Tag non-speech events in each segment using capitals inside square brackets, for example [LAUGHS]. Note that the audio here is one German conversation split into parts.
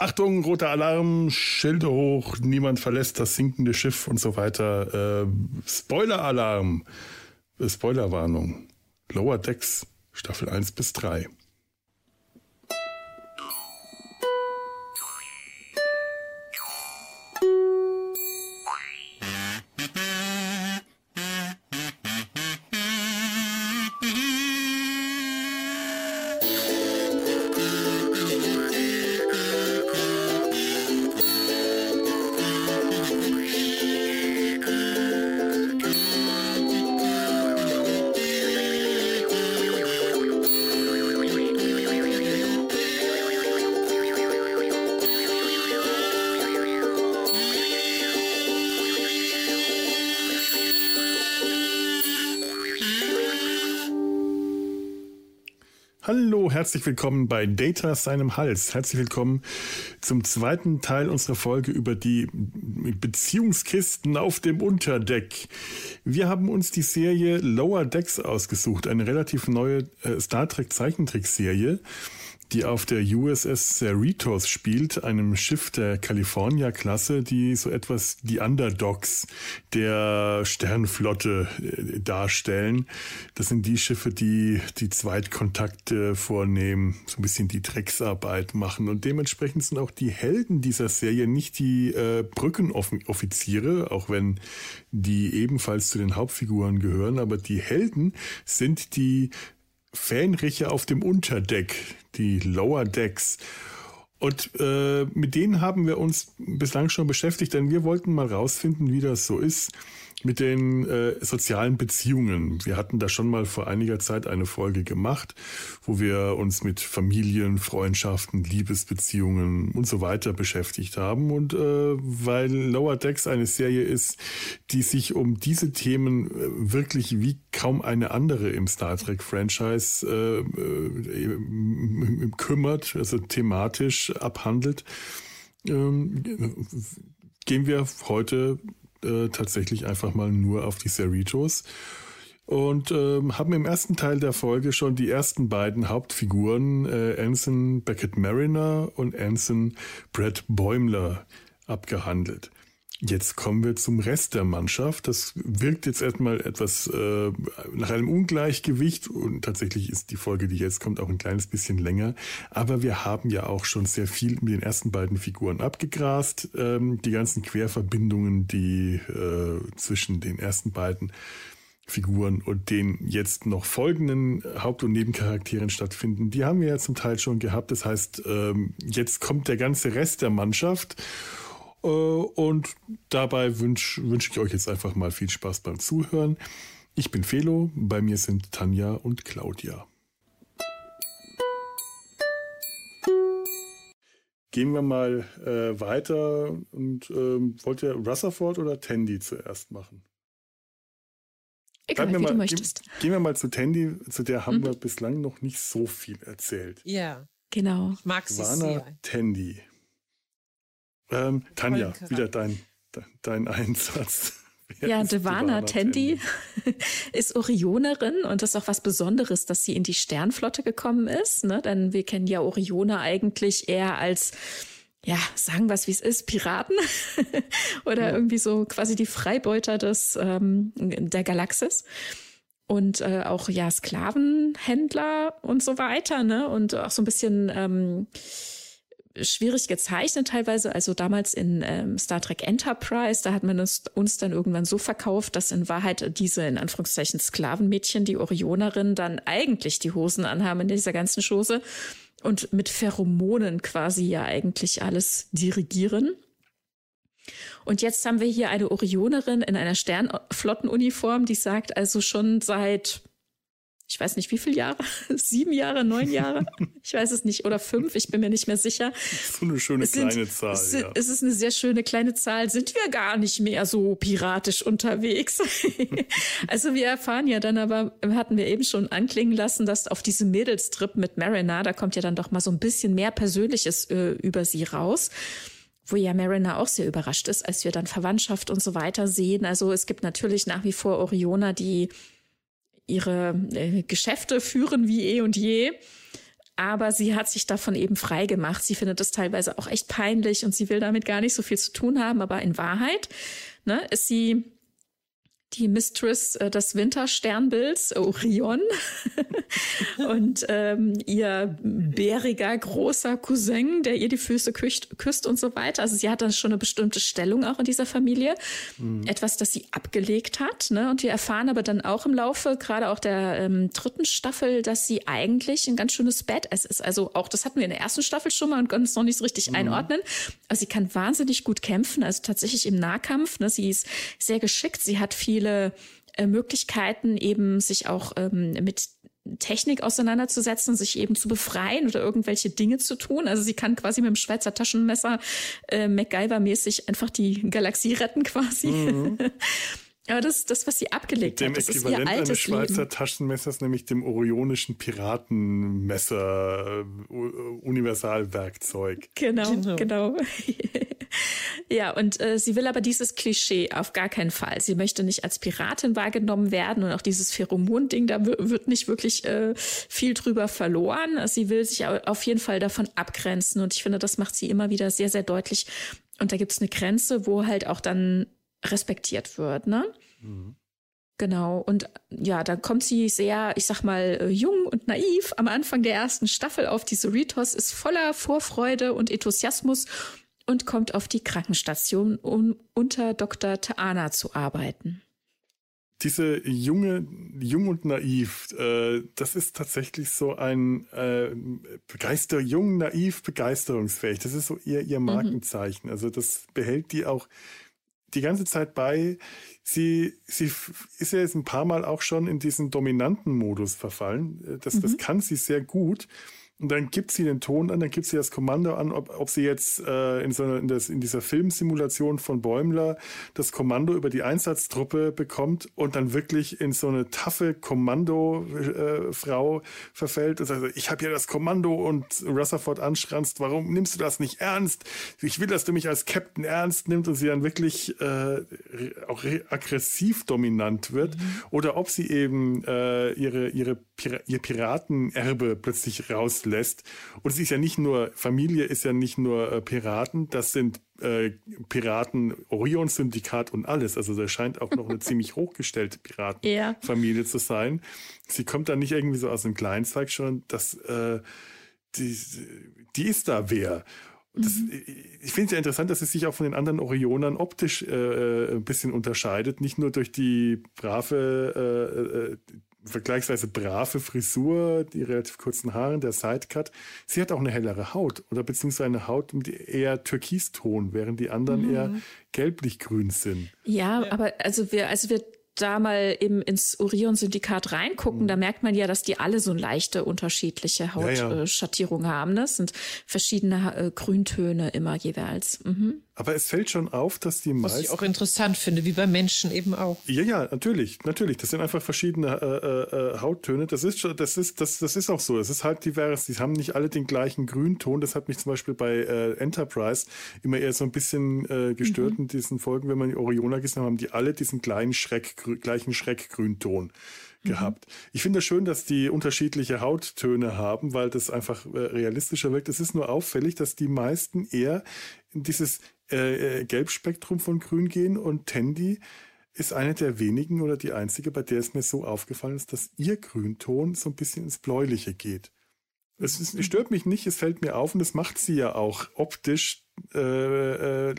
Achtung, roter Alarm, Schilde hoch, niemand verlässt das sinkende Schiff und so weiter. Äh, Spoiler-Alarm, Spoilerwarnung. Lower Decks, Staffel 1 bis 3. herzlich willkommen bei Data seinem Hals. Herzlich willkommen zum zweiten Teil unserer Folge über die Beziehungskisten auf dem Unterdeck. Wir haben uns die Serie Lower Decks ausgesucht, eine relativ neue äh, Star Trek Zeichentrickserie die auf der USS Cerritos spielt, einem Schiff der California-Klasse, die so etwas die Underdogs der Sternflotte äh, darstellen. Das sind die Schiffe, die die Zweitkontakte vornehmen, so ein bisschen die Drecksarbeit machen. Und dementsprechend sind auch die Helden dieser Serie nicht die äh, Brückenoffiziere, auch wenn die ebenfalls zu den Hauptfiguren gehören, aber die Helden sind die Fähnriche auf dem Unterdeck, die Lower Decks. Und äh, mit denen haben wir uns bislang schon beschäftigt, denn wir wollten mal rausfinden, wie das so ist mit den äh, sozialen Beziehungen. Wir hatten da schon mal vor einiger Zeit eine Folge gemacht, wo wir uns mit Familien, Freundschaften, Liebesbeziehungen und so weiter beschäftigt haben. Und äh, weil Lower Decks eine Serie ist, die sich um diese Themen äh, wirklich wie kaum eine andere im Star Trek Franchise äh, äh, kümmert, also thematisch abhandelt, ähm, gehen wir heute äh, tatsächlich einfach mal nur auf die Cerritos und ähm, haben im ersten Teil der Folge schon die ersten beiden Hauptfiguren, äh, Anson Beckett Mariner und Anson Brett Bäumler, abgehandelt. Jetzt kommen wir zum Rest der Mannschaft. Das wirkt jetzt erstmal etwas äh, nach einem Ungleichgewicht und tatsächlich ist die Folge, die jetzt kommt, auch ein kleines bisschen länger. Aber wir haben ja auch schon sehr viel mit den ersten beiden Figuren abgegrast. Ähm, die ganzen Querverbindungen, die äh, zwischen den ersten beiden Figuren und den jetzt noch folgenden Haupt- und Nebencharakteren stattfinden, die haben wir ja zum Teil schon gehabt. Das heißt, ähm, jetzt kommt der ganze Rest der Mannschaft. Äh, und dabei wünsche wünsch ich euch jetzt einfach mal viel Spaß beim Zuhören. Ich bin Felo, bei mir sind Tanja und Claudia. Gehen wir mal äh, weiter und ähm, wollt ihr Rutherford oder Tandy zuerst machen? Egal, wie mal, du möchtest. Gehen, gehen wir mal zu Tandy, zu der haben mhm. wir bislang noch nicht so viel erzählt. Ja, genau. Ich mag sie Wana sehr. Tandy. Ähm, Tanja, wieder dein, dein Einsatz. [LAUGHS] Wer ja, Devana Tandy [LAUGHS] ist Orionerin und das ist auch was Besonderes, dass sie in die Sternflotte gekommen ist. Ne? Denn wir kennen ja Orioner eigentlich eher als, ja, sagen wir es wie es ist, Piraten [LAUGHS] oder ja. irgendwie so quasi die Freibeuter des ähm, der Galaxis und äh, auch ja Sklavenhändler und so weiter, ne? Und auch so ein bisschen ähm, schwierig gezeichnet teilweise. Also damals in ähm, Star Trek Enterprise, da hat man es uns dann irgendwann so verkauft, dass in Wahrheit diese in Anführungszeichen Sklavenmädchen, die Orionerin, dann eigentlich die Hosen anhaben in dieser ganzen Chose und mit Pheromonen quasi ja eigentlich alles dirigieren. Und jetzt haben wir hier eine Orionerin in einer Sternflottenuniform, die sagt also schon seit ich weiß nicht wie viele Jahre, [LAUGHS] sieben Jahre, neun Jahre, [LAUGHS] ich weiß es nicht, oder fünf, ich bin mir nicht mehr sicher. So eine schöne sind, kleine Zahl. Es, ja. es ist eine sehr schöne kleine Zahl. Sind wir gar nicht mehr so piratisch unterwegs? [LAUGHS] also wir erfahren ja dann aber, hatten wir eben schon anklingen lassen, dass auf diesem Mädelstrip mit Mariner, da kommt ja dann doch mal so ein bisschen mehr Persönliches äh, über sie raus wo ja Mariner auch sehr überrascht ist, als wir dann Verwandtschaft und so weiter sehen. Also es gibt natürlich nach wie vor Orioner, die ihre äh, Geschäfte führen wie eh und je. aber sie hat sich davon eben frei gemacht. Sie findet es teilweise auch echt peinlich und sie will damit gar nicht so viel zu tun haben. Aber in Wahrheit ne, ist sie die Mistress äh, des Wintersternbilds, Orion, [LAUGHS] und ähm, ihr bäriger, großer Cousin, der ihr die Füße küsst, küsst und so weiter. Also sie hat dann schon eine bestimmte Stellung auch in dieser Familie. Mhm. Etwas, das sie abgelegt hat. Ne? Und wir erfahren aber dann auch im Laufe, gerade auch der ähm, dritten Staffel, dass sie eigentlich ein ganz schönes Badass ist. Also auch, das hatten wir in der ersten Staffel schon mal und konnten es noch nicht so richtig mhm. einordnen. Aber sie kann wahnsinnig gut kämpfen, also tatsächlich im Nahkampf. Ne? Sie ist sehr geschickt, sie hat viel viele äh, Möglichkeiten, eben sich auch ähm, mit Technik auseinanderzusetzen, sich eben zu befreien oder irgendwelche Dinge zu tun. Also sie kann quasi mit dem Schweizer Taschenmesser äh, MacGyver-mäßig einfach die Galaxie retten quasi. Mhm. [LAUGHS] Aber das ist das, was sie abgelegt dem hat. Das Äquivalent eines Schweizer Leben. Taschenmessers, nämlich dem orionischen Piratenmesser, äh, Universalwerkzeug. Genau, genau. genau. [LAUGHS] ja, und äh, sie will aber dieses Klischee auf gar keinen Fall. Sie möchte nicht als Piratin wahrgenommen werden und auch dieses Pheromon-Ding, da wird nicht wirklich äh, viel drüber verloren. Sie will sich auf jeden Fall davon abgrenzen und ich finde, das macht sie immer wieder sehr, sehr deutlich. Und da gibt es eine Grenze, wo halt auch dann respektiert wird, ne? Mhm. Genau. Und ja, da kommt sie sehr, ich sag mal, äh, jung und naiv am Anfang der ersten Staffel auf. Die Cerritos ist voller Vorfreude und Enthusiasmus und kommt auf die Krankenstation, um unter Dr. Taana zu arbeiten. Diese junge, jung und naiv, äh, das ist tatsächlich so ein äh, Begeister, jung, naiv, begeisterungsfähig. Das ist so ihr, ihr mhm. Markenzeichen. Mhm. Also das behält die auch die ganze Zeit bei. Sie, sie ist ja jetzt ein paar Mal auch schon in diesen dominanten Modus verfallen. Das, mhm. das kann sie sehr gut. Und dann gibt sie den Ton an, dann gibt sie das Kommando an, ob, ob sie jetzt äh, in, so einer, in, das, in dieser Filmsimulation von Bäumler das Kommando über die Einsatztruppe bekommt und dann wirklich in so eine taffe Kommandofrau äh, verfällt und sagt, ich habe hier das Kommando und Rutherford anschranzt, warum nimmst du das nicht ernst? Ich will, dass du mich als Captain ernst nimmst und sie dann wirklich äh, auch aggressiv dominant wird mhm. oder ob sie eben äh, ihre, ihre Pira ihr Piratenerbe plötzlich raus lässt. Und es ist ja nicht nur, Familie ist ja nicht nur äh, Piraten, das sind äh, Piraten, Orion-Syndikat und alles. Also da scheint auch noch eine [LAUGHS] ziemlich hochgestellte Piratenfamilie zu sein. Sie kommt da nicht irgendwie so aus einem Kleinzweig, schon das, äh, die, die ist da wer. Das, mhm. Ich finde es ja interessant, dass es sich auch von den anderen Orionern optisch äh, äh ein bisschen unterscheidet. Nicht nur durch die brave, äh, äh vergleichsweise brave Frisur, die relativ kurzen Haare, der Sidecut. Sie hat auch eine hellere Haut oder beziehungsweise eine Haut mit eher Türkiston, während die anderen mhm. eher gelblich-grün sind. Ja, ja, aber also wir, also wir da mal eben ins Orion-Syndikat reingucken, mhm. da merkt man ja, dass die alle so leichte unterschiedliche Hautschattierung ja, ja. haben. Das sind verschiedene äh, Grüntöne immer jeweils. Mhm. Aber es fällt schon auf, dass die meisten. Was ich auch interessant finde, wie bei Menschen eben auch. Ja, ja, natürlich, natürlich. Das sind einfach verschiedene äh, äh, äh Hauttöne. Das ist schon, das ist, das, das ist auch so. Es ist halt divers. Die haben nicht alle den gleichen Grünton. Das hat mich zum Beispiel bei äh, Enterprise immer eher so ein bisschen äh, gestört mhm. in diesen Folgen, wenn man die Orioner gesehen hat, haben die alle diesen kleinen Schreck, gleichen Schreckgrünton gehabt. Mhm. Ich finde es schön, dass die unterschiedliche Hauttöne haben, weil das einfach äh, realistischer wirkt. Es ist nur auffällig, dass die meisten eher dieses äh, äh, Gelbspektrum von Grün gehen und Tandy ist eine der wenigen oder die einzige, bei der es mir so aufgefallen ist, dass ihr Grünton so ein bisschen ins Bläuliche geht. Es, ist, stört mich nicht, es fällt mir auf und es macht sie ja auch optisch äh, äh,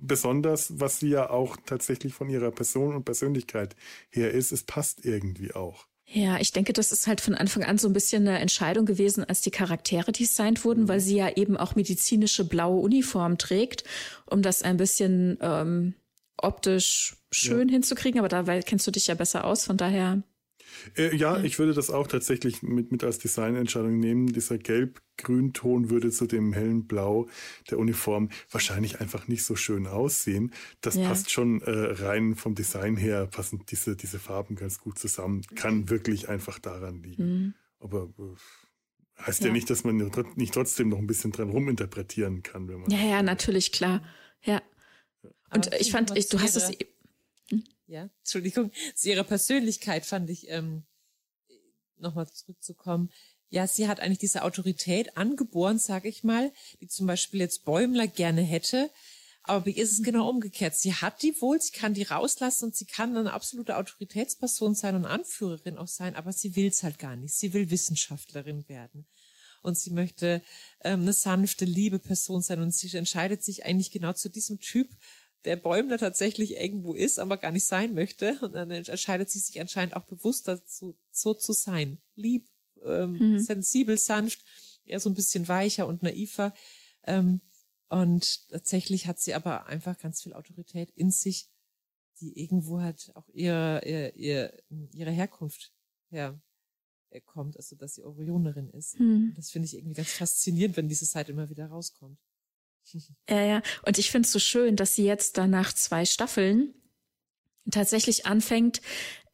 besonders, was sie ja auch tatsächlich von ihrer Person und Persönlichkeit her ist. Es passt irgendwie auch. Ja, ich denke, das ist halt von Anfang an so ein bisschen eine Entscheidung gewesen, als die Charaktere designt wurden, weil sie ja eben auch medizinische blaue Uniform trägt, um das ein bisschen ähm, optisch schön ja. hinzukriegen. Aber da kennst du dich ja besser aus, von daher äh, ja, ich würde das auch tatsächlich mit, mit als Designentscheidung nehmen. Dieser Gelb-Grünton würde zu dem hellen Blau der Uniform wahrscheinlich einfach nicht so schön aussehen. Das ja. passt schon äh, rein vom Design her, passen diese, diese Farben ganz gut zusammen. Kann wirklich einfach daran liegen. Mhm. Aber äh, heißt ja. ja. nicht, dass man nicht trotzdem noch ein bisschen dran ruminterpretieren kann. Wenn man ja, ja, natürlich, klar. Ja. Und Aber ich fand, ich, du hast es ja, Entschuldigung, zu ihrer Persönlichkeit fand ich, ähm, nochmal zurückzukommen. ja, sie hat eigentlich diese Autorität angeboren, sage ich mal, die zum Beispiel jetzt Bäumler gerne hätte. Aber wie ist es genau umgekehrt? Sie hat die wohl, sie kann die rauslassen und sie kann eine absolute Autoritätsperson sein und Anführerin auch sein, aber sie will es halt gar nicht. Sie will Wissenschaftlerin werden. Und sie möchte ähm, eine sanfte, liebe Person sein und sie entscheidet sich eigentlich genau zu diesem Typ, der Bäumler tatsächlich irgendwo ist, aber gar nicht sein möchte. Und dann entscheidet sie sich anscheinend auch bewusst dazu, so zu sein. Lieb, ähm, mhm. sensibel, sanft, eher so ein bisschen weicher und naiver. Ähm, und tatsächlich hat sie aber einfach ganz viel Autorität in sich, die irgendwo halt auch ihr, ihr, ihr, ihre Herkunft her kommt, also dass sie Orionerin ist. Mhm. Das finde ich irgendwie ganz faszinierend, wenn diese Seite immer wieder rauskommt. Ja, ja. Und ich finde es so schön, dass sie jetzt danach zwei Staffeln tatsächlich anfängt,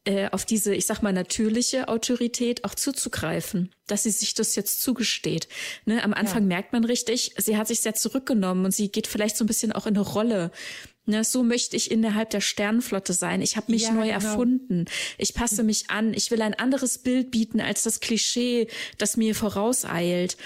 äh, auf diese, ich sag mal, natürliche Autorität auch zuzugreifen, dass sie sich das jetzt zugesteht. Ne, am Anfang ja. merkt man richtig, sie hat sich sehr zurückgenommen und sie geht vielleicht so ein bisschen auch in eine Rolle. Ne, so möchte ich innerhalb der Sternenflotte sein. Ich habe mich ja, neu genau. erfunden. Ich passe mich an. Ich will ein anderes Bild bieten als das Klischee, das mir vorauseilt.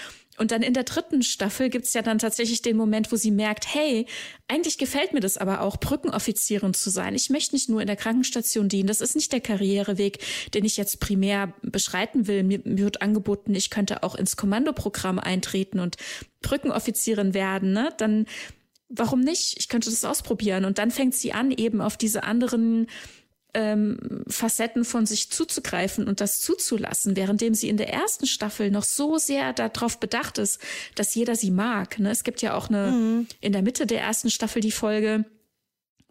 Und dann in der dritten Staffel gibt's ja dann tatsächlich den Moment, wo sie merkt, hey, eigentlich gefällt mir das aber auch, Brückenoffizierin zu sein. Ich möchte nicht nur in der Krankenstation dienen. Das ist nicht der Karriereweg, den ich jetzt primär beschreiten will. Mir, mir wird angeboten, ich könnte auch ins Kommandoprogramm eintreten und Brückenoffizierin werden. Ne? Dann warum nicht? Ich könnte das ausprobieren. Und dann fängt sie an, eben auf diese anderen ähm, Facetten von sich zuzugreifen und das zuzulassen, währenddem sie in der ersten Staffel noch so sehr darauf bedacht ist, dass jeder sie mag. Ne? Es gibt ja auch eine mhm. in der Mitte der ersten Staffel die Folge,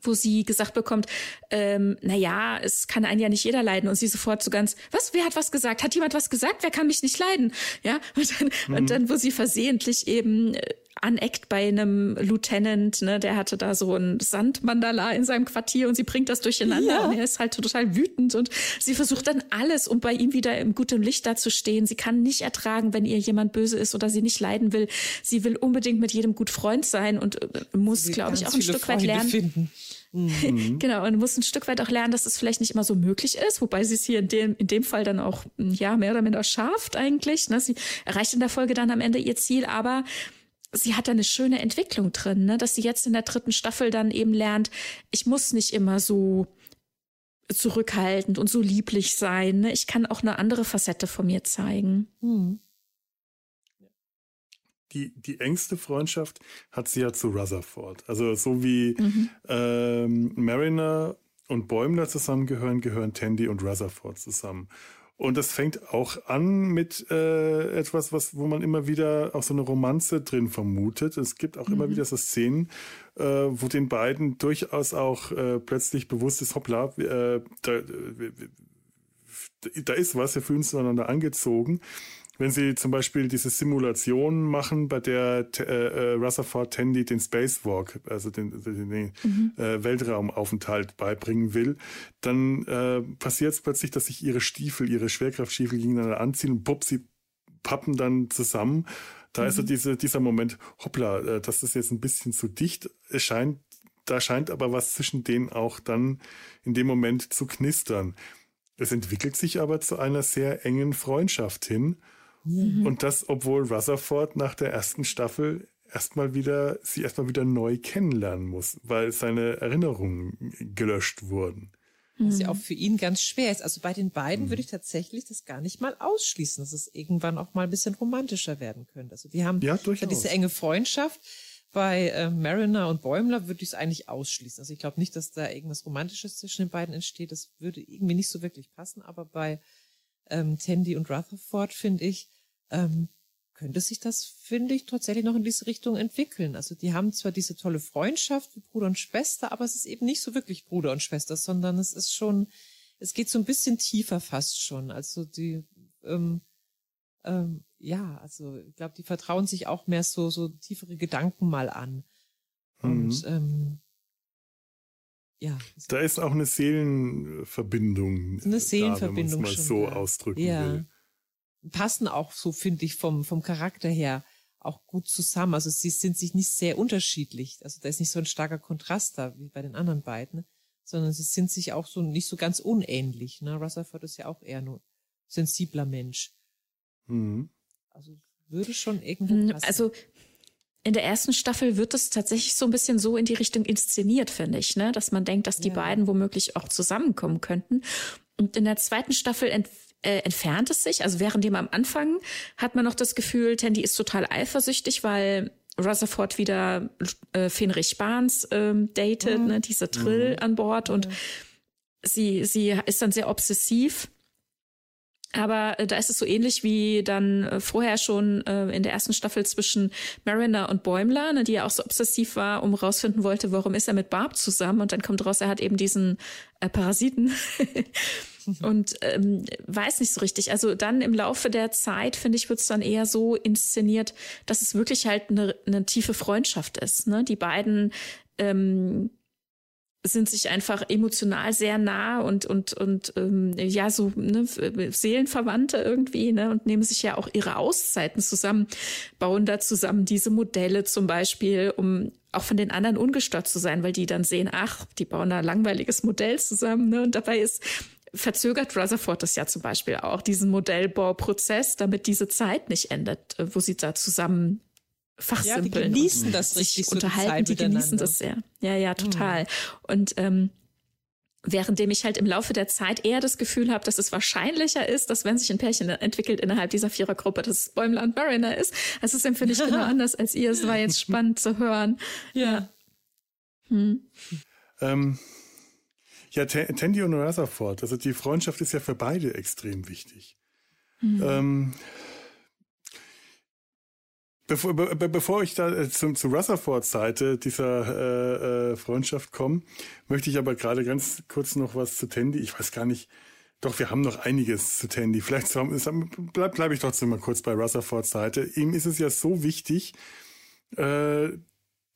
wo sie gesagt bekommt, ähm, na ja, es kann einen ja nicht jeder leiden und sie sofort so ganz, was, wer hat was gesagt? Hat jemand was gesagt? Wer kann mich nicht leiden? Ja, und dann, mhm. und dann wo sie versehentlich eben äh, aneckt bei einem Lieutenant, ne, der hatte da so ein Sandmandala in seinem Quartier und sie bringt das durcheinander ja. und er ist halt total wütend und sie versucht dann alles, um bei ihm wieder im guten Licht dazustehen. Sie kann nicht ertragen, wenn ihr jemand böse ist oder sie nicht leiden will. Sie will unbedingt mit jedem gut Freund sein und äh, muss, glaube ich, auch ein Stück weit lernen. Finden. [LAUGHS] Mhm. genau, und muss ein Stück weit auch lernen, dass es vielleicht nicht immer so möglich ist, wobei sie es hier in dem, in dem Fall dann auch, ja, mehr oder minder schafft eigentlich. Ne? Sie erreicht in der Folge dann am Ende ihr Ziel, aber sie hat da eine schöne Entwicklung drin, ne? dass sie jetzt in der dritten Staffel dann eben lernt, ich muss nicht immer so zurückhaltend und so lieblich sein. Ne? Ich kann auch eine andere Facette von mir zeigen. Hm. Die, die engste Freundschaft hat sie ja zu Rutherford. Also so wie mhm. ähm, Mariner und Bäumler zusammengehören, gehören Tandy und Rutherford zusammen. Und das fängt auch an mit äh, etwas, was, wo man immer wieder auch so eine Romanze drin vermutet. Es gibt auch mhm. immer wieder so Szenen, äh, wo den beiden durchaus auch äh, plötzlich bewusst ist, hoppla, äh, da, da ist was, wir fühlen uns zueinander angezogen wenn sie zum Beispiel diese Simulation machen, bei der äh, äh, Rutherford Tandy den Spacewalk, also den, den, mhm. äh, Weltraumaufenthalt beibringen will, dann äh, passiert es plötzlich, dass sich ihre Stiefel, ihre Schwerkraftstiefel gegeneinander anziehen und bupp, sie pappen dann zusammen. Da mhm. ist so mhm. diese, dieser Moment, hoppla, äh, das ist jetzt ein bisschen zu dicht. Es scheint, da scheint aber was zwischen denen auch dann in dem Moment zu knistern. Es entwickelt sich aber zu einer sehr engen Freundschaft hin. Mhm. Und das, obwohl Rutherford nach der ersten Staffel erstmal wieder, sie erstmal wieder neu kennenlernen muss, weil seine Erinnerungen gelöscht wurden. Was ja auch für ihn ganz schwer ist. Also bei den beiden mhm. würde ich tatsächlich das gar nicht mal ausschließen, dass es irgendwann auch mal ein bisschen romantischer werden könnte. Also die haben ja, durchaus. diese enge Freundschaft. Bei äh, Mariner und Bäumler würde ich es eigentlich ausschließen. Also ich glaube nicht, dass da irgendwas Romantisches zwischen den beiden entsteht. Das würde irgendwie nicht so wirklich passen. Aber bei ähm, Tandy und Rutherford, finde ich, ähm, könnte sich das, finde ich, tatsächlich noch in diese Richtung entwickeln. Also die haben zwar diese tolle Freundschaft wie Bruder und Schwester, aber es ist eben nicht so wirklich Bruder und Schwester, sondern es ist schon, es geht so ein bisschen tiefer fast schon. Also die, ähm, ähm, ja, also ich glaube, die vertrauen sich auch mehr so, so tiefere Gedanken mal an. Und mhm. ähm, ja. Da ist auch eine Seelenverbindung. Eine Seelenverbindung. Da, wenn mal so ja. ausdrücken ja. will. Passen auch so, finde ich, vom, vom Charakter her auch gut zusammen. Also sie sind sich nicht sehr unterschiedlich. Also da ist nicht so ein starker Kontrast da wie bei den anderen beiden, sondern sie sind sich auch so nicht so ganz unähnlich. Ne? Rutherford ist ja auch eher nur sensibler Mensch. Mhm. Also würde schon irgendwo hm, passen. Also in der ersten Staffel wird es tatsächlich so ein bisschen so in die Richtung inszeniert, finde ich, ne? dass man denkt, dass die ja. beiden womöglich auch zusammenkommen könnten. Und in der zweiten Staffel ent äh, entfernt es sich. Also währenddem am Anfang hat man noch das Gefühl, Tandy ist total eifersüchtig, weil Rutherford wieder äh, Fenrich Barnes ähm, datet, mhm. ne, diese Trill mhm. an Bord und mhm. sie, sie ist dann sehr obsessiv aber äh, da ist es so ähnlich wie dann äh, vorher schon äh, in der ersten Staffel zwischen Mariner und Bäumler, ne, die ja auch so obsessiv war, um rausfinden wollte, warum ist er mit Barb zusammen. Und dann kommt raus, er hat eben diesen äh, Parasiten. [LAUGHS] und ähm, weiß nicht so richtig. Also dann im Laufe der Zeit, finde ich, wird es dann eher so inszeniert, dass es wirklich halt eine, eine tiefe Freundschaft ist. Ne? Die beiden ähm, sind sich einfach emotional sehr nah und und und ähm, ja so ne, Seelenverwandte irgendwie ne und nehmen sich ja auch ihre Auszeiten zusammen, bauen da zusammen diese Modelle zum Beispiel, um auch von den anderen ungestört zu sein, weil die dann sehen, ach, die bauen da langweiliges Modell zusammen ne und dabei ist verzögert Rutherford das ja zum Beispiel auch diesen Modellbauprozess, damit diese Zeit nicht endet, äh, wo sie da zusammen fachsimpeln. Ja, die genießen das richtig so unterhalten, die, die genießen das sehr. Ja, ja, total. Mhm. Und ähm, Währenddem ich halt im Laufe der Zeit eher das Gefühl habe, dass es wahrscheinlicher ist, dass wenn sich ein Pärchen entwickelt innerhalb dieser Vierergruppe, dass es Bäumler und Mariner ist. Also das empfinde ich genau [LAUGHS] anders als ihr. Es war jetzt [LAUGHS] spannend zu hören. Ja. Hm. Ähm, ja, Tandy und Rutherford, also die Freundschaft ist ja für beide extrem wichtig. Hm. Ähm, Bevor, be, bevor ich da äh, zum, zu Rutherfords Seite dieser äh, äh, Freundschaft komme, möchte ich aber gerade ganz kurz noch was zu Tandy. Ich weiß gar nicht, doch, wir haben noch einiges zu Tandy. Vielleicht bleibe bleib ich trotzdem mal kurz bei Rutherfords Seite. Ihm ist es ja so wichtig, äh,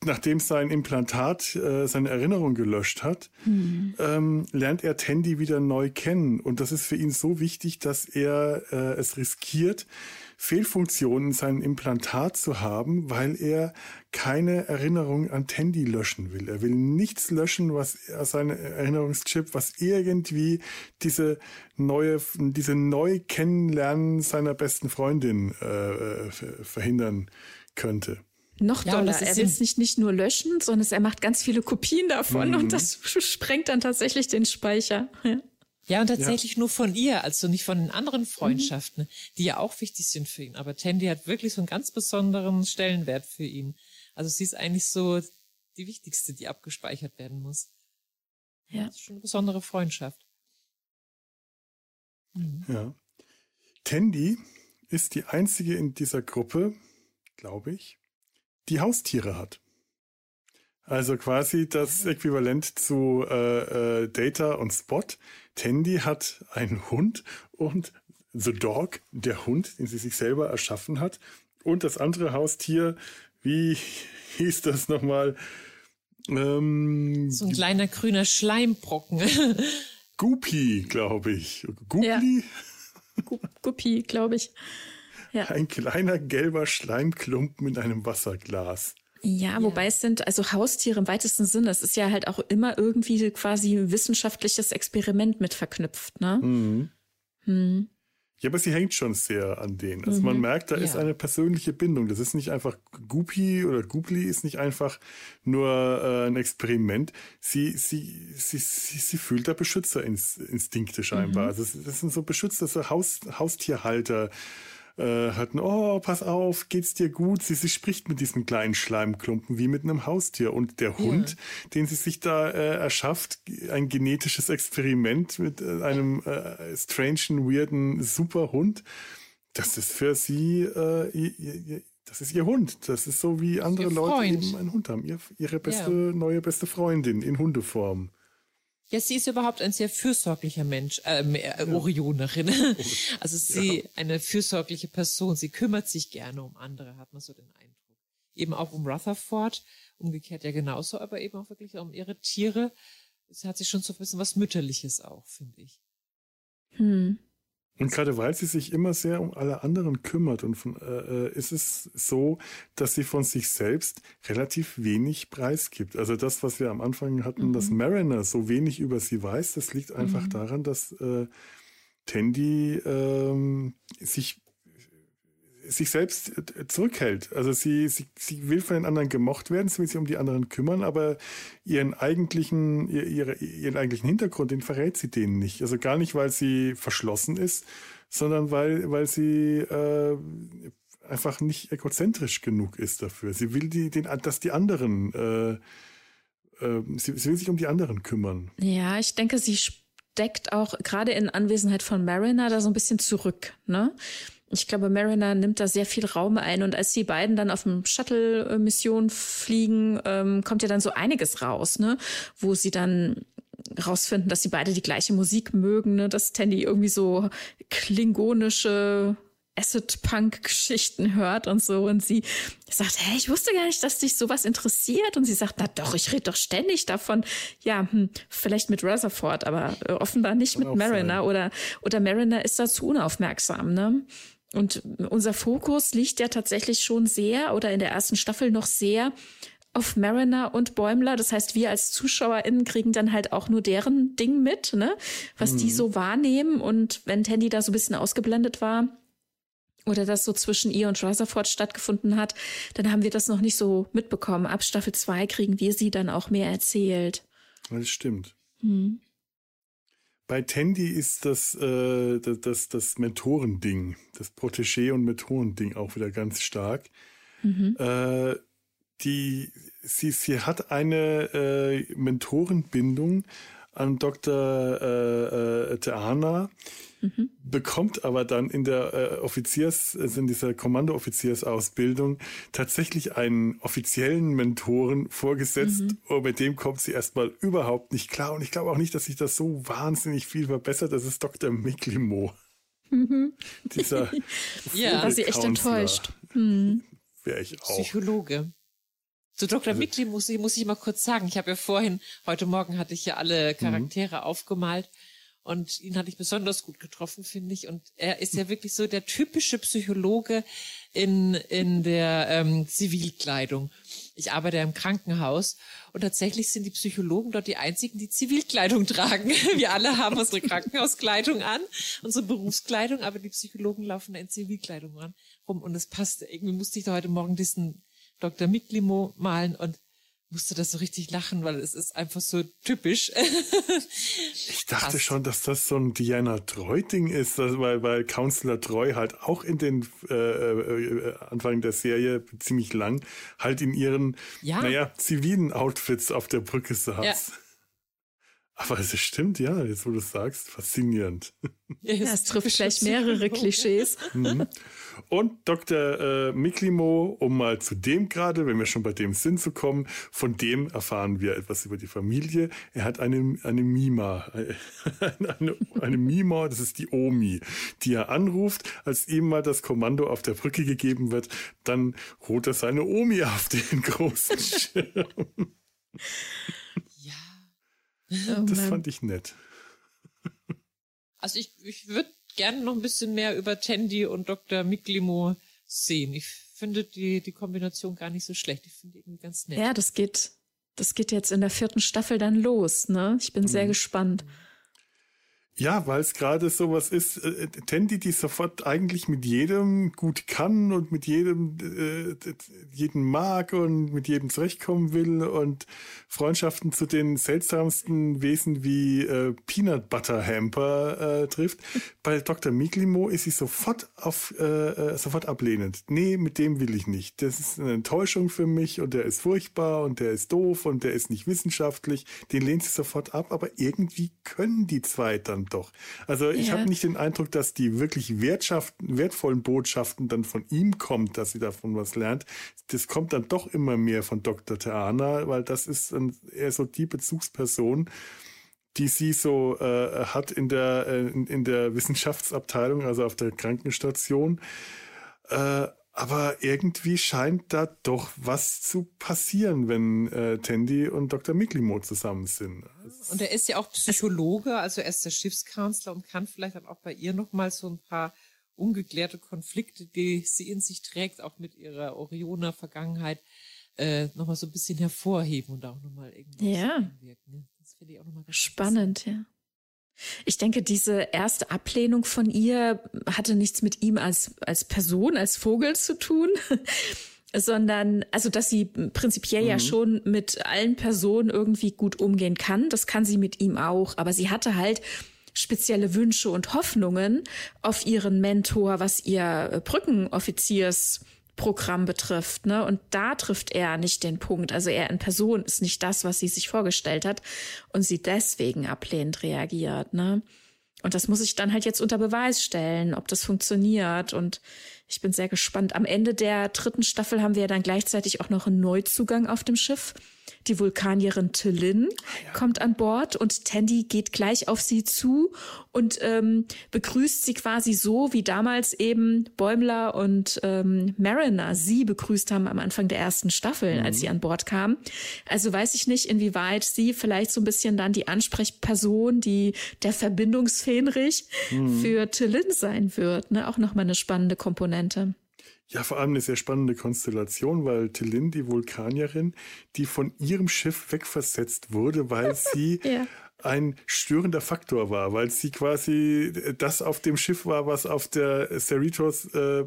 nachdem sein Implantat äh, seine Erinnerung gelöscht hat, mhm. ähm, lernt er Tandy wieder neu kennen. Und das ist für ihn so wichtig, dass er äh, es riskiert, Fehlfunktionen in seinem Implantat zu haben, weil er keine Erinnerung an Tandy löschen will. Er will nichts löschen, was seine Erinnerungschip, was irgendwie diese neue, diese neu Kennenlernen seiner besten Freundin äh, verhindern könnte. Noch doller. Ja, er will es nicht, nicht nur löschen, sondern er macht ganz viele Kopien davon mhm. und das [LAUGHS] sprengt dann tatsächlich den Speicher. Ja. Ja, und tatsächlich ja. nur von ihr, also nicht von den anderen mhm. Freundschaften, mhm. die ja auch wichtig sind für ihn. Aber Tandy hat wirklich so einen ganz besonderen Stellenwert für ihn. Also sie ist eigentlich so die wichtigste, die abgespeichert werden muss. Ja. Das ist schon eine besondere Freundschaft. Mhm. Ja. Tandy ist die einzige in dieser Gruppe, glaube ich, die Haustiere hat. Also quasi das Äquivalent zu äh, äh, Data und Spot. Tandy hat einen Hund und The Dog, der Hund, den sie sich selber erschaffen hat. Und das andere Haustier, wie hieß das nochmal? Ähm, so ein kleiner grüner Schleimbrocken. [LAUGHS] Guppy, glaube ich. Guppy? Ja. Guppy, glaube ich. Ja. Ein kleiner gelber Schleimklumpen in einem Wasserglas. Ja, wobei es sind also Haustiere im weitesten Sinne. Es ist ja halt auch immer irgendwie quasi ein wissenschaftliches Experiment mit verknüpft, ne? Mhm. Hm. Ja, aber sie hängt schon sehr an denen. Also mhm. man merkt, da ja. ist eine persönliche Bindung. Das ist nicht einfach Gupi oder Gupli ist nicht einfach nur äh, ein Experiment. Sie, sie, sie, sie, sie fühlt da Beschützerinstinkte scheinbar. Mhm. Also das sind so Beschützer, so Haus, Haustierhalter äh, hatten, oh, pass auf, geht's dir gut? Sie, sie spricht mit diesem kleinen Schleimklumpen wie mit einem Haustier. Und der Hund, ja. den sie sich da äh, erschafft, ein genetisches Experiment mit äh, einem äh, strangen, weirden Superhund, das ist für sie, äh, ihr, ihr, das ist ihr Hund. Das ist so wie andere Leute eben einen Hund haben. Ihr, ihre beste, ja. neue beste Freundin in Hundeform. Ja, sie ist überhaupt ein sehr fürsorglicher Mensch, äh, äh, Orionerin. [LAUGHS] Also sie ja. eine fürsorgliche Person. Sie kümmert sich gerne um andere, hat man so den Eindruck. Eben auch um Rutherford, umgekehrt ja genauso, aber eben auch wirklich um ihre Tiere. Sie hat sich schon so ein bisschen was Mütterliches auch, finde ich. Hm. Und gerade weil sie sich immer sehr um alle anderen kümmert und von, äh, äh, ist es so, dass sie von sich selbst relativ wenig preisgibt. Also das, was wir am Anfang hatten, mhm. dass Mariner so wenig über sie weiß, das liegt einfach mhm. daran, dass äh, Tandy ähm, sich sich selbst zurückhält. Also sie, sie, sie will von den anderen gemocht werden, sie will sich um die anderen kümmern, aber ihren eigentlichen, ihre, ihren eigentlichen Hintergrund, den verrät sie denen nicht. Also gar nicht, weil sie verschlossen ist, sondern weil, weil sie äh, einfach nicht egozentrisch genug ist dafür. Sie will die, den, dass die anderen, äh, äh, sie, sie will sich um die anderen kümmern. Ja, ich denke, sie steckt auch gerade in Anwesenheit von Mariner da so ein bisschen zurück, ne? Ich glaube, Mariner nimmt da sehr viel Raum ein und als die beiden dann auf dem Shuttle-Mission fliegen, ähm, kommt ja dann so einiges raus, ne? Wo sie dann rausfinden, dass sie beide die gleiche Musik mögen, ne? dass Tandy irgendwie so klingonische Acid-Punk-Geschichten hört und so. Und sie sagt, hey, ich wusste gar nicht, dass dich sowas interessiert. Und sie sagt, na doch, ich rede doch ständig davon. Ja, hm, vielleicht mit Rutherford, aber äh, offenbar nicht mit Mariner. Oder, oder Mariner ist dazu unaufmerksam, ne? Und unser Fokus liegt ja tatsächlich schon sehr oder in der ersten Staffel noch sehr auf Mariner und Bäumler. Das heißt, wir als ZuschauerInnen kriegen dann halt auch nur deren Ding mit, ne? Was mhm. die so wahrnehmen. Und wenn Tandy da so ein bisschen ausgeblendet war, oder das so zwischen ihr und Rutherford stattgefunden hat, dann haben wir das noch nicht so mitbekommen. Ab Staffel 2 kriegen wir sie dann auch mehr erzählt. Das stimmt. Hm. Bei Tandy ist das, äh, das, das, das Mentorending, das Protégé- und Mentorending auch wieder ganz stark. Mhm. Äh, die, sie, sie hat eine äh, Mentorenbindung an Dr. Äh, äh, Teana, mhm. bekommt aber dann in der äh, Offiziers, also in dieser Kommandooffiziersausbildung tatsächlich einen offiziellen Mentoren vorgesetzt mhm. und mit dem kommt sie erstmal überhaupt nicht klar. Und ich glaube auch nicht, dass sich das so wahnsinnig viel verbessert. Das ist Dr. Miklimo. Mhm. Dieser [LAUGHS] ja, war sie echt enttäuscht. Mhm. Wäre ich auch. Psychologe. Zu Dr. Also, Mickli muss ich, muss ich mal kurz sagen. Ich habe ja vorhin, heute Morgen hatte ich ja alle mhm. Charaktere mhm. aufgemalt und ihn hatte ich besonders gut getroffen, finde ich. Und er ist ja wirklich so der typische Psychologe in, in der ähm, Zivilkleidung. Ich arbeite ja im Krankenhaus und tatsächlich sind die Psychologen dort die einzigen, die Zivilkleidung [LAUGHS] tragen. Wir alle haben unsere [LAUGHS] Krankenhauskleidung an, unsere Berufskleidung, aber die Psychologen laufen da in Zivilkleidung rum und es passt. Irgendwie musste ich da heute Morgen diesen Dr. Miklimo malen und musste das so richtig lachen, weil es ist einfach so typisch. [LAUGHS] ich dachte Passt. schon, dass das so ein Diana Treu-Ding ist, weil, weil Counselor Treu halt auch in den äh, äh, Anfang der Serie ziemlich lang halt in ihren, ja. naja, zivilen Outfits auf der Brücke saß. Ja. [LAUGHS] Aber es stimmt, ja, jetzt wo du es sagst, faszinierend. Ja, es trifft gleich mehrere Klischees. Mhm. [LAUGHS] Und Dr. Äh, Miklimo, um mal zu dem gerade, wenn wir schon bei dem Sinn zu kommen, von dem erfahren wir etwas über die Familie. Er hat eine, eine Mima, [LAUGHS] eine, eine Mima, das ist die Omi, die er anruft, als ihm mal das Kommando auf der Brücke gegeben wird, dann holt er seine Omi auf den großen [LAUGHS] Schirm. Oh das fand ich nett. Also ich, ich würde gerne noch ein bisschen mehr über Tandy und Dr. Miklimo sehen. Ich finde die, die Kombination gar nicht so schlecht. Ich finde irgendwie ganz nett. Ja, das geht, das geht jetzt in der vierten Staffel dann los, ne? Ich bin mhm. sehr gespannt. Mhm. Ja, weil es gerade sowas ist, äh, Tandy, die sofort eigentlich mit jedem gut kann und mit jedem äh, jeden mag und mit jedem zurechtkommen will und Freundschaften zu den seltsamsten Wesen wie äh, Peanut Butter Hamper äh, trifft. Bei Dr. Miklimo ist sie sofort auf äh, äh, sofort ablehnend. Nee, mit dem will ich nicht. Das ist eine Enttäuschung für mich und der ist furchtbar und der ist doof und der ist nicht wissenschaftlich. Den lehnt sie sofort ab, aber irgendwie können die zwei dann doch. Also ich ja. habe nicht den Eindruck, dass die wirklich wertvollen Botschaften dann von ihm kommt, dass sie davon was lernt. Das kommt dann doch immer mehr von Dr. Theana, weil das ist eher so die Bezugsperson, die sie so äh, hat in der, äh, in, in, der Wissenschaftsabteilung, also auf der Krankenstation. Äh, aber irgendwie scheint da doch was zu passieren, wenn äh, Tandy und Dr. Miklimo zusammen sind. Und er ist ja auch Psychologe, also er ist der Schiffskanzler und kann vielleicht dann auch bei ihr nochmal so ein paar ungeklärte Konflikte, die sie in sich trägt, auch mit ihrer Orioner Vergangenheit, äh, nochmal so ein bisschen hervorheben und auch nochmal irgendwie ja. einwirken. Das finde ich auch nochmal Spannend, ja. Ich denke, diese erste Ablehnung von ihr hatte nichts mit ihm als, als Person, als Vogel zu tun, [LAUGHS] sondern, also, dass sie prinzipiell mhm. ja schon mit allen Personen irgendwie gut umgehen kann. Das kann sie mit ihm auch. Aber sie hatte halt spezielle Wünsche und Hoffnungen auf ihren Mentor, was ihr Brückenoffiziers Programm betrifft, ne? Und da trifft er nicht den Punkt. Also er in Person ist nicht das, was sie sich vorgestellt hat und sie deswegen ablehnend reagiert, ne? Und das muss ich dann halt jetzt unter Beweis stellen, ob das funktioniert. Und ich bin sehr gespannt. Am Ende der dritten Staffel haben wir ja dann gleichzeitig auch noch einen Neuzugang auf dem Schiff. Die Vulkanierin Tillin ja. kommt an Bord und Tandy geht gleich auf sie zu und ähm, begrüßt sie quasi so, wie damals eben Bäumler und ähm, Mariner sie begrüßt haben am Anfang der ersten Staffel, mhm. als sie an Bord kamen. Also weiß ich nicht, inwieweit sie vielleicht so ein bisschen dann die Ansprechperson, die der Verbindungsfähnrich mhm. für Tillin sein wird. Ne? Auch nochmal eine spannende Komponente. Ja, vor allem eine sehr spannende Konstellation, weil Tillin, die Vulkanierin, die von ihrem Schiff wegversetzt wurde, weil [LAUGHS] sie ja. ein störender Faktor war, weil sie quasi das auf dem Schiff war, was auf der Cerritos äh,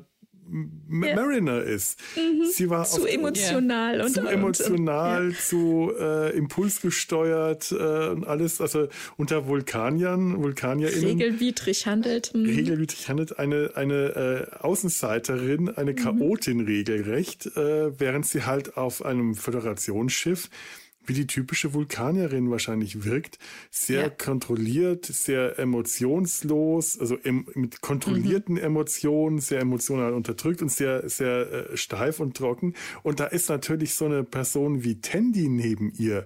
ja. Mariner ist. Mhm. Sie war zu emotional und zu und, emotional, ja. zu äh, impulsgesteuert äh, und alles, also unter Vulkaniern, Vulkanierinnen. Regelwidrig handelt. Mhm. Regelwidrig handelt eine, eine äh, Außenseiterin, eine mhm. Chaotin mhm. regelrecht, äh, während sie halt auf einem Föderationsschiff wie die typische Vulkanierin wahrscheinlich wirkt. Sehr ja. kontrolliert, sehr emotionslos, also em mit kontrollierten mhm. Emotionen, sehr emotional unterdrückt und sehr, sehr äh, steif und trocken. Und da ist natürlich so eine Person wie Tandy neben ihr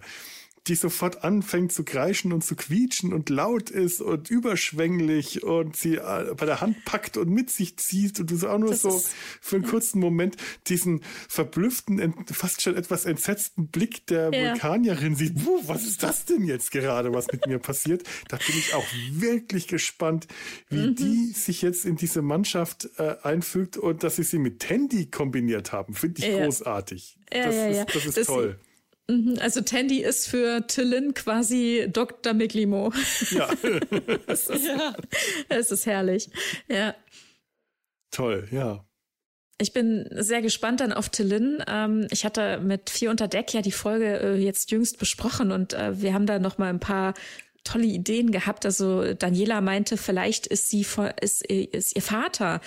die sofort anfängt zu kreischen und zu quietschen und laut ist und überschwänglich und sie äh, bei der Hand packt und mit sich zieht und du so auch nur das so für einen kurzen Moment diesen verblüfften, fast schon etwas entsetzten Blick der ja. Vulkanierin sieht, was ist das denn jetzt gerade, was mit mir passiert? Da bin ich auch wirklich gespannt, wie mhm. die sich jetzt in diese Mannschaft äh, einfügt und dass sie sie mit Tandy kombiniert haben, finde ich ja. großartig. Das, ist, das ist das toll. Mhm, also Tandy ist für Tillin quasi Dr. Miglimo. Ja. [LAUGHS] es, ist, ja. es ist herrlich. Ja. Toll, ja. Ich bin sehr gespannt dann auf Tillin. Ähm, ich hatte mit Vier unter Deck ja die Folge äh, jetzt jüngst besprochen und äh, wir haben da noch mal ein paar tolle Ideen gehabt. Also Daniela meinte, vielleicht ist sie ist, ist ihr Vater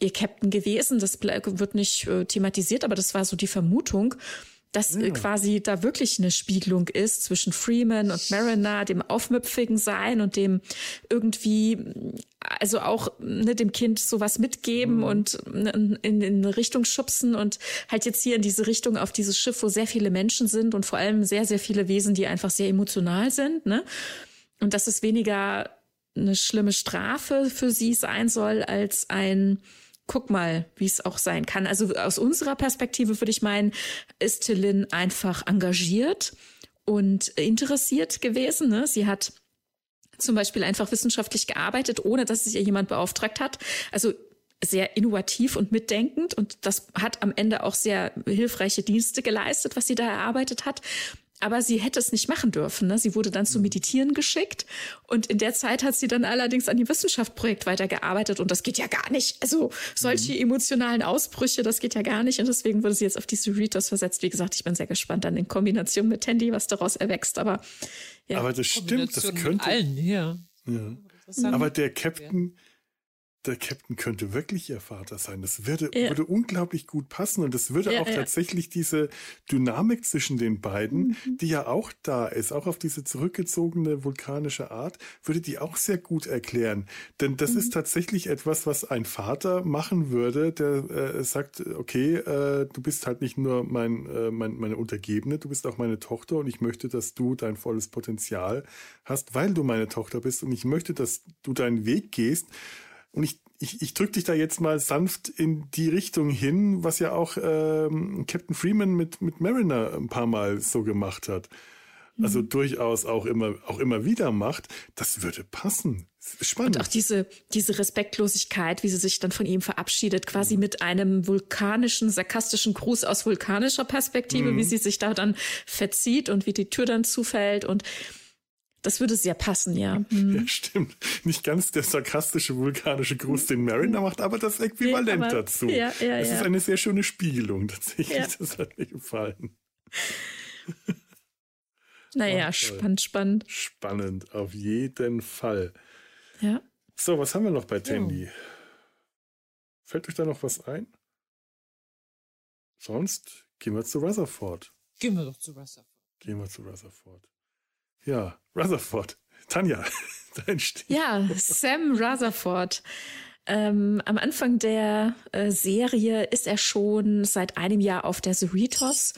ihr Captain gewesen. Das wird nicht äh, thematisiert, aber das war so die Vermutung dass ja. quasi da wirklich eine Spiegelung ist zwischen Freeman und Mariner, dem aufmüpfigen Sein und dem irgendwie, also auch ne, dem Kind sowas mitgeben mhm. und ne, in, in eine Richtung schubsen und halt jetzt hier in diese Richtung auf dieses Schiff, wo sehr viele Menschen sind und vor allem sehr, sehr viele Wesen, die einfach sehr emotional sind, ne? Und dass es weniger eine schlimme Strafe für sie sein soll als ein guck mal, wie es auch sein kann. Also aus unserer Perspektive würde ich meinen, ist Tillin einfach engagiert und interessiert gewesen. Ne? Sie hat zum Beispiel einfach wissenschaftlich gearbeitet, ohne dass sich ihr jemand beauftragt hat. Also sehr innovativ und mitdenkend und das hat am Ende auch sehr hilfreiche Dienste geleistet, was sie da erarbeitet hat. Aber sie hätte es nicht machen dürfen. Ne? Sie wurde dann zum Meditieren geschickt und in der Zeit hat sie dann allerdings an dem Wissenschaftsprojekt weitergearbeitet und das geht ja gar nicht. Also solche mhm. emotionalen Ausbrüche, das geht ja gar nicht und deswegen wurde sie jetzt auf die Cerritos versetzt. Wie gesagt, ich bin sehr gespannt dann in Kombination mit Tandy, was daraus erwächst. Aber ja. Aber das stimmt, das könnte. Allen, ja. ja. Aber der Captain, der Captain könnte wirklich ihr Vater sein. Das würde, ja. würde unglaublich gut passen und es würde ja, auch ja. tatsächlich diese Dynamik zwischen den beiden, mhm. die ja auch da ist, auch auf diese zurückgezogene vulkanische Art, würde die auch sehr gut erklären. Denn das mhm. ist tatsächlich etwas, was ein Vater machen würde, der äh, sagt, okay, äh, du bist halt nicht nur mein, äh, mein, meine Untergebene, du bist auch meine Tochter und ich möchte, dass du dein volles Potenzial hast, weil du meine Tochter bist und ich möchte, dass du deinen Weg gehst und ich, ich, ich drücke dich da jetzt mal sanft in die Richtung hin, was ja auch ähm, Captain Freeman mit, mit Mariner ein paar Mal so gemacht hat. Also mhm. durchaus auch immer, auch immer wieder macht. Das würde passen. Spannend. Und auch diese, diese Respektlosigkeit, wie sie sich dann von ihm verabschiedet, quasi mhm. mit einem vulkanischen, sarkastischen Gruß aus vulkanischer Perspektive, mhm. wie sie sich da dann verzieht und wie die Tür dann zufällt und Das würde sehr passen, ja. [LAUGHS] Mhm. Ja, stimmt. Nicht ganz der sarkastische vulkanische Gruß, den Mariner macht, aber das Äquivalent nee, aber, dazu. Ja, ja, das ja. ist eine sehr schöne Spiegelung tatsächlich. Ja. Das hat mir gefallen. [LAUGHS] Naja, spannend, spannend. Spannend, auf jeden Fall. Ja. So, was haben wir noch bei Tandy? Ja. Fällt euch da noch was ein? Sonst gehen wir zu Rutherford. Gehen wir doch zu Rutherford. Gehen wir zu Rutherford. Ja, Rutherford. Tanja, [LAUGHS] dein Stich. Ja, Sam Rutherford. Ähm, am Anfang der äh, Serie ist er schon seit einem Jahr auf der Cerritos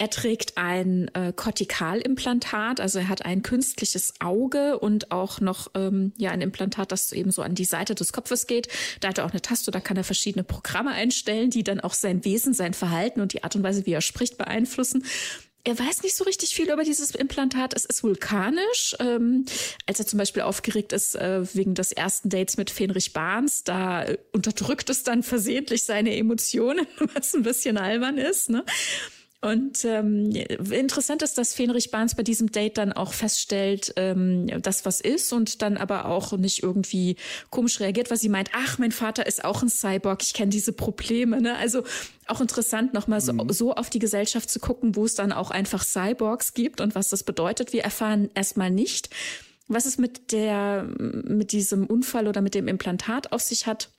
er trägt ein äh, Kortikalimplantat, also er hat ein künstliches Auge und auch noch ähm, ja ein Implantat, das eben so an die Seite des Kopfes geht. Da hat er auch eine Taste, da kann er verschiedene Programme einstellen, die dann auch sein Wesen, sein Verhalten und die Art und Weise, wie er spricht, beeinflussen. Er weiß nicht so richtig viel über dieses Implantat. Es ist vulkanisch. Ähm, als er zum Beispiel aufgeregt ist äh, wegen des ersten Dates mit Fenrich Barnes, da äh, unterdrückt es dann versehentlich seine Emotionen, [LAUGHS] was ein bisschen albern ist. Ne? Und ähm, interessant ist, dass Fenrich Barnes bei diesem Date dann auch feststellt, ähm, dass was ist und dann aber auch nicht irgendwie komisch reagiert, weil sie meint, ach, mein Vater ist auch ein Cyborg, ich kenne diese Probleme. Ne? Also auch interessant, nochmal so, mhm. so auf die Gesellschaft zu gucken, wo es dann auch einfach Cyborgs gibt und was das bedeutet. Wir erfahren erstmal nicht, was es mit der, mit diesem Unfall oder mit dem Implantat auf sich hat.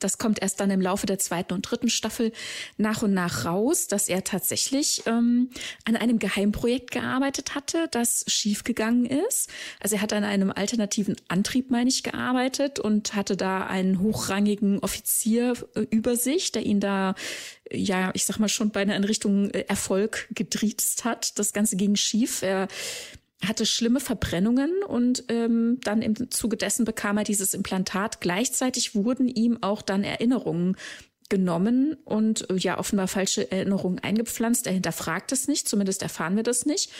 Das kommt erst dann im Laufe der zweiten und dritten Staffel nach und nach raus, dass er tatsächlich ähm, an einem Geheimprojekt gearbeitet hatte, das schiefgegangen ist. Also er hat an einem alternativen Antrieb, meine ich, gearbeitet und hatte da einen hochrangigen Offizier äh, über sich, der ihn da ja, ich sag mal schon beinahe in Richtung äh, Erfolg gedriezt hat. Das Ganze ging schief. Er hatte schlimme Verbrennungen und ähm, dann im Zuge dessen bekam er dieses Implantat. Gleichzeitig wurden ihm auch dann Erinnerungen genommen und äh, ja offenbar falsche Erinnerungen eingepflanzt. Er hinterfragt es nicht, zumindest erfahren wir das nicht.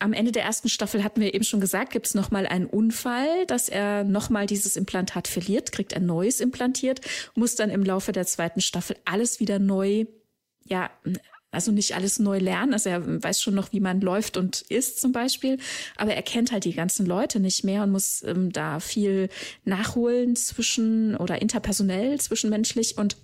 Am Ende der ersten Staffel hatten wir eben schon gesagt, gibt es nochmal einen Unfall, dass er nochmal dieses Implantat verliert, kriegt ein neues implantiert, muss dann im Laufe der zweiten Staffel alles wieder neu ja, also nicht alles neu lernen. Also er weiß schon noch, wie man läuft und isst zum Beispiel, aber er kennt halt die ganzen Leute nicht mehr und muss ähm, da viel nachholen zwischen oder interpersonell, zwischenmenschlich und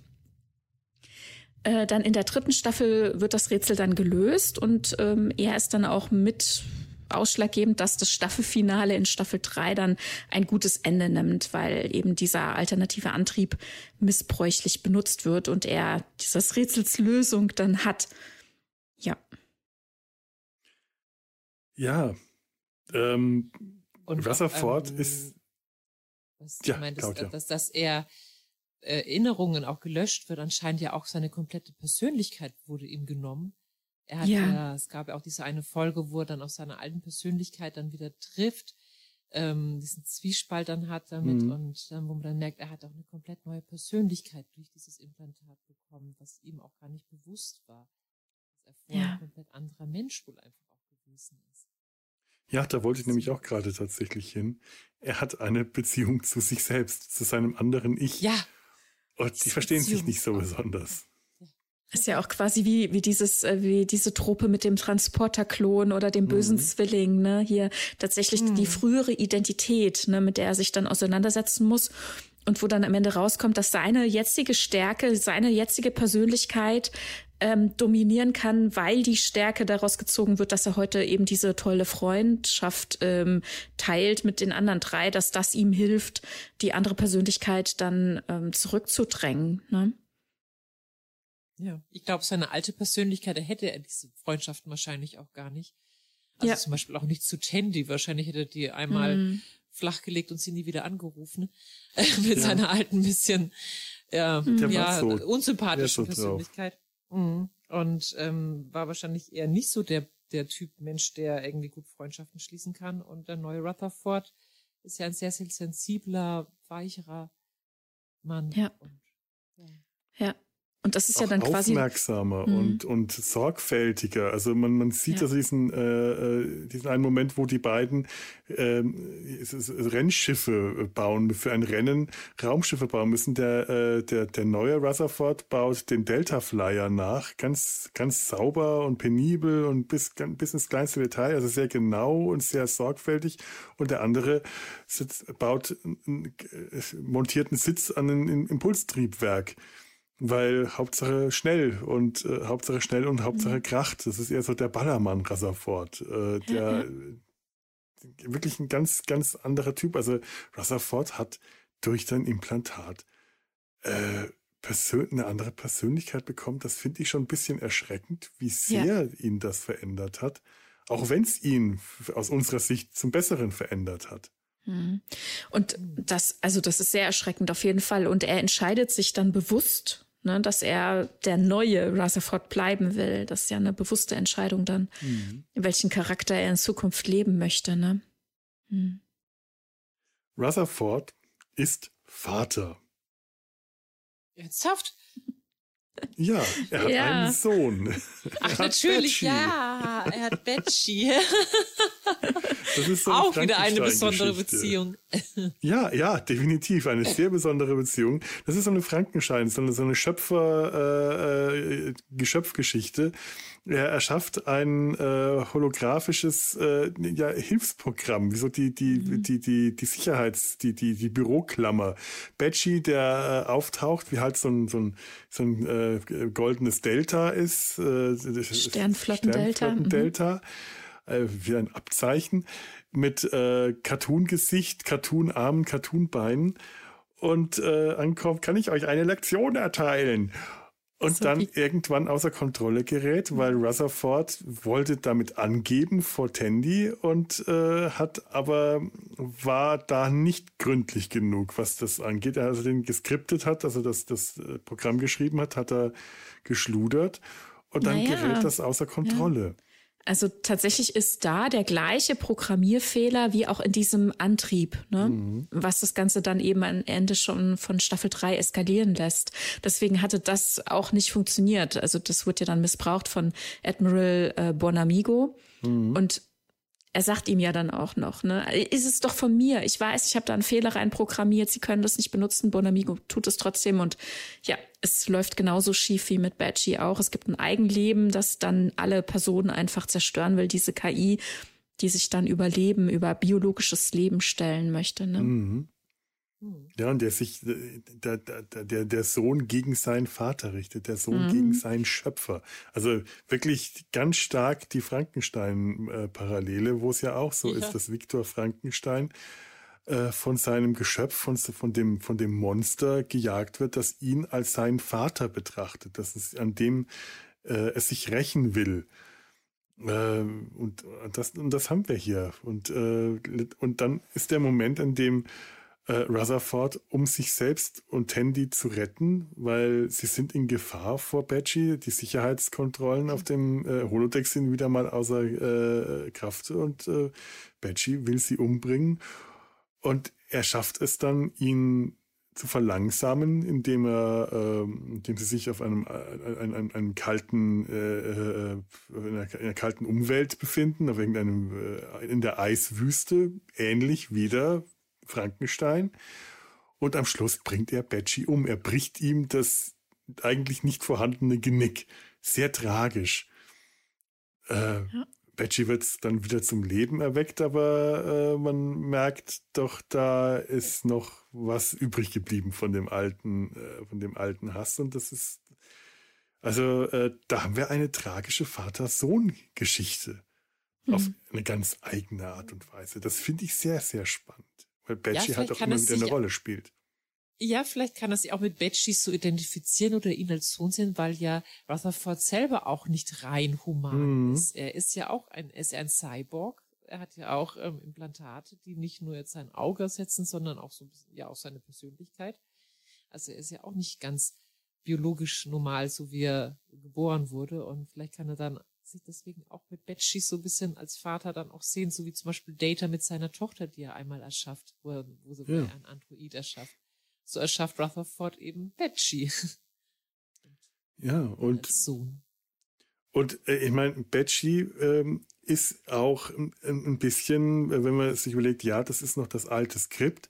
äh, dann in der dritten Staffel wird das Rätsel dann gelöst und ähm, er ist dann auch mit ausschlaggebend, dass das Staffelfinale in Staffel 3 dann ein gutes Ende nimmt, weil eben dieser alternative Antrieb missbräuchlich benutzt wird und er dieses Rätsels Lösung dann hat. Ja. Ja. Ähm, und Wasserford ähm, ist. Was ja, meint, dass, dass, dass er Erinnerungen auch gelöscht wird, anscheinend ja auch seine komplette Persönlichkeit wurde ihm genommen. Er hat ja. ja, es gab ja auch diese eine Folge, wo er dann aus seiner alten Persönlichkeit dann wieder trifft, ähm, diesen Zwiespalt dann hat damit mhm. und dann, wo man dann merkt, er hat auch eine komplett neue Persönlichkeit durch dieses Implantat bekommen, was ihm auch gar nicht bewusst war, dass er vorher ja. ein komplett anderer Mensch wohl einfach auch gewesen ist. Ja, da wollte ich nämlich auch gerade tatsächlich hin. Er hat eine Beziehung zu sich selbst, zu seinem anderen Ich. Ja. Und die verstehen sich nicht so besonders. Ist ja auch quasi wie, wie dieses, äh, wie diese Truppe mit dem Transporterklon oder dem bösen mhm. Zwilling, ne? Hier tatsächlich mhm. die frühere Identität, ne, mit der er sich dann auseinandersetzen muss. Und wo dann am Ende rauskommt, dass seine jetzige Stärke, seine jetzige Persönlichkeit ähm, dominieren kann, weil die Stärke daraus gezogen wird, dass er heute eben diese tolle Freundschaft ähm, teilt mit den anderen drei, dass das ihm hilft, die andere Persönlichkeit dann ähm, zurückzudrängen. Ne? Ja, ich glaube, seine alte Persönlichkeit, da hätte er diese Freundschaften wahrscheinlich auch gar nicht. Also ja. zum Beispiel auch nicht zu Tandy. Wahrscheinlich hätte er die einmal mhm. flachgelegt und sie nie wieder angerufen. [LAUGHS] mit ja. seiner alten bisschen ja, ja so, unsympathischen so Persönlichkeit. Mhm. Und ähm, war wahrscheinlich eher nicht so der, der Typ Mensch, der irgendwie gut Freundschaften schließen kann. Und der neue Rutherford ist ja ein sehr, sehr sensibler, weicherer Mann. Ja. Und, ja. ja. Und das ist ja dann quasi aufmerksamer mhm. und und sorgfältiger. Also man man sieht ja. also diesen äh, äh, diesen einen Moment, wo die beiden äh, Rennschiffe bauen für ein Rennen, Raumschiffe bauen müssen. Der äh, der der neue Rutherford baut den Delta Flyer nach, ganz ganz sauber und penibel und bis bis ins kleinste Detail, also sehr genau und sehr sorgfältig. Und der andere sitzt, baut montiert einen Sitz an ein Impulstriebwerk weil Hauptsache schnell und äh, Hauptsache schnell und Hauptsache mhm. Kracht. Das ist eher so der Ballermann Rutherford, äh, der mhm. wirklich ein ganz, ganz anderer Typ. Also Rutherford hat durch sein Implantat äh, eine andere Persönlichkeit bekommen. Das finde ich schon ein bisschen erschreckend, wie sehr ja. ihn das verändert hat. Auch wenn es ihn aus unserer Sicht zum Besseren verändert hat. Mhm. Und das, also das ist sehr erschreckend auf jeden Fall. Und er entscheidet sich dann bewusst ne, dass er der neue Rutherford bleiben will. Das ist ja eine bewusste Entscheidung dann, mhm. welchen Charakter er in Zukunft leben möchte. Ne? Mhm. Rutherford ist Vater. Ernsthaft? Ja, er hat ja. einen Sohn. Ach, natürlich, ja, er hat Betsy. Das ist so Auch wieder eine besondere Beziehung. Ja, ja, definitiv. Eine sehr besondere Beziehung. Das ist so eine Frankenstein, so eine, so eine Schöpfer, äh, äh Geschöpfgeschichte. Er erschafft ein äh, holographisches äh, ja, Hilfsprogramm, wieso die die mhm. die die die Sicherheits die die die Büroklammer. Betsy, der äh, auftaucht, wie halt so ein so ein so ein äh, goldenes Delta ist, äh, Sternflotten-Delta. Sternflotten-Delta. Mhm. Äh, wie ein Abzeichen mit äh, Cartoon-Gesicht, Cartoon-Armen, Cartoon-Beinen. Und äh, ankommt, kann ich euch eine Lektion erteilen? Und so dann irgendwann außer Kontrolle gerät, weil Rutherford wollte damit angeben vor Tandy und äh, hat aber war da nicht gründlich genug, was das angeht. Er also den geskriptet hat, also das, das äh, Programm geschrieben hat, hat er geschludert und dann naja. gerät das außer Kontrolle. Ja. Also tatsächlich ist da der gleiche Programmierfehler wie auch in diesem Antrieb, ne? Mhm. was das Ganze dann eben am Ende schon von Staffel 3 eskalieren lässt. Deswegen hatte das auch nicht funktioniert. Also das wurde ja dann missbraucht von Admiral äh, Bonamigo. Mhm. Und er sagt ihm ja dann auch noch, ne, ist es doch von mir. Ich weiß, ich habe da einen Fehler reinprogrammiert. Sie können das nicht benutzen. Bonamigo tut es trotzdem. Und ja, es läuft genauso schief wie mit Badgie auch. Es gibt ein Eigenleben, das dann alle Personen einfach zerstören will, diese KI, die sich dann über Leben, über biologisches Leben stellen möchte. Ne? Mhm. Hm. Ja, und der sich, der, der, der, der Sohn gegen seinen Vater richtet, der Sohn mhm. gegen seinen Schöpfer. Also wirklich ganz stark die Frankenstein-Parallele, wo es ja auch so ja. ist, dass Viktor Frankenstein äh, von seinem Geschöpf, von, von, dem, von dem Monster gejagt wird, das ihn als seinen Vater betrachtet, dass es an dem äh, es sich rächen will. Äh, und, das, und das haben wir hier. Und, äh, und dann ist der Moment, in dem äh, Rutherford, um sich selbst und Tandy zu retten, weil sie sind in Gefahr vor Badgie. Die Sicherheitskontrollen auf dem äh, Holodeck sind wieder mal außer äh, Kraft und äh, Badgie will sie umbringen. Und er schafft es dann, ihn zu verlangsamen, indem er, äh, indem sie sich auf einem, äh, einem, einem kalten, äh, äh, in, einer, in einer kalten Umwelt befinden, auf irgendeinem, äh, in der Eiswüste, ähnlich wieder Frankenstein. Und am Schluss bringt er Badgie um. Er bricht ihm das eigentlich nicht vorhandene Genick. Sehr tragisch. Äh, ja. Badgie wird dann wieder zum Leben erweckt, aber äh, man merkt doch, da ist noch was übrig geblieben von dem alten, äh, von dem alten Hass. Und das ist, also äh, da haben wir eine tragische Vater-Sohn-Geschichte. Mhm. Auf eine ganz eigene Art und Weise. Das finde ich sehr, sehr spannend. Weil Betsy ja, halt auch immer wieder eine Rolle spielt. Ja, vielleicht kann er sich auch mit Betsy so identifizieren oder ihn als Sohn sehen, weil ja Rutherford selber auch nicht rein human mhm. ist. Er ist ja auch ein, er ist ein Cyborg. Er hat ja auch ähm, Implantate, die nicht nur jetzt sein Auge ersetzen, sondern auch so ein bisschen, ja auch seine Persönlichkeit. Also er ist ja auch nicht ganz biologisch normal, so wie er geboren wurde. Und vielleicht kann er dann sich deswegen auch mit Betsy so ein bisschen als Vater dann auch sehen, so wie zum Beispiel Data mit seiner Tochter, die er einmal erschafft, wo, er, wo sie ja. ein Android erschafft. So erschafft Rutherford eben Betsy. [LAUGHS] Ja, und. Sohn. Und äh, ich meine, Betsy ähm, ist auch ein, ein bisschen, äh, wenn man sich überlegt, ja, das ist noch das alte Skript,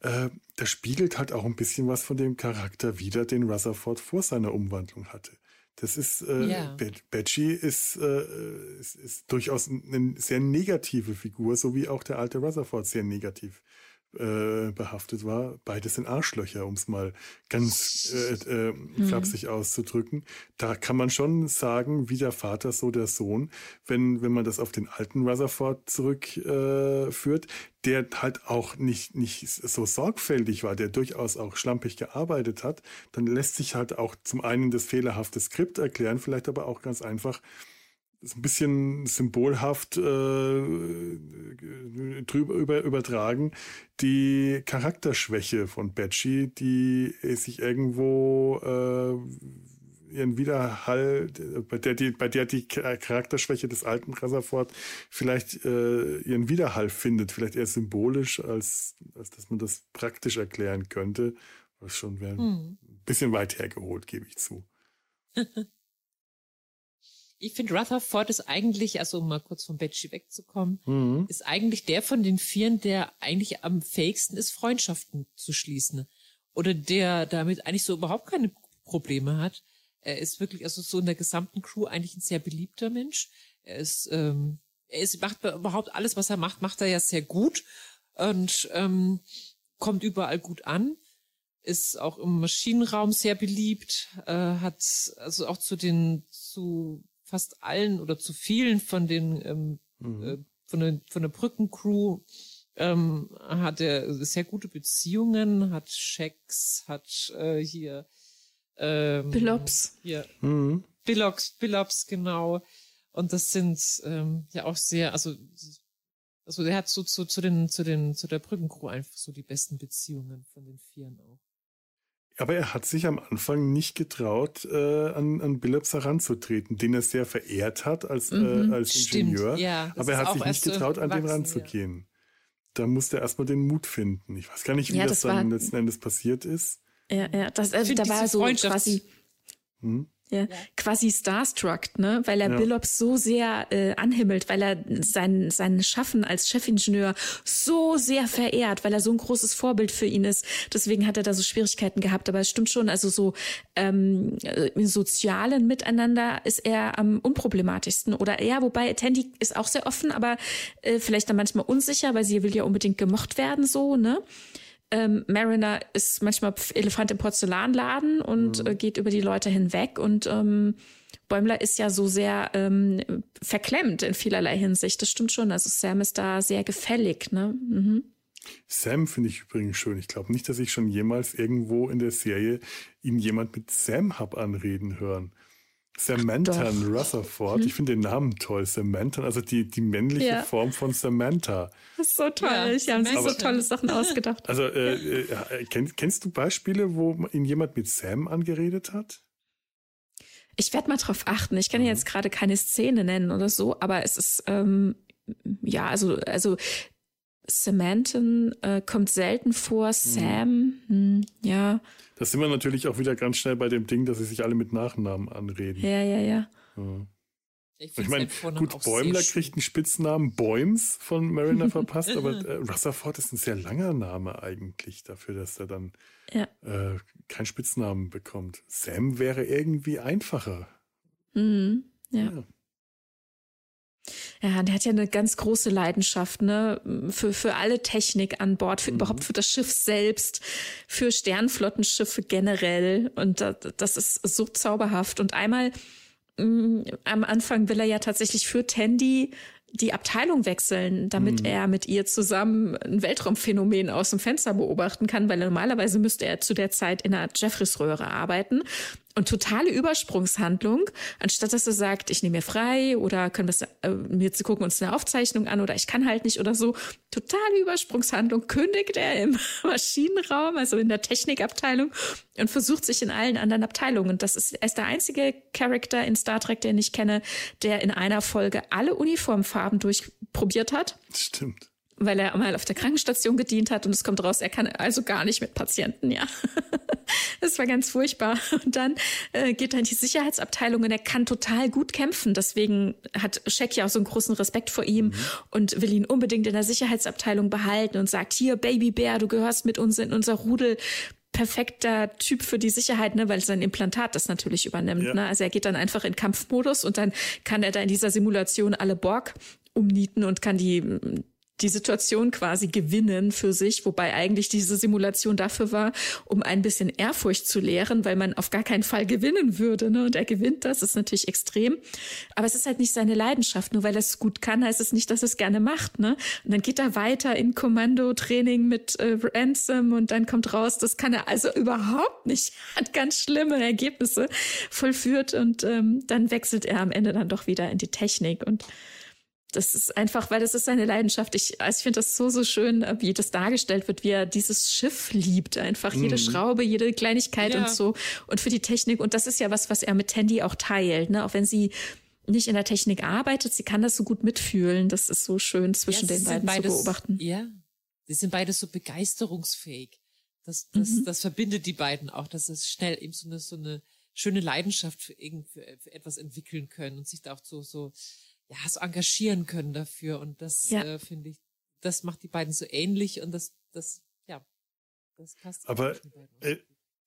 äh, das spiegelt halt auch ein bisschen was von dem Charakter wider, den Rutherford vor seiner Umwandlung hatte. Das ist, äh, ja. Betsy ist, äh, ist, ist durchaus eine sehr negative Figur, so wie auch der alte Rutherford sehr negativ äh, behaftet war. Beides sind Arschlöcher, um es mal ganz äh, äh, mhm. flapsig auszudrücken. Da kann man schon sagen, wie der Vater, so der Sohn, wenn, wenn man das auf den alten Rutherford zurückführt, äh, der halt auch nicht, nicht so sorgfältig war, der durchaus auch schlampig gearbeitet hat, dann lässt sich halt auch zum einen das fehlerhafte Skript erklären, vielleicht aber auch ganz einfach, ist ein bisschen symbolhaft äh, drüber über, übertragen, die Charakterschwäche von Betsy, die sich irgendwo äh, ihren Widerhall, bei der die, bei der die Charakterschwäche des alten Rutherford vielleicht äh, ihren Widerhall findet, vielleicht eher symbolisch, als, als dass man das praktisch erklären könnte. Was schon wäre hm. ein bisschen weit hergeholt, gebe ich zu. [LAUGHS] ich finde, Rutherford ist eigentlich, also um mal kurz von Betsy wegzukommen, mhm. ist eigentlich der von den Vieren, der eigentlich am fähigsten ist, Freundschaften zu schließen. Oder der damit eigentlich so überhaupt keine Probleme hat. Er ist wirklich, also so in der gesamten Crew eigentlich ein sehr beliebter Mensch. Er ist, ähm, er ist, macht überhaupt alles, was er macht, macht er ja sehr gut und ähm, kommt überall gut an ist auch im Maschinenraum sehr beliebt, äh, hat also auch zu den zu fast allen oder zu vielen von den ähm, mhm. äh, von, den, von der Brückencrew ähm, hat er sehr gute Beziehungen, hat Schecks, hat äh, hier ähm, Billops. Hier, mhm. Billops, Billops, genau. Und das sind ähm, ja auch sehr, also also der hat so zu, zu den zu den zu der Brückencrew einfach so die besten Beziehungen von den Vieren auch. Aber er hat sich am Anfang nicht getraut, äh, an, an Billups heranzutreten, den er sehr verehrt hat als, äh, mhm, äh, als Ingenieur. Ja, aber er hat sich nicht getraut, an den ranzugehen. Ja. Da musste er erstmal den Mut finden. Ich weiß gar nicht, wie ja, das, das dann letzten Endes passiert ist. Ja, ja, das, also, da war so quasi. Hm? Ja, quasi starstruck, ne, weil er ja. Billops so sehr äh, anhimmelt, weil er sein sein Schaffen als Chefingenieur so sehr verehrt, weil er so ein großes Vorbild für ihn ist. Deswegen hat er da so Schwierigkeiten gehabt. Aber es stimmt schon, also so ähm, im sozialen Miteinander ist er am unproblematischsten oder eher, wobei Tandy ist auch sehr offen, aber äh, vielleicht dann manchmal unsicher, weil sie will ja unbedingt gemocht werden, so ne. Ähm, Mariner ist manchmal Elefant im Porzellanladen und mhm. äh, geht über die Leute hinweg und ähm, Bäumler ist ja so sehr ähm, verklemmt in vielerlei Hinsicht. Das stimmt schon. Also Sam ist da sehr gefällig, ne? Mhm. Sam finde ich übrigens schön. Ich glaube nicht, dass ich schon jemals irgendwo in der Serie ihn jemand mit Sam hab anreden hören. Samantha Rutherford. Hm. Ich finde den Namen toll. Samantha, also die, die männliche ja. Form von Samantha. Das ist so toll. Ja, ich habe so tolle Sachen ausgedacht. Also äh, äh, kennst, kennst du Beispiele, wo ihn jemand mit Sam angeredet hat? Ich werde mal drauf achten. Ich kann mhm. jetzt gerade keine Szene nennen oder so, aber es ist ähm, ja, also also Samantha äh, kommt selten vor. Mhm. Sam, hm, ja. Da sind wir natürlich auch wieder ganz schnell bei dem Ding, dass sie sich alle mit Nachnamen anreden. Ja, ja, ja. ja. Ich, ich meine, gut, Bäumler kriegt einen Spitznamen Bäums von Mariner [LAUGHS] verpasst, aber äh, Rutherford ist ein sehr langer Name eigentlich dafür, dass er dann ja. äh, keinen Spitznamen bekommt. Sam wäre irgendwie einfacher. Mhm, ja. ja. Ja, der hat ja eine ganz große Leidenschaft, ne, für, für alle Technik an Bord, für mhm. überhaupt für das Schiff selbst, für Sternflottenschiffe generell. Und das, das ist so zauberhaft. Und einmal mh, mm, am Anfang will er ja tatsächlich für Tandy die Abteilung wechseln, damit mhm. er mit ihr zusammen ein Weltraumphänomen aus dem Fenster beobachten kann, weil normalerweise müsste er zu der Zeit in einer Jeffreys-Röhre arbeiten. Und totale Übersprungshandlung, anstatt dass er sagt, ich nehme mir frei oder können wir äh, mir zu gucken uns eine Aufzeichnung an oder ich kann halt nicht oder so. Totale Übersprungshandlung kündigt er im [LAUGHS] Maschinenraum, also in der Technikabteilung und versucht sich in allen anderen Abteilungen. Und das ist, er ist der einzige Charakter in Star Trek, den ich kenne, der in einer Folge alle Uniformfarben durchprobiert hat. Stimmt weil er mal auf der Krankenstation gedient hat und es kommt raus, er kann also gar nicht mit Patienten, ja. [LAUGHS] das war ganz furchtbar. Und dann äh, geht er in die Sicherheitsabteilung und er kann total gut kämpfen. Deswegen hat Shaq ja auch so einen großen Respekt vor ihm mhm. und will ihn unbedingt in der Sicherheitsabteilung behalten und sagt, hier, Baby Bär, du gehörst mit uns in unser Rudel perfekter Typ für die Sicherheit, ne, weil sein Implantat das natürlich übernimmt. Ja. Ne? Also er geht dann einfach in Kampfmodus und dann kann er da in dieser Simulation alle Borg umnieten und kann die die Situation quasi gewinnen für sich, wobei eigentlich diese Simulation dafür war, um ein bisschen Ehrfurcht zu lehren, weil man auf gar keinen Fall gewinnen würde. Ne? Und er gewinnt das, ist natürlich extrem. Aber es ist halt nicht seine Leidenschaft. Nur weil er es gut kann, heißt es nicht, dass er es gerne macht. Ne? Und dann geht er weiter in Kommandotraining mit äh, Ransom und dann kommt raus, das kann er also überhaupt nicht. Hat ganz schlimme Ergebnisse vollführt und ähm, dann wechselt er am Ende dann doch wieder in die Technik und das ist einfach, weil das ist seine Leidenschaft. Ich, also ich finde das so, so schön, äh, wie das dargestellt wird, wie er dieses Schiff liebt. Einfach mhm. jede Schraube, jede Kleinigkeit ja. und so. Und für die Technik. Und das ist ja was, was er mit Tandy auch teilt. Ne? Auch wenn sie nicht in der Technik arbeitet, sie kann das so gut mitfühlen. Das ist so schön zwischen ja, den beiden beides, zu beobachten. Ja, sie sind beide so begeisterungsfähig. Das, das, mhm. das verbindet die beiden auch, dass es schnell eben so eine, so eine schöne Leidenschaft für, irgend, für, für etwas entwickeln können und sich da auch so, so ja, so engagieren können dafür. Und das ja. äh, finde ich, das macht die beiden so ähnlich und das, das, ja, das passt. Aber äh,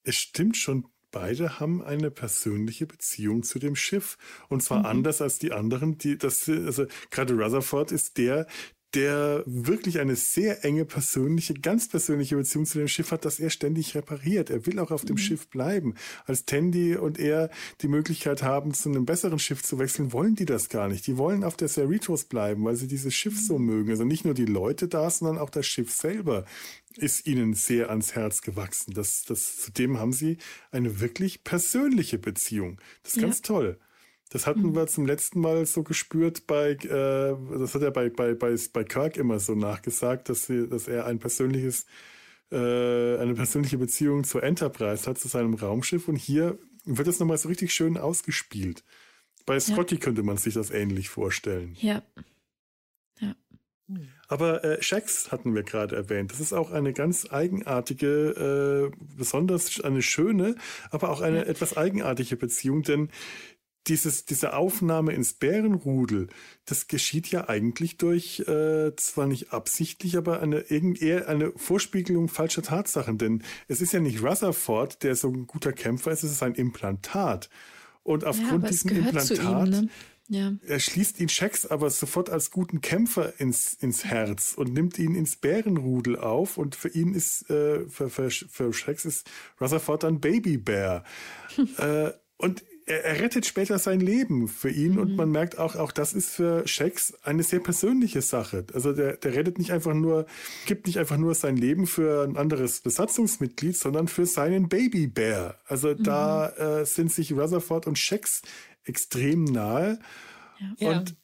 es stimmt schon, beide haben eine persönliche Beziehung zu dem Schiff. Und zwar mhm. anders als die anderen, die, das, also gerade Rutherford ist der, der wirklich eine sehr enge persönliche, ganz persönliche Beziehung zu dem Schiff hat, das er ständig repariert. Er will auch auf dem mhm. Schiff bleiben. Als Tandy und er die Möglichkeit haben, zu einem besseren Schiff zu wechseln, wollen die das gar nicht. Die wollen auf der Cerritos bleiben, weil sie dieses Schiff so mhm. mögen. Also nicht nur die Leute da, sondern auch das Schiff selber ist ihnen sehr ans Herz gewachsen. Das, das, zudem haben sie eine wirklich persönliche Beziehung. Das ist ja. ganz toll. Das hatten mhm. wir zum letzten Mal so gespürt bei, äh, das hat er bei, bei, bei, bei Kirk immer so nachgesagt, dass, sie, dass er ein persönliches, äh, eine persönliche Beziehung zur Enterprise hat, zu seinem Raumschiff. Und hier wird das nochmal so richtig schön ausgespielt. Bei Scotty ja. könnte man sich das ähnlich vorstellen. Ja. Ja. Aber äh, Shax hatten wir gerade erwähnt. Das ist auch eine ganz eigenartige, äh, besonders eine schöne, aber auch eine etwas eigenartige Beziehung, denn dieses, diese Aufnahme ins Bärenrudel, das geschieht ja eigentlich durch, äh, zwar nicht absichtlich, aber eine, eher eine Vorspiegelung falscher Tatsachen. Denn es ist ja nicht Rutherford, der so ein guter Kämpfer ist, es ist ein Implantat. Und aufgrund ja, diesem Implantat ihm, ne? ja. er schließt ihn Shax aber sofort als guten Kämpfer ins, ins Herz und nimmt ihn ins Bärenrudel auf. Und für ihn ist, äh, für, für, für Shax ist Rutherford dann Babybär. [LAUGHS] äh, und er, er, rettet später sein Leben für ihn mhm. und man merkt auch, auch das ist für Shax eine sehr persönliche Sache. Also der, der rettet nicht einfach nur, gibt nicht einfach nur sein Leben für ein anderes Besatzungsmitglied, sondern für seinen Babybär. Also mhm. da äh, sind sich Rutherford und Shax extrem nahe. Ja. Und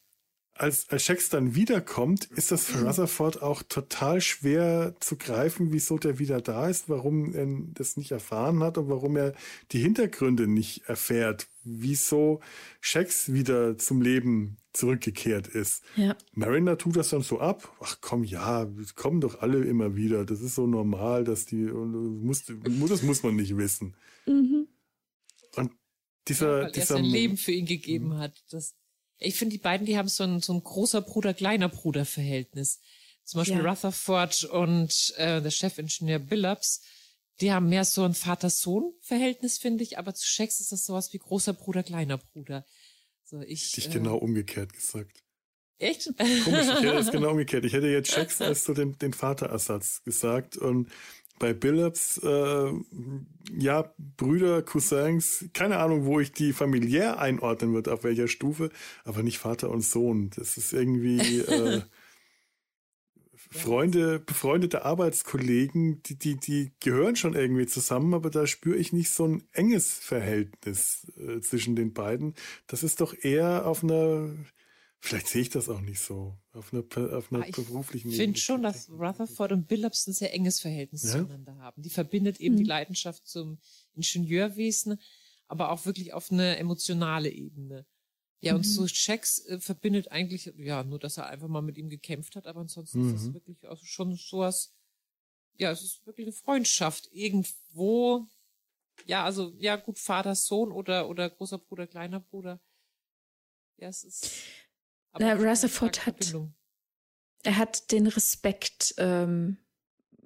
als, als Shax dann wiederkommt, ist das für mhm. Rutherford auch total schwer zu greifen, wieso der wieder da ist, warum er das nicht erfahren hat und warum er die Hintergründe nicht erfährt, wieso Shax wieder zum Leben zurückgekehrt ist. Ja. Mariner tut das dann so ab. Ach komm, ja, kommen doch alle immer wieder. Das ist so normal, dass die, muss, das muss man nicht wissen. Mhm. Und dieser, ja, weil dieser er sein Leben für ihn gegeben hat. Das, ich finde, die beiden, die haben so ein, so ein großer Bruder, kleiner Bruder Verhältnis. Zum Beispiel ja. Rutherford und äh, der Chefingenieur Billups, die haben mehr so ein Vater-Sohn-Verhältnis, finde ich, aber zu Shax ist das sowas wie großer Bruder, kleiner Bruder. So, ich, Hätte ich äh, genau umgekehrt gesagt. Echt? Komisch, ich hätte es [LAUGHS] genau umgekehrt. Ich hätte jetzt Shax als so den, den Vaterersatz gesagt und bei Billups, äh, ja, Brüder, Cousins, keine Ahnung, wo ich die familiär einordnen würde, auf welcher Stufe, aber nicht Vater und Sohn. Das ist irgendwie äh, [LAUGHS] Freunde, befreundete Arbeitskollegen, die, die, die gehören schon irgendwie zusammen, aber da spüre ich nicht so ein enges Verhältnis äh, zwischen den beiden. Das ist doch eher auf einer Vielleicht sehe ich das auch nicht so auf einer, auf einer ah, ich beruflichen Ebene. Ich finde schon, dass Rutherford und Billups ein sehr enges Verhältnis ja? zueinander haben. Die verbindet eben mhm. die Leidenschaft zum Ingenieurwesen, aber auch wirklich auf eine emotionale Ebene. Ja, und mhm. so Checks äh, verbindet eigentlich, ja, nur, dass er einfach mal mit ihm gekämpft hat, aber ansonsten mhm. ist es wirklich auch schon sowas, ja, es ist wirklich eine Freundschaft. Irgendwo, ja, also, ja, gut, Vater, Sohn oder, oder großer Bruder, kleiner Bruder. Ja, es ist. Na, Rutherford hat, er hat den Respekt, ähm,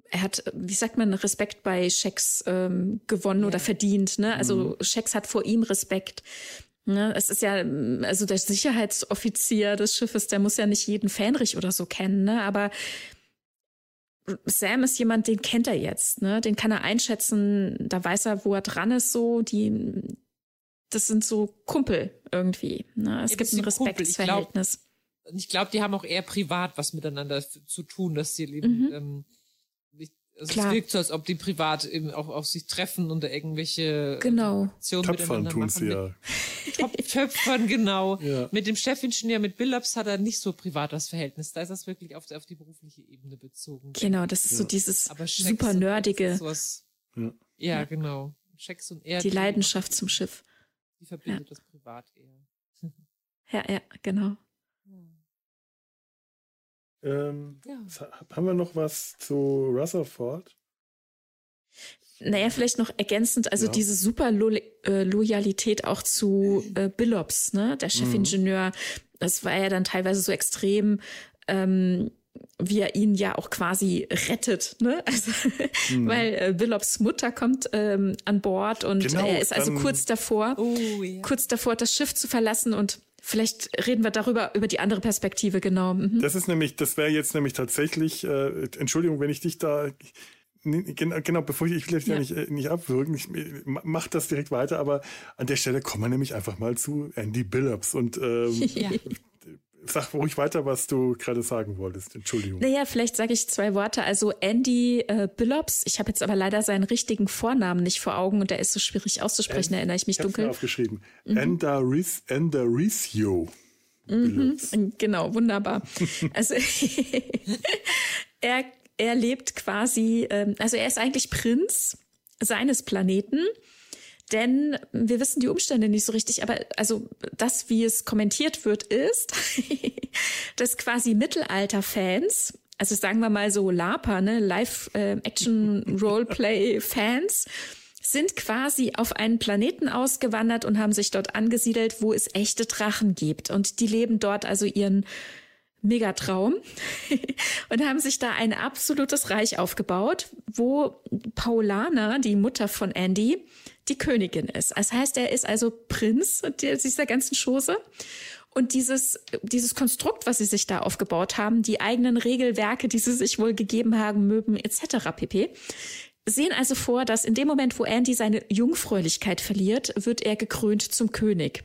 er hat, wie sagt man, Respekt bei Schex ähm, gewonnen ja. oder verdient. Ne? Also mhm. Schex hat vor ihm Respekt. Ne? Es ist ja, also der Sicherheitsoffizier des Schiffes, der muss ja nicht jeden Fähnrich oder so kennen, ne? aber Sam ist jemand, den kennt er jetzt, ne? Den kann er einschätzen, da weiß er, wo er dran ist, so, die, das sind so Kumpel irgendwie. Ne? Es ja, gibt ein Respektsverhältnis. Ich glaube, glaub, die haben auch eher privat was miteinander zu tun, dass sie eben mhm. ähm, also Klar. es wirkt so, als ob die privat eben auch auf sich treffen und da irgendwelche genau. Aktionen Töpfern miteinander machen. Ja. [LAUGHS] Top Töpfern, genau. Ja. Mit dem Chefingenieur, mit Billups hat er nicht so privat das Verhältnis. Da ist das wirklich auf, auf die berufliche Ebene bezogen. Genau, das ist ja. so dieses super nerdige. Ja. ja, genau. Checks und er. Die Leidenschaft zum Schiff. Die verbindet das privat eher. ja, ja, genau. Ähm, ja. Haben wir noch was zu Rutherford? Naja, vielleicht noch ergänzend, also ja. diese super Lo äh, Loyalität auch zu äh, Billops, ne, der Chefingenieur, mhm. das war ja dann teilweise so extrem, ähm, wie er ihn ja auch quasi rettet, ne? [LAUGHS] Also, mhm. weil äh, Billops Mutter kommt ähm, an Bord und genau, er ist also kurz davor, oh, ja. kurz davor, das Schiff zu verlassen und Vielleicht reden wir darüber, über die andere Perspektive, genau. Mhm. Das ist nämlich, das wäre jetzt nämlich tatsächlich, äh, Entschuldigung, wenn ich dich da, genau, genau bevor ich, ich will dich ja. ja nicht, äh, nicht abwürgen, ich mach das direkt weiter, aber an der Stelle kommen wir nämlich einfach mal zu Andy Billups und ähm, [LAUGHS] ja. Sag ruhig weiter, was du gerade sagen wolltest. Entschuldigung. Naja, vielleicht sage ich zwei Worte. Also Andy äh, Billops, ich habe jetzt aber leider seinen richtigen Vornamen nicht vor Augen und der ist so schwierig auszusprechen, And, erinnere ich mich ich dunkel. Ich aufgeschrieben. Mhm. Endarisio. Mhm, [LAUGHS] genau, wunderbar. also [LAUGHS] er, er lebt quasi, ähm, also er ist eigentlich Prinz seines Planeten denn wir wissen die Umstände nicht so richtig, aber also das, wie es kommentiert wird, ist, [LAUGHS] dass quasi Mittelalter-Fans, also sagen wir mal so LARPer, ne, Live-Action-Roleplay-Fans, äh, [LAUGHS] sind quasi auf einen Planeten ausgewandert und haben sich dort angesiedelt, wo es echte Drachen gibt. Und die leben dort also ihren Megatraum [LAUGHS] und haben sich da ein absolutes Reich aufgebaut, wo Paulana, die Mutter von Andy, die Königin ist. Das heißt, er ist also Prinz dieser ganzen Chose. Und dieses, dieses Konstrukt, was sie sich da aufgebaut haben, die eigenen Regelwerke, die sie sich wohl gegeben haben mögen, etc. pp., sehen also vor, dass in dem Moment, wo Andy seine Jungfräulichkeit verliert, wird er gekrönt zum König.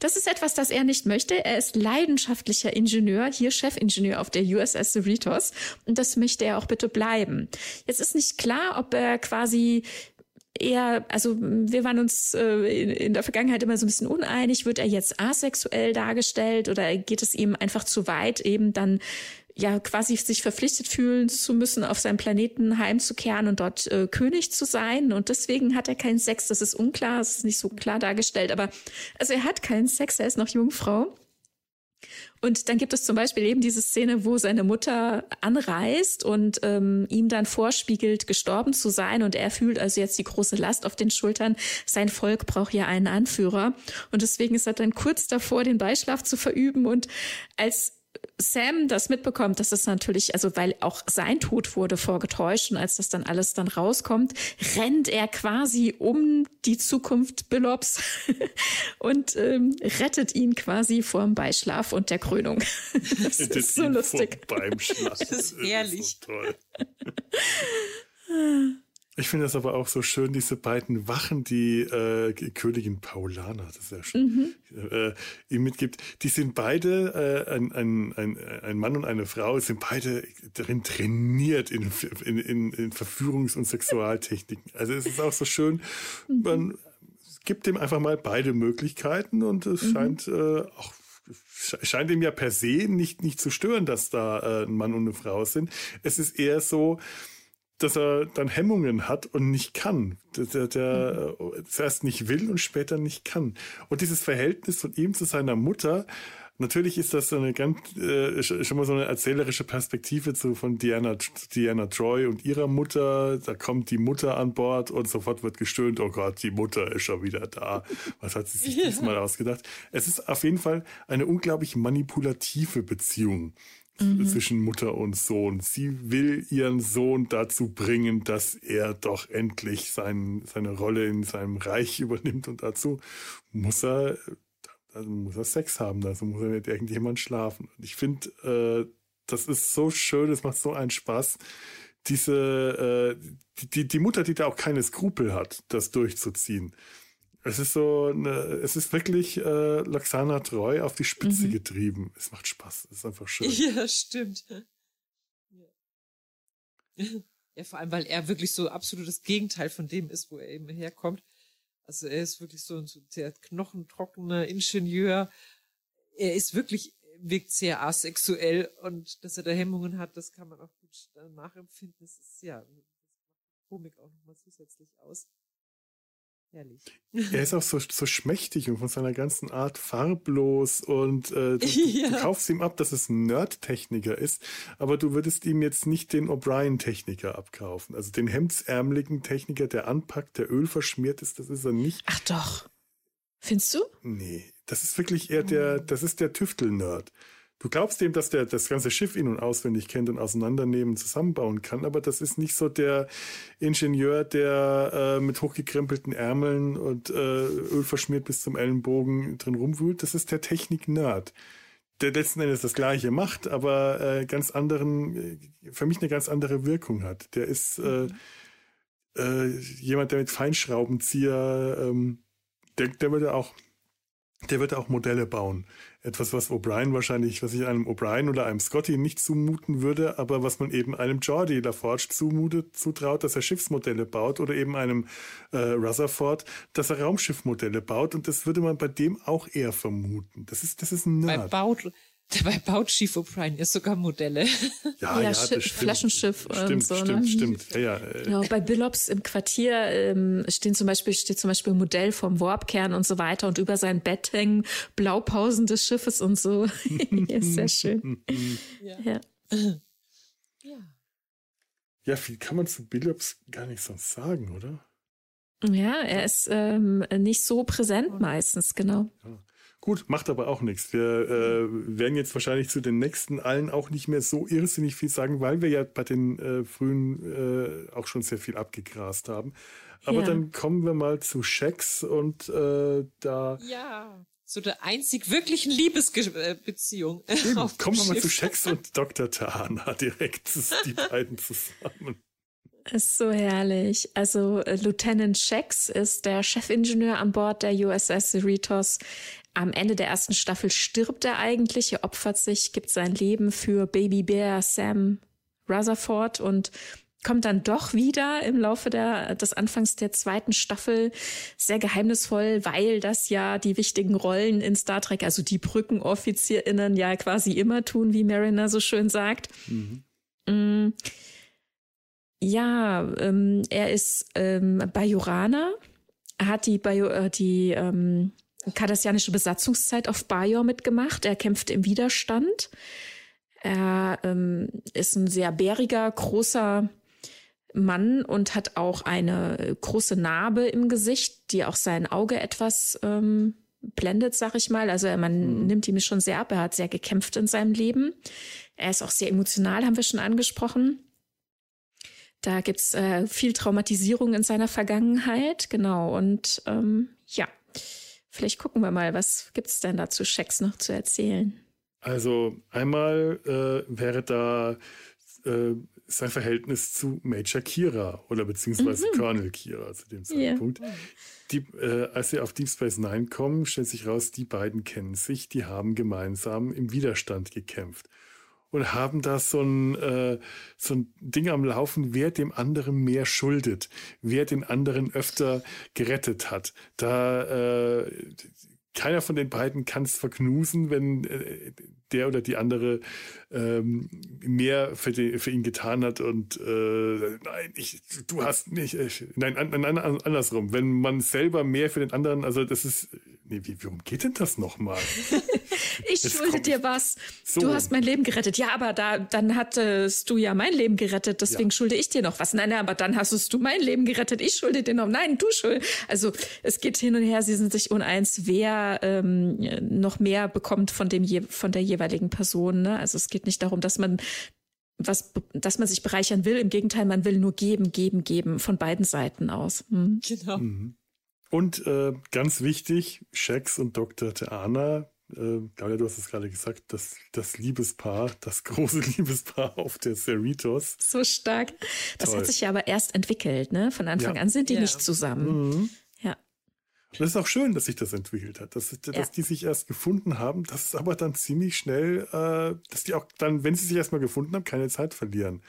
Das ist etwas, das er nicht möchte. Er ist leidenschaftlicher Ingenieur, hier Chefingenieur auf der USS Cerritos. Und das möchte er auch bitte bleiben. Jetzt ist nicht klar, ob er quasi eher, also wir waren uns äh, in, in, der Vergangenheit immer so ein bisschen uneinig, wird er jetzt asexuell dargestellt oder geht es ihm einfach zu weit, eben dann ja quasi sich verpflichtet fühlen zu müssen, auf seinem Planeten heimzukehren und dort äh, König zu sein. Und deswegen hat er keinen Sex. Das ist unklar, das ist nicht so klar dargestellt. Aber also er hat keinen Sex, er ist noch Jungfrau. Und dann gibt es zum Beispiel eben diese Szene, wo seine Mutter anreist und ähm, ihm dann vorspiegelt, gestorben zu sein. Und er fühlt also jetzt die große Last auf den Schultern. Sein Volk braucht ja einen Anführer. Und deswegen ist er dann kurz davor, den Beischlaf zu verüben. Und als Sam das mitbekommt, dass das natürlich, also weil auch sein Tod wurde vorgetäuscht und als das dann alles dann rauskommt, rennt er quasi um die Zukunft Billops [LAUGHS] und ähm, rettet ihn quasi vor dem Beischlaf und der Krönung. [LAUGHS] Das ist so lustig. Beim Schlaf. Das ist herrlich. Das ist so toll. [LAUGHS] Ich finde das aber auch so schön, diese beiden Wachen, die äh, Königin Paulana, das ist ja schön, mhm. äh, ihm mitgibt. Die sind beide, äh, ein, ein, ein, ein Mann und eine Frau, sind beide darin trainiert in, in, in, in Verführungs- und Sexualtechniken. Also es ist auch so schön, mhm. man gibt dem einfach mal beide Möglichkeiten und es mhm. scheint äh, auch scheint ihm ja per se nicht, nicht zu stören, dass da äh, ein Mann und eine Frau sind. Es ist eher so, dass er dann Hemmungen hat und nicht kann. Der, der mhm. zuerst nicht will und später nicht kann. Und dieses Verhältnis von ihm zu seiner Mutter, natürlich ist das so eine ganz, äh, schon mal so eine erzählerische Perspektive zu, von Diana, Diana Troy und ihrer Mutter. Da kommt die Mutter an Bord und sofort wird gestöhnt, oh Gott, die Mutter ist schon wieder da. Was hat sie sich ja. [LAUGHS] diesmal ausgedacht? Es ist auf jeden Fall eine unglaublich manipulative Beziehung mhm. zwischen Mutter und Sohn. Sie will ihren Sohn dazu bringen, dass er doch endlich sein, seine Rolle in seinem Reich [LAUGHS] übernimmt und dazu muss er, also muss er Sex haben, dazu muss er mit irgendjemand schlafen. Und ich finde, äh, das ist so schön, es macht so einen Spaß. Diese, äh, die, die Mutter, die da auch keine Skrupel hat, das durchzuziehen. Es ist so, eine, es ist wirklich äh, Laxana treu auf die Spitze mhm. getrieben. Es macht Spaß. Es ist einfach schön. Ja, stimmt. Ja. ja, vor allem, weil er wirklich so absolutes Gegenteil von dem ist, wo er eben herkommt. Also er ist wirklich so ein sehr knochentrockener Ingenieur. Er ist wirklich, wirkt sehr asexuell und dass er da Hemmungen hat, das kann man auch gut nachempfinden. Das ist ja, das macht Komik auch nochmal zusätzlich aus. Herrlich. Er ist auch so, so schmächtig und von seiner ganzen Art farblos und äh, [LAUGHS] du, ja. du kaufst ihm ab, dass es ein Nerd-Techniker ist, aber du würdest ihm jetzt nicht den O'Brien-Techniker abkaufen. Also den hemdsärmeligen Techniker, der anpackt, der Öl verschmiert ist, das ist er nicht. Ach doch. Findest du? Nee, das ist wirklich eher der, das ist der Tüftel-Nerd. Du glaubst dem, dass der das ganze Schiff in- und auswendig kennt und auseinandernehmen, zusammenbauen kann, aber das ist nicht so der Ingenieur, der äh, mit hochgekrempelten Ärmeln und äh, Öl verschmiert bis zum Ellenbogen drin rumwühlt. Das ist der Technik-Nerd, der letzten Endes das Gleiche macht, aber äh, ganz anderen, äh, für mich eine ganz andere Wirkung hat. Der ist äh, mhm. äh, jemand, der mit Feinschraubenzieher, ähm, der, der würde auch der wird auch Modelle bauen. Etwas, was O'Brien wahrscheinlich, was ich einem O'Brien oder einem Scotty nicht zumuten würde, aber was man eben einem Geordie LaForge zumutet, zutraut, dass er Schiffsmodelle baut oder eben einem äh, Rutherford, dass er Raumschiffmodelle baut. Und das würde man bei dem auch eher vermuten. Das ist, das ist ein Nerd. Bei baut, [LAUGHS] Dabei baut Chief O'Brien ja sogar Modelle. Ja, ja, ja Flaschenschiff stimmt, und so. Stimmt, ne? stimmt, ja, ja. Äh. Genau, bei Billops im Quartier ähm, stehen zum Beispiel, steht zum Beispiel ein Modell vom Warpkern und so weiter und über sein Bett hängen Blaupausen des Schiffes und so. [LAUGHS] ja, sehr schön. ja. ja. Ja. Ja, viel kann man zu Billops gar nicht sonst sagen, oder? Ja, er ist ähm, nicht so präsent meistens, genau. Ja. Gut, macht aber auch nichts. Wir äh, werden jetzt wahrscheinlich zu den nächsten allen auch nicht mehr so irrsinnig viel sagen, weil wir ja bei den äh, frühen äh, auch schon sehr viel abgegrast haben. Aber ja. dann kommen wir mal zu Shax und äh, da. Ja, zu der einzig wirklichen Liebesbeziehung. kommen wir mal zu Shax und Dr. Tahana [LAUGHS] direkt, die beiden zusammen. Ist so herrlich. Also äh, Lieutenant Shax ist der Chefingenieur an Bord der USS Cerritos. Am Ende der ersten Staffel stirbt er eigentlich, er opfert sich, gibt sein Leben für Baby Bear Sam Rutherford und kommt dann doch wieder im Laufe der, des Anfangs der zweiten Staffel sehr geheimnisvoll, weil das ja die wichtigen Rollen in Star Trek, also die BrückenoffizierInnen ja quasi immer tun, wie Mariner so schön sagt. Mhm. Mm. Ja, ähm, er ist ähm, Bajoraner, er hat die, Bajo äh, die ähm, kardassianische Besatzungszeit auf Bajor mitgemacht. Er kämpft im Widerstand. Er ähm, ist ein sehr bäriger, großer Mann und hat auch eine große Narbe im Gesicht, die auch sein Auge etwas ähm, blendet, sag ich mal. Also man mhm. nimmt ihm schon sehr ab. Er hat sehr gekämpft in seinem Leben. Er ist auch sehr emotional, haben wir schon angesprochen. Da gibt's äh, viel Traumatisierung in seiner Vergangenheit, genau. Und ähm, ja, Vielleicht gucken wir mal, was gibt es denn da zu Schecks noch zu erzählen? Also einmal äh, wäre da äh, sein Verhältnis zu Major Kira oder beziehungsweise mhm. Colonel Kira zu dem Zeitpunkt. Ja. Die, äh, als sie auf Deep Space Nine kommen, stellt sich raus, die beiden kennen sich, die haben gemeinsam im Widerstand gekämpft und haben da so ein, äh, so ein Ding am Laufen, wer dem anderen mehr schuldet, wer den anderen öfter gerettet hat. Da äh, keiner von den beiden kann es verknusen, wenn äh, der oder die andere ähm, mehr für, die, für, ihn getan hat und äh, nein, ich, du hast nicht, ich, nein, an, an, andersrum, wenn man selber mehr für den anderen, also das ist, nee, wie, warum geht denn das nochmal? [LAUGHS] ich Jetzt schulde dir was. So. Du hast mein Leben gerettet. Ja, aber da, dann hattest du ja mein Leben gerettet, deswegen ja. schulde ich dir noch was. Nein, nein, aber dann hast du mein Leben gerettet, ich schulde dir noch. Nein, du schuld. Also es geht hin und her, sie sind sich uneins, wer ähm, noch mehr bekommt von dem von der jeweiligen Person. Ne? Also es geht nicht darum, dass man was, dass man sich bereichern will. Im Gegenteil, man will nur geben, geben, geben von beiden Seiten aus. Hm. Genau. Mhm. Und äh, ganz wichtig, Shax und Dr. Teana äh, Claudia, du hast es gerade gesagt, das, das Liebespaar, das [LAUGHS] große Liebespaar auf der Cerritos. So stark. Das Toll. hat sich ja aber erst entwickelt, ne? Von Anfang ja. an sind die ja. nicht zusammen. Mhm. Ja. Und es ist auch schön, dass sich das entwickelt hat, dass, dass ja. die sich erst gefunden haben, dass es aber dann ziemlich schnell, äh, dass die auch dann, wenn sie sich erstmal gefunden haben, keine Zeit verlieren.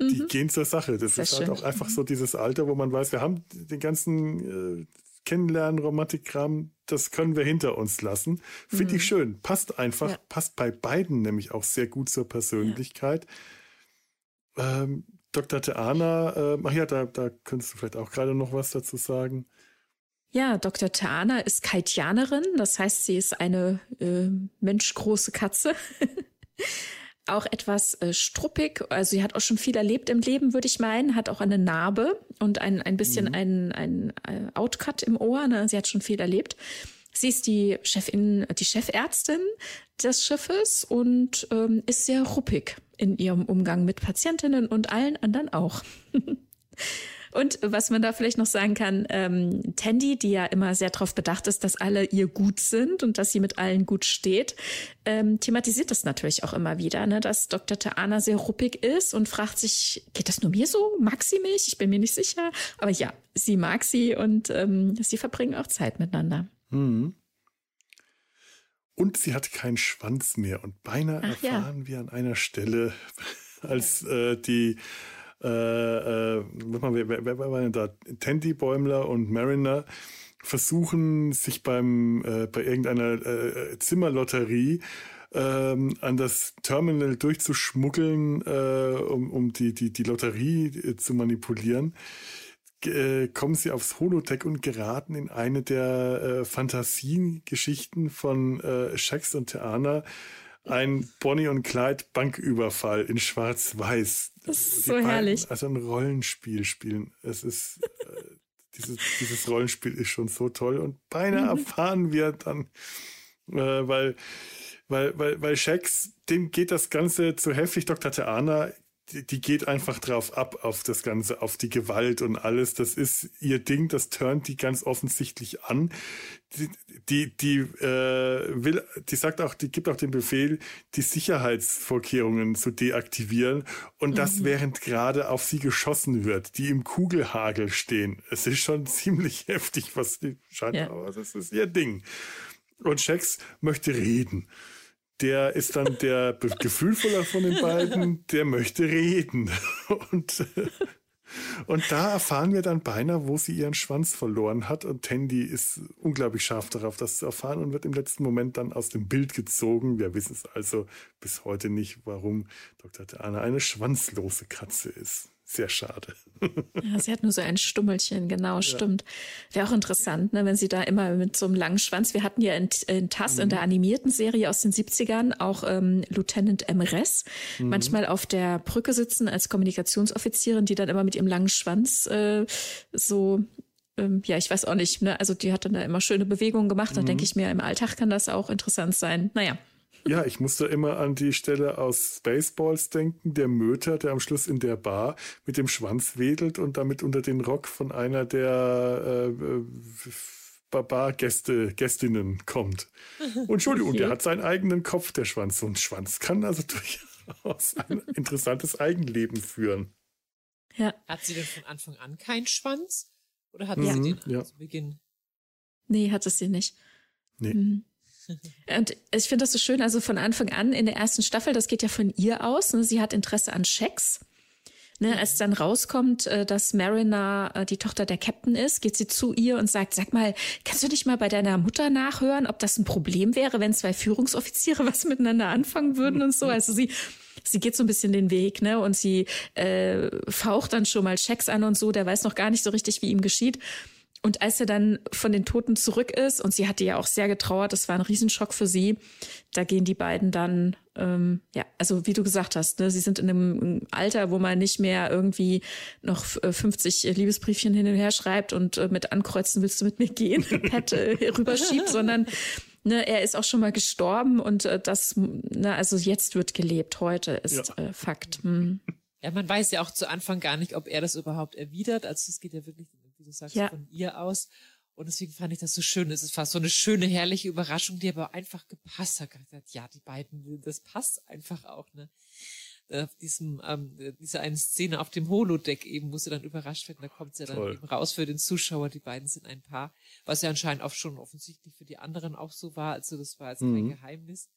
Die mhm. gehen zur Sache. Das Sehr ist halt auch einfach mhm. so dieses Alter, wo man weiß, wir haben den ganzen äh, Kennenlernen, Romantikkram, das können wir hinter uns lassen. Finde mhm. ich schön. Passt einfach, ja. passt bei beiden nämlich auch sehr gut zur Persönlichkeit. Ja. Ähm, Dr. Teana, äh, ach ja, da, da könntest du vielleicht auch gerade noch was dazu sagen. Ja, Dr. Teana ist Kaitianerin, das heißt, sie ist eine äh, menschgroße Katze. [LAUGHS] auch etwas äh, struppig. Also sie hat auch schon viel erlebt im Leben, würde ich meinen. Hat auch eine Narbe und ein, ein bisschen mhm. ein, ein, äh, Outcut im Ohr. Ne? Sie hat schon viel erlebt. Sie ist die Chefin, die Chefärztin des Schiffes und ähm, ist sehr ruppig in ihrem Umgang mit Patientinnen und allen anderen auch. [LAUGHS] Und was man da vielleicht noch sagen kann, ähm, Tandy, die ja immer sehr darauf bedacht ist, dass alle ihr gut sind und dass sie mit allen gut steht, ähm, thematisiert das natürlich auch immer wieder, ne, dass Dr. Taana sehr ruppig ist und fragt sich, geht das nur mir so? Mag sie mich? Ich bin mir nicht sicher. Aber ja, sie mag sie und ähm, sie verbringen auch Zeit miteinander. Mhm. Und sie hat keinen Schwanz mehr. Und beinahe Ach, erfahren ja. wir an einer Stelle, [LAUGHS] als äh, die äh, äh, wer, wer, wer war denn da? Tandy Bäumler und Mariner versuchen sich beim äh, bei irgendeiner äh, Zimmerlotterie ähm, an das Terminal durchzuschmuggeln, äh, um, um die, die, die Lotterie äh, zu manipulieren, äh, kommen sie aufs Holodeck und geraten in eine der äh, Fantasiegeschichten von äh, Shax und Theana, ein Bonnie und Clyde Banküberfall in Schwarz-Weiß. Das ist so beiden, herrlich. Also ein Rollenspiel spielen. Es ist, äh, dieses, dieses Rollenspiel ist schon so toll und beinahe mhm. erfahren wir dann, äh, weil, weil, weil, weil Shax, dem geht das Ganze zu heftig. Dr. Theana die, geht einfach drauf ab, auf das Ganze, auf die Gewalt und alles. Das ist ihr Ding, das turnt die ganz offensichtlich an. Die, die, die äh, will, die sagt auch, die gibt auch den Befehl, die Sicherheitsvorkehrungen zu deaktivieren und das mhm. während gerade auf sie geschossen wird, die im Kugelhagel stehen. Es ist schon [LAUGHS] ziemlich heftig, was die scheint, ja. aber das ist ihr Ding. Und Shax möchte reden der ist dann der gefühlvoller von den beiden, der möchte reden. [LAUGHS] Und, und da erfahren wir dann beinahe, wo sie ihren Schwanz verloren hat. Und Tandy ist unglaublich scharf darauf, das zu erfahren und wird im letzten Moment dann aus dem Bild gezogen. Wir wissen es also bis heute nicht, warum Dr. Theana eine schwanzlose Katze ist. Sehr schade. Ja, sie hat nur so ein Stummelchen, genau, ja. stimmt. Wäre auch interessant, ne, wenn sie da immer mit so einem langen Schwanz, wir hatten ja in, in TAS, mhm. in der animierten Serie aus den 70ern, auch ähm, Lieutenant Emres, mhm. manchmal auf der Brücke sitzen als Kommunikationsoffizierin, die dann immer mit ihrem langen Schwanz äh, so ähm, ja, ich weiß auch nicht, ne? Also die hat dann da immer schöne Bewegungen gemacht. Da mhm. denke ich mir, im Alltag kann das auch interessant sein. Naja. Ja, ich musste immer an die Stelle aus Spaceballs denken, der Möter, der am Schluss in der Bar mit dem Schwanz wedelt und damit unter den Rock von einer der äh, Barbar-Gäste, Gästinnen kommt. Und Entschuldigung, okay. der hat seinen eigenen Kopf, der Schwanz. So ein Schwanz kann also [LAUGHS] durchaus ein interessantes Eigenleben führen. Ja. Hat sie denn von Anfang an keinen Schwanz? Oder hat mhm, sie den ja. zu Beginn? Nee, hat es sie nicht. Nee. Mhm. Und ich finde das so schön, also von Anfang an in der ersten Staffel, das geht ja von ihr aus. Ne? Sie hat Interesse an Schecks. Ne, als dann rauskommt, äh, dass Mariner äh, die Tochter der Captain ist, geht sie zu ihr und sagt, sag mal, kannst du dich mal bei deiner Mutter nachhören, ob das ein Problem wäre, wenn zwei Führungsoffiziere [LAUGHS] was miteinander anfangen würden und so. Also sie sie geht so ein bisschen den Weg, ne? Und sie äh, faucht dann schon mal Checks an und so, der weiß noch gar nicht so richtig, wie ihm geschieht. Und als er dann von den Toten zurück ist, und sie hatte ja auch sehr getrauert, das war ein Riesenschock für sie, da gehen die beiden dann, ähm, ja, also wie du gesagt hast, ne, sie sind in einem Alter, wo man nicht mehr irgendwie noch 50 äh, Liebesbriefchen hin und her schreibt und äh, mit Ankreuzen willst du mit mir gehen, [LAUGHS] Pet äh, rüberschiebt, [LAUGHS] sondern ne, er ist auch schon mal gestorben und äh, das, ne, also jetzt wird gelebt, heute ist ja. äh, Fakt. Hm. Ja, man weiß ja auch zu Anfang gar nicht, ob er das überhaupt erwidert. Also es geht ja wirklich du sagst, ja. von ihr aus. Und deswegen fand ich das so schön. Es ist fast so eine schöne, herrliche Überraschung, die aber einfach gepasst hat. Ja, die beiden, das passt einfach auch, ne? Auf diesem, ähm, diese eine Szene auf dem Holodeck eben, wo sie dann überrascht werden, da kommt sie ja dann eben raus für den Zuschauer, die beiden sind ein Paar, was ja anscheinend auch schon offensichtlich für die anderen auch so war, also das war jetzt mhm. kein Geheimnis.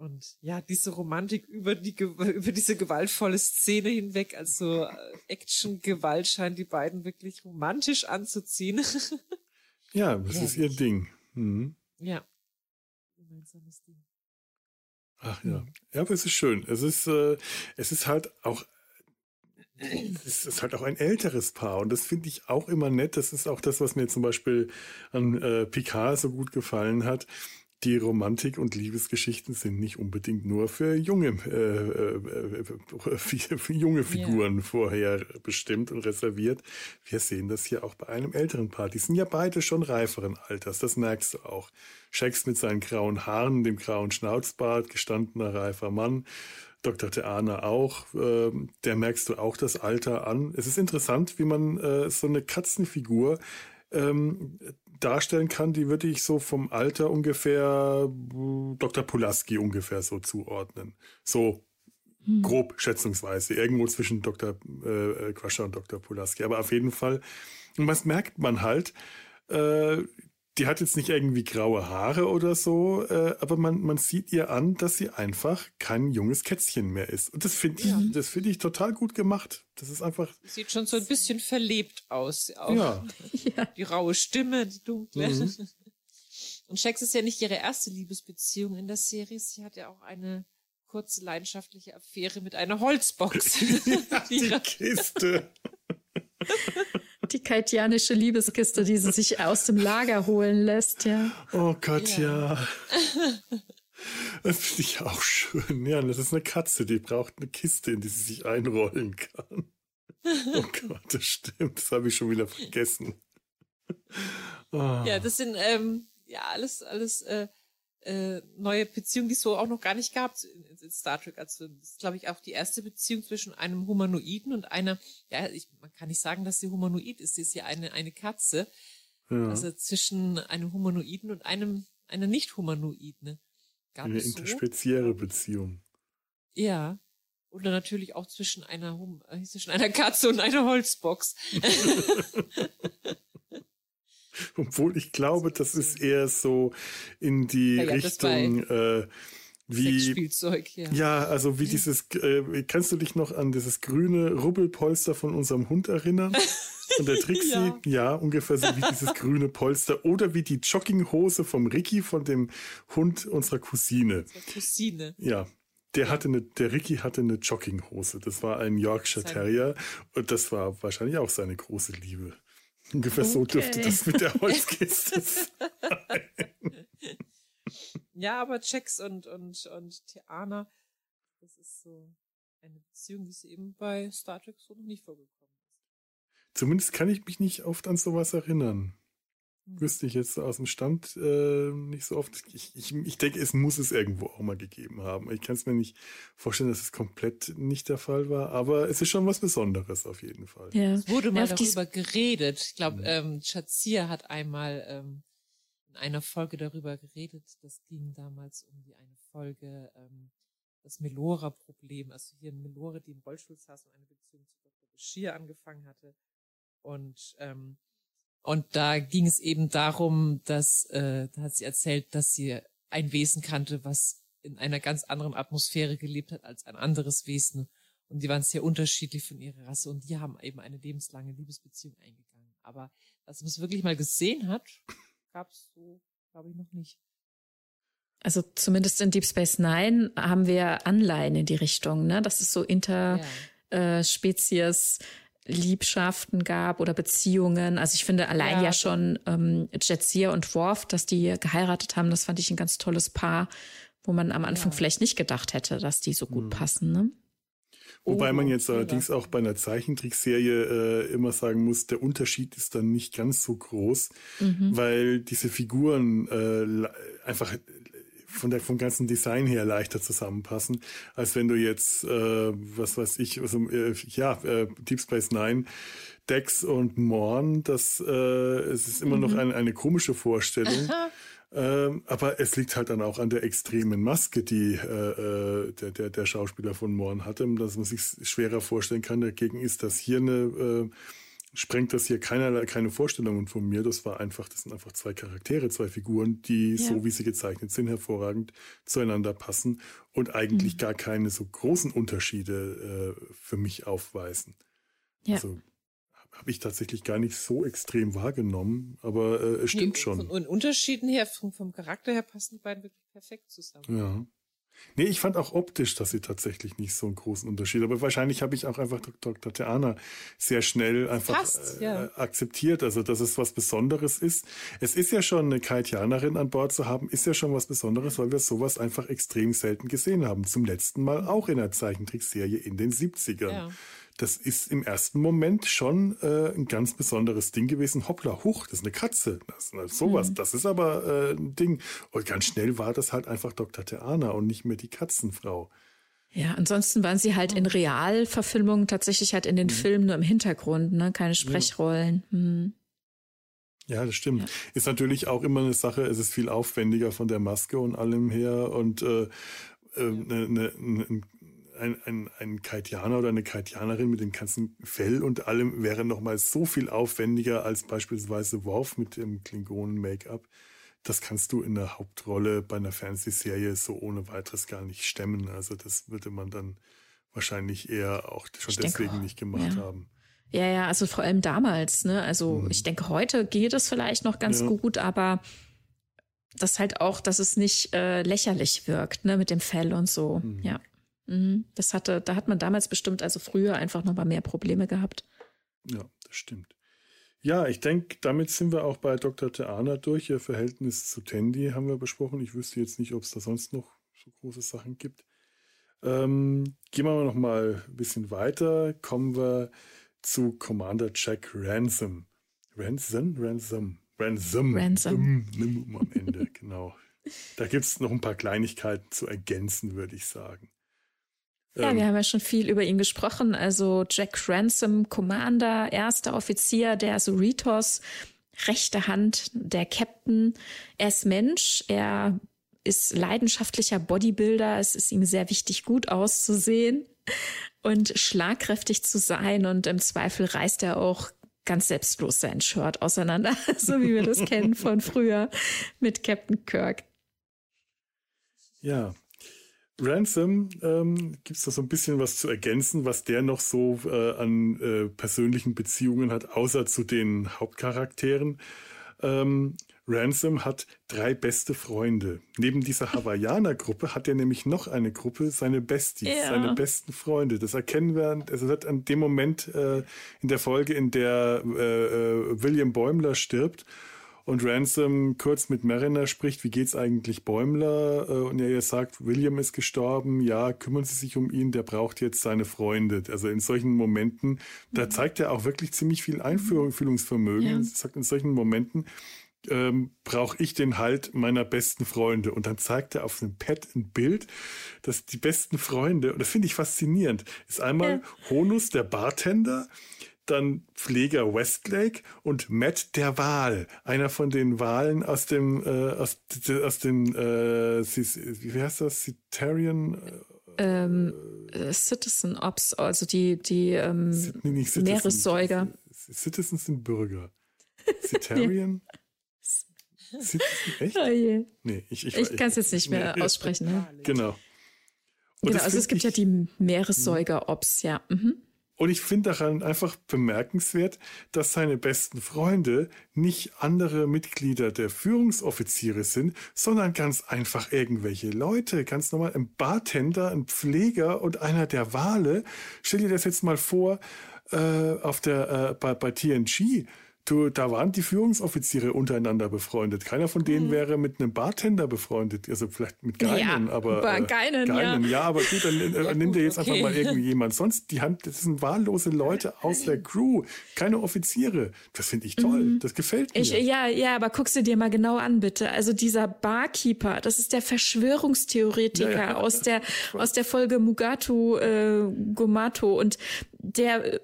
Und ja, diese Romantik über die [LAUGHS] über diese gewaltvolle Szene hinweg, also äh, Action-Gewalt scheint die beiden wirklich romantisch anzuziehen. [LAUGHS] ja, das ja. ist ihr Ding. Mhm. Ja. Gemeinsames Ding. Ach ja. Ja, aber es ist schön. Es ist, äh, es ist halt auch es ist halt auch ein älteres Paar und das finde ich auch immer nett. Das ist auch das, was mir zum Beispiel an äh, Picard so gut gefallen hat die Romantik und Liebesgeschichten sind nicht unbedingt nur für junge, äh, äh, für junge Figuren yeah. vorher bestimmt und reserviert. Wir sehen das hier auch bei einem älteren Paar. Die sind ja beide schon reiferen Alters, das merkst du auch. Shax mit seinen grauen Haaren, dem grauen Schnauzbart, gestandener reifer Mann. Dr. Theana auch, äh, der merkst du auch das Alter an. Es ist interessant, wie man äh, so eine Katzenfigur ähm, darstellen kann, die würde ich so vom Alter ungefähr äh, Dr. Pulaski ungefähr so zuordnen. So hm. grob schätzungsweise, irgendwo zwischen Dr. Äh, Quascher und Dr. Pulaski. Aber auf jeden Fall, und was merkt man halt, äh, die hat jetzt nicht irgendwie graue Haare oder so, äh, aber man, man sieht ihr an, dass sie einfach kein junges Kätzchen mehr ist. Und das finde ich, ja. das finde ich total gut gemacht. Das ist einfach. Sieht schon so ein bisschen verlebt aus. Auch [LAUGHS] ja. Die raue Stimme, die dunkle. Mhm. Und Shax ist ja nicht ihre erste Liebesbeziehung in der Serie. Sie hat ja auch eine kurze leidenschaftliche Affäre mit einer Holzbox. [LAUGHS] die Kiste [LAUGHS] die kaitianische Liebeskiste, die sie sich aus dem Lager holen lässt, ja. Oh Gott, ja. ja. [LAUGHS] Das finde ich auch schön. Ja, das ist eine Katze, die braucht eine Kiste, in die sie sich einrollen kann. Oh [LAUGHS] Gott, das stimmt. Das habe ich schon wieder vergessen. Oh. Ja, das sind ähm, ja alles, alles äh, äh, neue Beziehung, die es so auch noch gar nicht gab in, in Star Trek. Also das ist, glaube ich, auch die erste Beziehung zwischen einem Humanoiden und einer, ja, ich, man kann nicht sagen, dass sie humanoid ist, sie ist ja eine, eine Katze. Ja. Also zwischen einem Humanoiden und einem, einer Nicht-Humanoiden. Ne? Gab eine interspezielle so? Beziehung. Ja. Oder natürlich auch zwischen einer, äh, zwischen einer Katze und einer Holzbox. [LAUGHS] [LAUGHS] [LAUGHS] Obwohl ich glaube, das ist eher so in die ja, Richtung äh, wie Sexspielzeug, ja. ja, also wie dieses, äh, kannst du dich noch an dieses grüne Rubbelpolster von unserem Hund erinnern? Und der [LAUGHS] Trixie, ja. ja, ungefähr so wie dieses grüne Polster oder wie die Jogginghose vom Ricky von dem Hund unserer Cousine. Unsere Cousine. Ja, der hatte eine, der Ricky hatte eine Jogginghose. Das war ein Yorkshire Terrier und das war wahrscheinlich auch seine große Liebe. Ungefähr okay. so dürfte das mit der [LAUGHS] Holzkiste sein. Ja, aber Jax und, und, und Tiana, das ist so eine Beziehung, die es eben bei Star Trek so noch nicht vorgekommen ist. Zumindest kann ich mich nicht oft an sowas erinnern. Wüsste ich jetzt aus dem Stand äh, nicht so oft. Ich, ich, ich denke, es muss es irgendwo auch mal gegeben haben. Ich kann es mir nicht vorstellen, dass es komplett nicht der Fall war, aber es ist schon was Besonderes auf jeden Fall. Ja. Es wurde mal ja, darüber geredet. Ich glaube, mhm. ähm, hat einmal ähm, in einer Folge darüber geredet. Das ging damals um die eine Folge, ähm, das Melora-Problem. Also hier eine Melore, die im Rollstuhl saß und eine Beziehung zu Dr. Bashir angefangen hatte. Und ähm, und da ging es eben darum, dass, äh, da hat sie erzählt, dass sie ein Wesen kannte, was in einer ganz anderen Atmosphäre gelebt hat als ein anderes Wesen. Und die waren sehr unterschiedlich von ihrer Rasse und die haben eben eine lebenslange Liebesbeziehung eingegangen. Aber dass man es wirklich mal gesehen hat, gab es so, glaube ich, noch nicht. Also zumindest in Deep Space Nine haben wir Anleihen in die Richtung, ne? Dass es so Interspezies ja. äh, Liebschaften gab oder Beziehungen. Also ich finde allein ja, ja schon ähm, Jetsia und Worf, dass die geheiratet haben, das fand ich ein ganz tolles Paar, wo man am Anfang ja. vielleicht nicht gedacht hätte, dass die so gut mhm. passen. Ne? Wobei man oh, jetzt allerdings auch bei einer Zeichentrickserie äh, immer sagen muss, der Unterschied ist dann nicht ganz so groß, mhm. weil diese Figuren äh, einfach von der, vom ganzen Design her leichter zusammenpassen, als wenn du jetzt, äh, was weiß ich, also, äh, ja, äh, Deep Space Nine, Dex und Morn, das, äh, es ist immer mhm. noch eine, eine komische Vorstellung. [LAUGHS] Ähm, aber es liegt halt dann auch an der extremen Maske, die äh, äh, der, der, der Schauspieler von Morn hatte, dass man sich schwerer vorstellen kann. Dagegen ist das hier eine, äh, sprengt das hier keinerlei, keine Vorstellungen von mir. Das war einfach, das sind einfach zwei Charaktere, zwei Figuren, die ja. so wie sie gezeichnet sind, hervorragend zueinander passen und eigentlich mhm. gar keine so großen Unterschiede äh, für mich aufweisen. Ja. Also habe ich tatsächlich gar nicht so extrem wahrgenommen, aber äh, es stimmt nee, schon. Von, Unterschieden her, vom, vom Charakter her passen die beiden wirklich perfekt zusammen. Ja. Nee, ich fand auch optisch, dass sie tatsächlich nicht so einen großen Unterschied. Aber wahrscheinlich habe ich auch einfach Dr. Theana sehr schnell einfach Fast, äh, ja. akzeptiert. Also, dass es was Besonderes ist. Es ist ja schon eine Kaitianerin an Bord zu haben, ist ja schon was Besonderes, weil wir sowas einfach extrem selten gesehen haben. Zum letzten Mal auch in der Zeichentrickserie in den 70ern. Ja das ist im ersten Moment schon äh, ein ganz besonderes Ding gewesen. Hoppla, huch, das ist eine Katze. Das ist sowas. Mhm. Das ist aber äh, ein Ding. Und ganz schnell war das halt einfach Dr. Theana und nicht mehr die Katzenfrau. Ja, ansonsten waren sie halt in Realverfilmungen tatsächlich halt in den mhm. Filmen nur im Hintergrund, ne? Keine Sprechrollen. Ja. Mhm. Ja, das stimmt. Ja. Ist natürlich auch immer eine Sache, es ist viel aufwendiger von der Maske und allem her und äh, äh, ne, ne, ne, ein, ein, ein Kaitianer oder eine Kaitianerin mit dem ganzen Fell und allem wäre nochmal so viel aufwendiger als beispielsweise Worf mit dem Klingonen-Make-up. Das kannst du in der Hauptrolle bei einer Fernsehserie so ohne weiteres gar nicht stemmen. Also das würde man dann wahrscheinlich eher auch schon ich deswegen denke, nicht gemacht ja. haben. Ja, ja, also vor allem damals, ne? Also hm. ich denke, heute geht es vielleicht noch ganz ja. gut, aber das halt auch, dass es nicht äh, lächerlich wirkt, ne, mit dem Fell und so. Hm. Ja. Mhm. Das hatte, da hat man damals bestimmt, also früher einfach noch mal mehr Probleme gehabt. Ja, das stimmt. Ja, ich denke, damit sind wir auch bei Dr. Theana durch. Ihr Verhältnis zu Tandy haben wir besprochen. Ich wüsste jetzt nicht, ob es da sonst noch so große Sachen gibt. Ähm, gehen wir noch mal ein bisschen weiter. Kommen wir zu Commander Jack Ransom. Ransom? Ransom. Ransom. Ransom. Nimm am Ende, [LAUGHS] genau. Da gibt es noch ein paar Kleinigkeiten zu ergänzen, würde ich sagen. Ja, ähm, wir haben ja schon viel über ihn gesprochen. Also Jack Ransom, Commander, erster Offizier der Cerritos, rechte Hand der Captain. Er ist Mensch, er ist leidenschaftlicher Bodybuilder. Es ist ihm sehr wichtig, gut auszusehen und schlagkräftig zu sein. Und im Zweifel reißt er auch ganz selbstlos sein Shirt auseinander, [LAUGHS] so wie wir das kennen von früher mit Captain Kirk. Ja, Ransom ähm, gibt es da so ein bisschen was zu ergänzen, was der noch so äh, an äh, persönlichen Beziehungen hat, außer zu den Hauptcharakteren. Ähm, Ransom hat drei beste Freunde. Neben dieser [LAUGHS] Hawaiianer-Gruppe hat er nämlich noch eine Gruppe, seine Besties, ja. seine besten Freunde. Das erkennen wir, es wird an dem Moment äh, in der Folge, in der äh, äh William Bäumler stirbt und Ransom kurz mit Mariner spricht, wie geht's eigentlich Bäumler? Äh, und er sagt, William ist gestorben, ja, kümmern Sie sich um ihn, der braucht jetzt seine Freunde. Also in solchen Momenten, da mhm. zeigt er auch wirklich ziemlich viel Einfühlungsvermögen. Ja. Er sagt, in solchen Momenten ähm, brauche ich den Halt meiner besten Freunde. Und dann zeigt er auf einem Pad ein Bild, dass die besten Freunde, und das finde ich faszinierend, ist einmal ja. Honus, der Bartender, dann Pfleger Westlake und Matt der Wal, einer von den Walen aus dem äh, aus, aus den äh, wie heißt das Citarian ähm, äh, Citizen Ops, also die die ähm, nee, Meeressäuger. Citizens sind Bürger. Citarian? [LAUGHS] Citizen, echt? Oh je. Nee, ich, ich, ich kann es jetzt nicht mehr nee, aussprechen. Ne? Genau. genau, also es gibt ja die Meeressäuger-Ops, ja. Mhm. Und ich finde daran einfach bemerkenswert, dass seine besten Freunde nicht andere Mitglieder der Führungsoffiziere sind, sondern ganz einfach irgendwelche Leute. Ganz normal ein Bartender, ein Pfleger und einer der Wale. Stell dir das jetzt mal vor, äh, auf der, äh, bei, bei TNG Du, da waren die Führungsoffiziere untereinander befreundet. Keiner von denen mhm. wäre mit einem Bartender befreundet. Also vielleicht mit Geinen, ja, aber. Äh, Geinen, Geinen, ja. ja. aber gut, dann, äh, [LAUGHS] ja, nimm dir jetzt okay. einfach mal irgendwie [LAUGHS] jemand. Sonst, die haben, das sind wahllose Leute aus der Crew, keine Offiziere. Das finde ich toll. Mhm. Das gefällt mir. Ich, ja, ja, aber guckst du dir mal genau an, bitte. Also dieser Barkeeper, das ist der Verschwörungstheoretiker ja, aus der, aus der Folge Mugatu, äh, Gomato und der äh,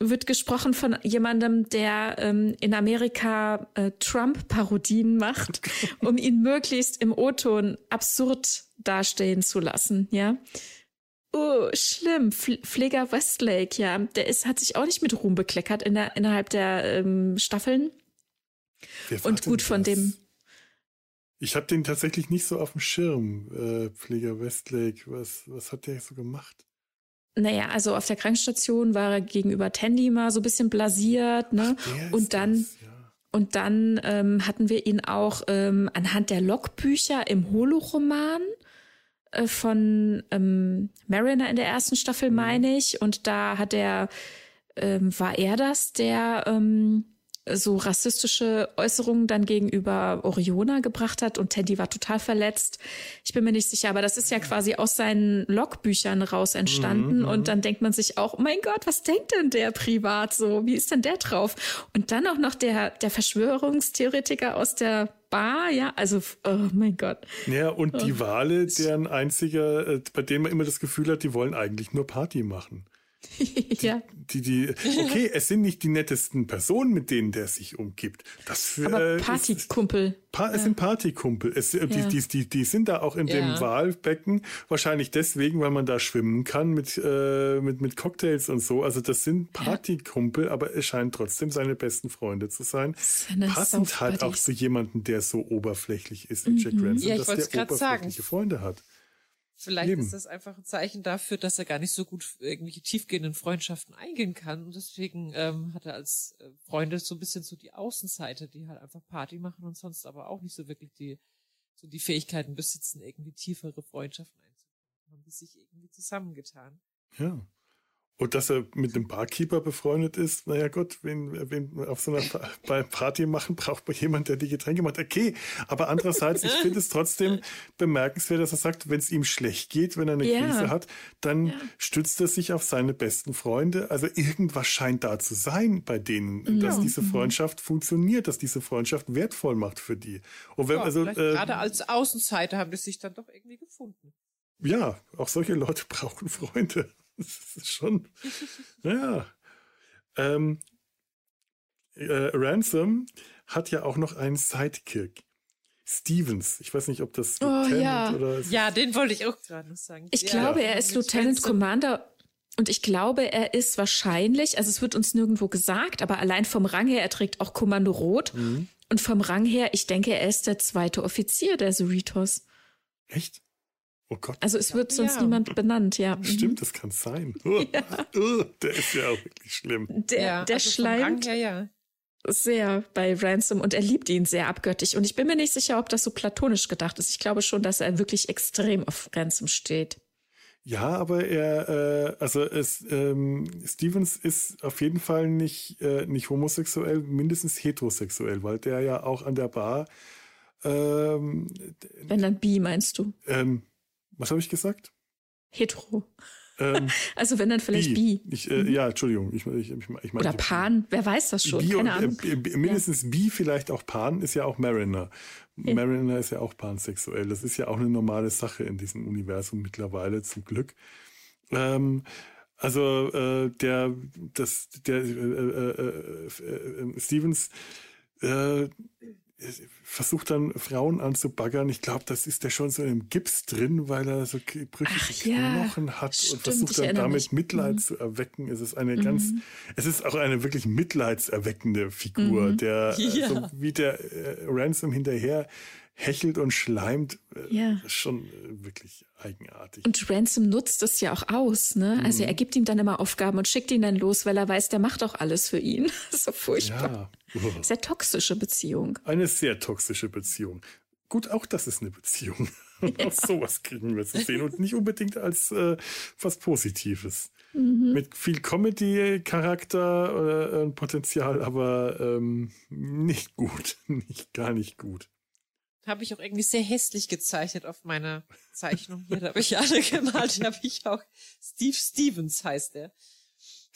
wird gesprochen von jemandem, der ähm, in Amerika äh, Trump-Parodien macht, um ihn möglichst im O-Ton absurd dastehen zu lassen, ja. Oh, schlimm. Pfleger Westlake, ja. Der ist, hat sich auch nicht mit Ruhm bekleckert in der, innerhalb der ähm, Staffeln. Und gut von das? dem. Ich habe den tatsächlich nicht so auf dem Schirm, äh, Pfleger Westlake. Was, was hat der so gemacht? Naja, also auf der Krankenstation war er gegenüber Tandy mal so ein bisschen blasiert, ne? Ach, und dann, das, ja. und dann ähm, hatten wir ihn auch ähm, anhand der Logbücher im Holoroman äh, von ähm, Mariner in der ersten Staffel, mhm. meine ich. Und da hat er, ähm, war er das, der ähm, so rassistische Äußerungen dann gegenüber Oriona gebracht hat und Teddy war total verletzt. Ich bin mir nicht sicher, aber das ist ja quasi aus seinen Logbüchern raus entstanden mhm, und mhm. dann denkt man sich auch, oh mein Gott, was denkt denn der privat so? Wie ist denn der drauf? Und dann auch noch der, der Verschwörungstheoretiker aus der Bar, ja, also, oh mein Gott. Ja, und die oh. Wale, deren einziger, äh, bei denen man immer das Gefühl hat, die wollen eigentlich nur Party machen. Ja. Die, die, okay, es sind nicht die nettesten Personen, mit denen der sich umgibt. Das für, Aber Partykumpel. Pa es ja. sind Partykumpel. Es, ja. die, die, die, die sind da auch in ja. dem Wahlbecken. Wahrscheinlich deswegen, weil man da schwimmen kann mit, äh, mit, mit Cocktails und so. Also das sind Partykumpel, aber es scheinen trotzdem seine besten Freunde zu sein. Passend halt auch zu jemandem, der so oberflächlich ist wie mhm. Jack Ransom, dass der oberflächliche sagen. Freunde hat. Vielleicht Eben. ist das einfach ein Zeichen dafür, dass er gar nicht so gut irgendwelche tiefgehenden Freundschaften eingehen kann. Und deswegen ähm, hat er als äh, Freunde so ein bisschen so die Außenseite, die halt einfach Party machen und sonst aber auch nicht so wirklich die, so die Fähigkeiten besitzen, irgendwie tiefere Freundschaften einzugehen. Haben die sich irgendwie zusammengetan. Ja. Und dass er mit einem Barkeeper befreundet ist, naja Gott, wen, wen auf so einer [LAUGHS] Party machen, braucht man jemand, der die Getränke macht. Okay, aber andererseits, ich finde es trotzdem [LAUGHS] bemerkenswert, dass er sagt, wenn es ihm schlecht geht, wenn er eine ja. Krise hat, dann ja. stützt er sich auf seine besten Freunde. Also irgendwas scheint da zu sein bei denen, ja. dass diese mhm. Freundschaft funktioniert, dass diese Freundschaft wertvoll macht für die. Und wenn, also, äh, gerade als Außenseiter haben die sich dann doch irgendwie gefunden. Ja, auch solche Leute [LAUGHS] brauchen Freunde. Das ist schon, ja. Ähm, äh, Ransom hat ja auch noch einen Sidekick. Stevens. Ich weiß nicht, ob das oh, Lieutenant ja. oder. Ja, den wollte ich auch gerade noch sagen. Ich ja. glaube, er ist Lieutenant Ransom. Commander und ich glaube, er ist wahrscheinlich, also es wird uns nirgendwo gesagt, aber allein vom Rang her, er trägt auch Kommando Rot. Mhm. Und vom Rang her, ich denke, er ist der zweite Offizier der Cerritos. Echt? Oh Gott. Also es wird sonst ja. niemand benannt, ja. Mhm. Stimmt, das kann sein. [LAUGHS] Oh, ja. oh, der ist ja auch wirklich schlimm. Der, ja, der also schleimt her, sehr bei Ransom und er liebt ihn sehr abgöttisch. Und ich bin mir nicht sicher, ob das so platonisch gedacht ist. Ich glaube schon, dass er wirklich extrem auf Ransom steht. Ja, aber er, äh, also es, ähm, Stevens ist auf jeden Fall nicht, äh, nicht homosexuell, mindestens heterosexuell, weil der ja auch an der Bar ähm, Wenn dann bi, meinst du? Ähm, was habe ich gesagt? Hetero. Ähm, [LAUGHS] also wenn dann vielleicht bi. bi. Ich, äh, mhm. Ja, Entschuldigung. Ich, ich, ich, ich Oder Pan, wer weiß das schon, bi keine Ahnung. Äh, mindestens ja. bi, vielleicht auch Pan, ist ja auch Mariner. Ja. Mariner ist ja auch pansexuell. Das ist ja auch eine normale Sache in diesem Universum mittlerweile, zum Glück. Ähm, also äh, der, das, der äh, äh, äh Stevens versucht dann Frauen anzubaggern. Ich glaube, das ist der schon so im Gips drin, weil er so brüchige ja, Knochen hat stimmt, und versucht dann damit mich. Mitleid mhm. zu erwecken. Es ist eine mhm. ganz, es ist auch eine wirklich mitleidserweckende Figur, mhm. der äh, [LAUGHS] ja. so wie der äh, Ransom hinterher hechelt und schleimt. Äh, ja. Schon äh, wirklich eigenartig. Und Ransom nutzt es ja auch aus, ne? Mhm. Also er gibt ihm dann immer Aufgaben und schickt ihn dann los, weil er weiß, der macht auch alles für ihn. [LAUGHS] so furchtbar. Ja. Sehr toxische Beziehung. Eine sehr toxische Beziehung. Gut, auch das ist eine Beziehung. [LAUGHS] Ja. Auch sowas kriegen wir zu sehen und nicht unbedingt als äh, was Positives. Mhm. Mit viel Comedy-Charakter oder äh, Potenzial, aber ähm, nicht gut. [LAUGHS] Nicht, gar nicht gut. Habe ich auch irgendwie sehr hässlich gezeichnet auf meiner Zeichnung hier. Da habe ich alle [LAUGHS] gemalt. Da habe ich auch Steve Stevens heißt der.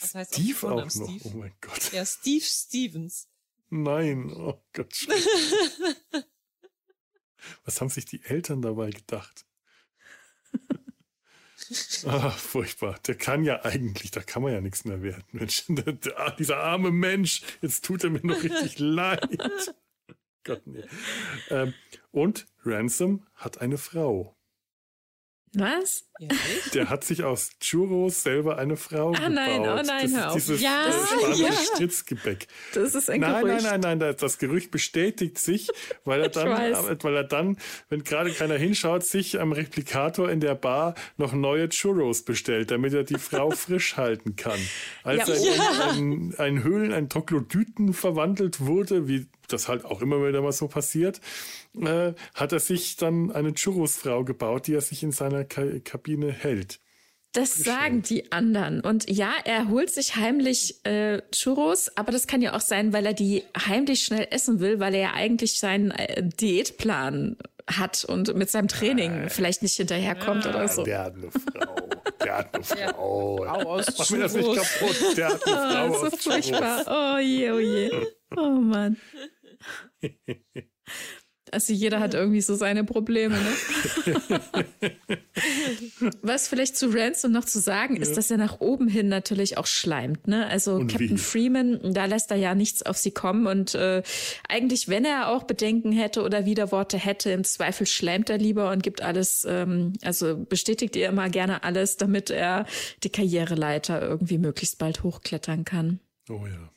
Das heißt Steve auch, auch noch. Steve. Oh mein Gott. Ja, Steve Stevens. Nein, oh Gott. [LAUGHS] Was haben sich die Eltern dabei gedacht? [LAUGHS] ah, furchtbar. Der kann ja eigentlich, da kann man ja nichts mehr werden. Mensch, der, der, dieser arme Mensch, jetzt tut er mir noch richtig leid. Gott, nee. Ähm, und Ransom hat eine Frau. Was? Der hat sich aus Churros selber eine Frau ah, gebaut. Nein, oh nein, das hör ist dieses ja, ja. Stritzgebäck. Das ist ein nein, Gerücht. Nein, nein, nein, das Gerücht bestätigt sich, weil er dann, weil er dann, wenn gerade keiner hinschaut, sich am Replikator in der Bar noch neue Churros bestellt, damit er die Frau [LAUGHS] frisch halten kann. Als ja. er in ein, ein Höhlen, ein Troglodyten verwandelt wurde, wie das halt auch immer wieder mal so passiert, äh, hat er sich dann eine Churros-Frau gebaut, die er sich in seiner Ka Kabine hält. Das sagen die anderen. Und ja, er holt sich heimlich äh, Churros, aber das kann ja auch sein, weil er die heimlich schnell essen will, weil er ja eigentlich seinen äh, Diätplan hat und mit seinem Training äh, vielleicht nicht hinterherkommt ja, oder so. Der hat eine Frau. Der hat eine [LAUGHS] Frau. Frau aus Mach mir das nicht kaputt. Der hat eine [LAUGHS] Frau oh, so furchtbar. Oh je, oh je. Oh Mann. [LAUGHS] Also jeder hat irgendwie so seine Probleme. Ne? [LAUGHS] Was vielleicht zu Ransom noch zu sagen ist, ja. dass er nach oben hin natürlich auch schleimt. Ne? Also und Captain wie? Freeman, da lässt er ja nichts auf sie kommen. Und äh, eigentlich, wenn er auch Bedenken hätte oder Widerworte hätte, im Zweifel schleimt er lieber und gibt alles, ähm, also bestätigt ihr immer gerne alles, damit er die Karriereleiter irgendwie möglichst bald hochklettern kann. Oh ja.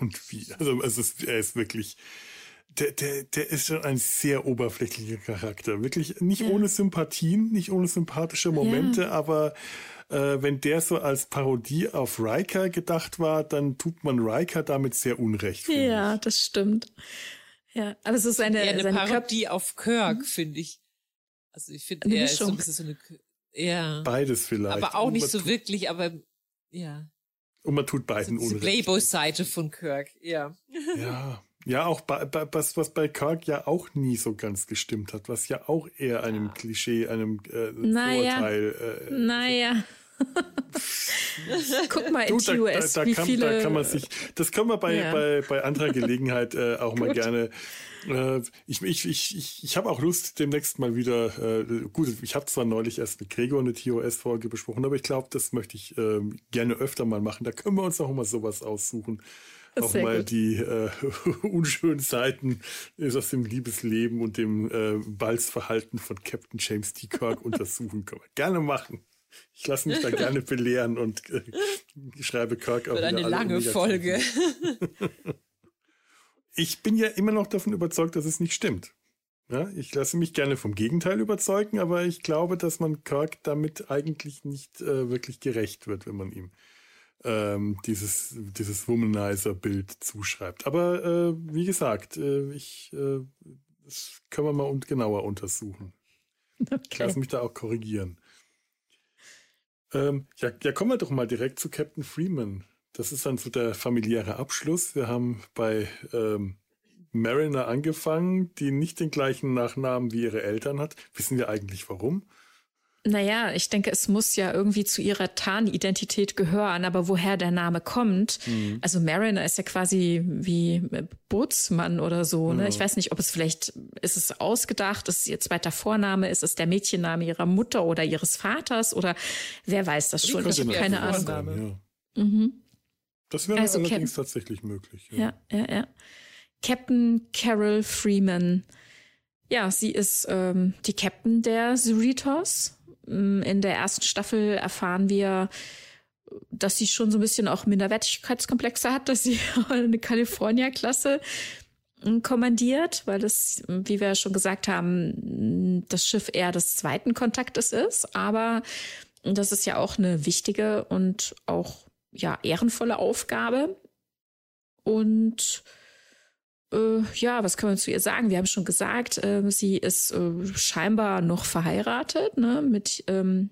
Und wie? Also es ist, er ist wirklich der, der, der ist schon ein sehr oberflächlicher Charakter. Wirklich nicht ja. ohne Sympathien, nicht ohne sympathische Momente, ja. aber äh, wenn der so als Parodie auf Riker gedacht war, dann tut man Riker damit sehr unrecht. Ja, ich. das stimmt. Ja, aber es ist eine, eine seine Parodie Köp auf Kirk, mhm. finde ich. Also ich finde, er ist so ein bisschen so eine, ja. Beides vielleicht. Aber auch nicht so wirklich, aber ja. Und man tut beiden also Unrecht. Playboy-Seite von Kirk, ja. Ja, [LAUGHS] ja, auch bei, bei, was, was bei Kirk ja auch nie so ganz gestimmt hat, was ja auch eher einem Klischee, einem äh, naja. Vorurteil. Äh, naja. [LAUGHS] Guck mal in du, TOS, da, da, wie kann, viele... Da kann man sich, das können wir bei, ja. bei, bei anderer Gelegenheit äh, auch mal gerne. Äh, ich ich, ich, ich, ich habe auch Lust, demnächst mal wieder, äh, gut, ich habe zwar neulich erst mit Gregor eine TOS-Folge besprochen, aber ich glaube, das möchte ich äh, gerne öfter mal machen. Da können wir uns auch mal sowas aussuchen auch mal gut. die äh, [LAUGHS] unschönen Seiten aus dem Liebesleben und dem äh, Balzverhalten von Captain James T. Kirk untersuchen. Können gerne machen. Ich lasse mich da [LAUGHS] gerne belehren und äh, schreibe Kirk auch wieder eine lange Folge. [LAUGHS] ich bin ja immer noch davon überzeugt, dass es nicht stimmt. Ja, ich lasse mich gerne vom Gegenteil überzeugen, aber ich glaube, dass man Kirk damit eigentlich nicht äh, wirklich gerecht wird, wenn man ihm ähm, dieses, dieses Womanizer-Bild zuschreibt. Aber äh, wie gesagt, äh, ich, äh, das können wir mal und genauer untersuchen. Okay. Ich lasse mich da auch korrigieren. Ähm, ja, ja, kommen wir doch mal direkt zu Captain Freeman. Das ist dann so der familiäre Abschluss. Wir haben bei ähm, Mariner angefangen, die nicht den gleichen Nachnamen wie ihre Eltern hat. Wissen wir eigentlich warum? Naja, ich denke, es muss ja irgendwie zu ihrer Tarnidentität gehören, aber woher der Name kommt, mhm. also Mariner ist ja quasi wie Bootsmann oder so, ne? Ja. Ich weiß nicht, ob es vielleicht, ist es ausgedacht, ist es ihr zweiter Vorname, ist es der Mädchenname ihrer Mutter oder ihres Vaters oder wer weiß das schon, ich habe keine Ahnung. Ja. Mhm. Das wäre also allerdings Cap tatsächlich möglich. Ja. ja, ja, ja. Captain Carol Freeman. Ja, sie ist ähm, die Captain der Cerritos in der ersten Staffel erfahren wir, dass sie schon so ein bisschen auch Minderwertigkeitskomplexe hat, dass sie [LAUGHS] eine California-Klasse kommandiert, weil es, wie wir schon gesagt haben, das Schiff eher des zweiten Kontaktes ist. Aber das ist ja auch eine wichtige und auch ja ehrenvolle Aufgabe. Und äh, ja, was können wir zu ihr sagen? Wir haben schon gesagt, äh, sie ist äh, scheinbar noch verheiratet ne, mit ähm,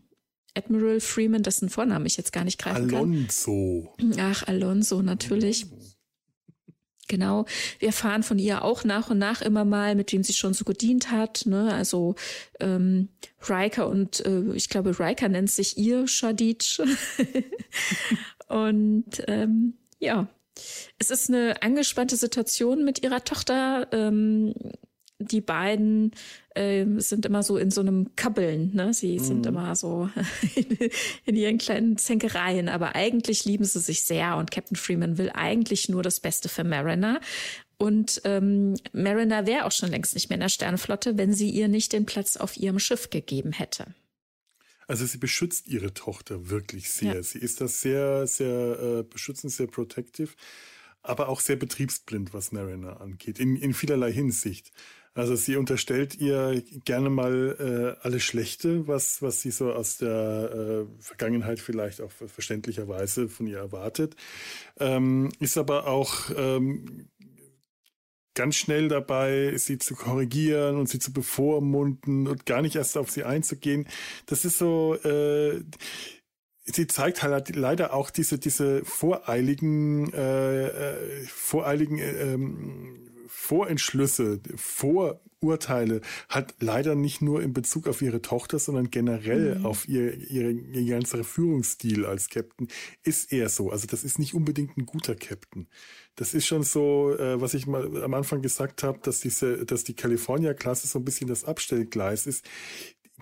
Admiral Freeman, dessen Vornamen ich jetzt gar nicht greifen Alonso. kann. Alonso. Ach, Alonso, natürlich. Genau. Wir erfahren von ihr auch nach und nach immer mal, mit wem sie schon so gedient hat. Ne? Also ähm, Riker und äh, ich glaube, Riker nennt sich ihr Shadid. [LAUGHS] und ähm, ja, es ist eine angespannte Situation mit ihrer Tochter. Ähm, die beiden äh, sind immer so in so einem Kabbeln. Ne? Sie mhm. sind immer so [LAUGHS] in, ihren kleinen Zänkereien, aber eigentlich lieben sie sich sehr und Captain Freeman will eigentlich nur das Beste für Mariner. Und ähm, Mariner wäre auch schon längst nicht mehr in der Sternenflotte, wenn sie ihr nicht den Platz auf ihrem Schiff gegeben hätte. Also sie beschützt ihre Tochter wirklich sehr. Ja. Sie ist das sehr, sehr äh, beschützend, sehr protective, aber auch sehr betriebsblind, was Mariner angeht, in, in vielerlei Hinsicht. Also sie unterstellt ihr gerne mal äh, alles Schlechte, was, was sie so aus der äh, Vergangenheit vielleicht auch verständlicherweise von ihr erwartet. Ähm, ist aber auch ähm, ganz schnell dabei, sie zu korrigieren und sie zu bevormunden und gar nicht erst auf sie einzugehen. Das ist so, äh, sie zeigt halt leider auch diese, diese voreiligen, äh, äh voreiligen äh, ähm, Vorentschlüsse, Vorurteile hat leider nicht nur in Bezug auf ihre Tochter, sondern generell mhm. auf ihr, ihre, ihr ganzer Führungsstil als Captain ist eher so. Also das ist nicht unbedingt ein guter Captain. Das ist schon so, äh, was ich mal am Anfang gesagt habe, dass diese, dass die California-Klasse so ein bisschen das Abstellgleis ist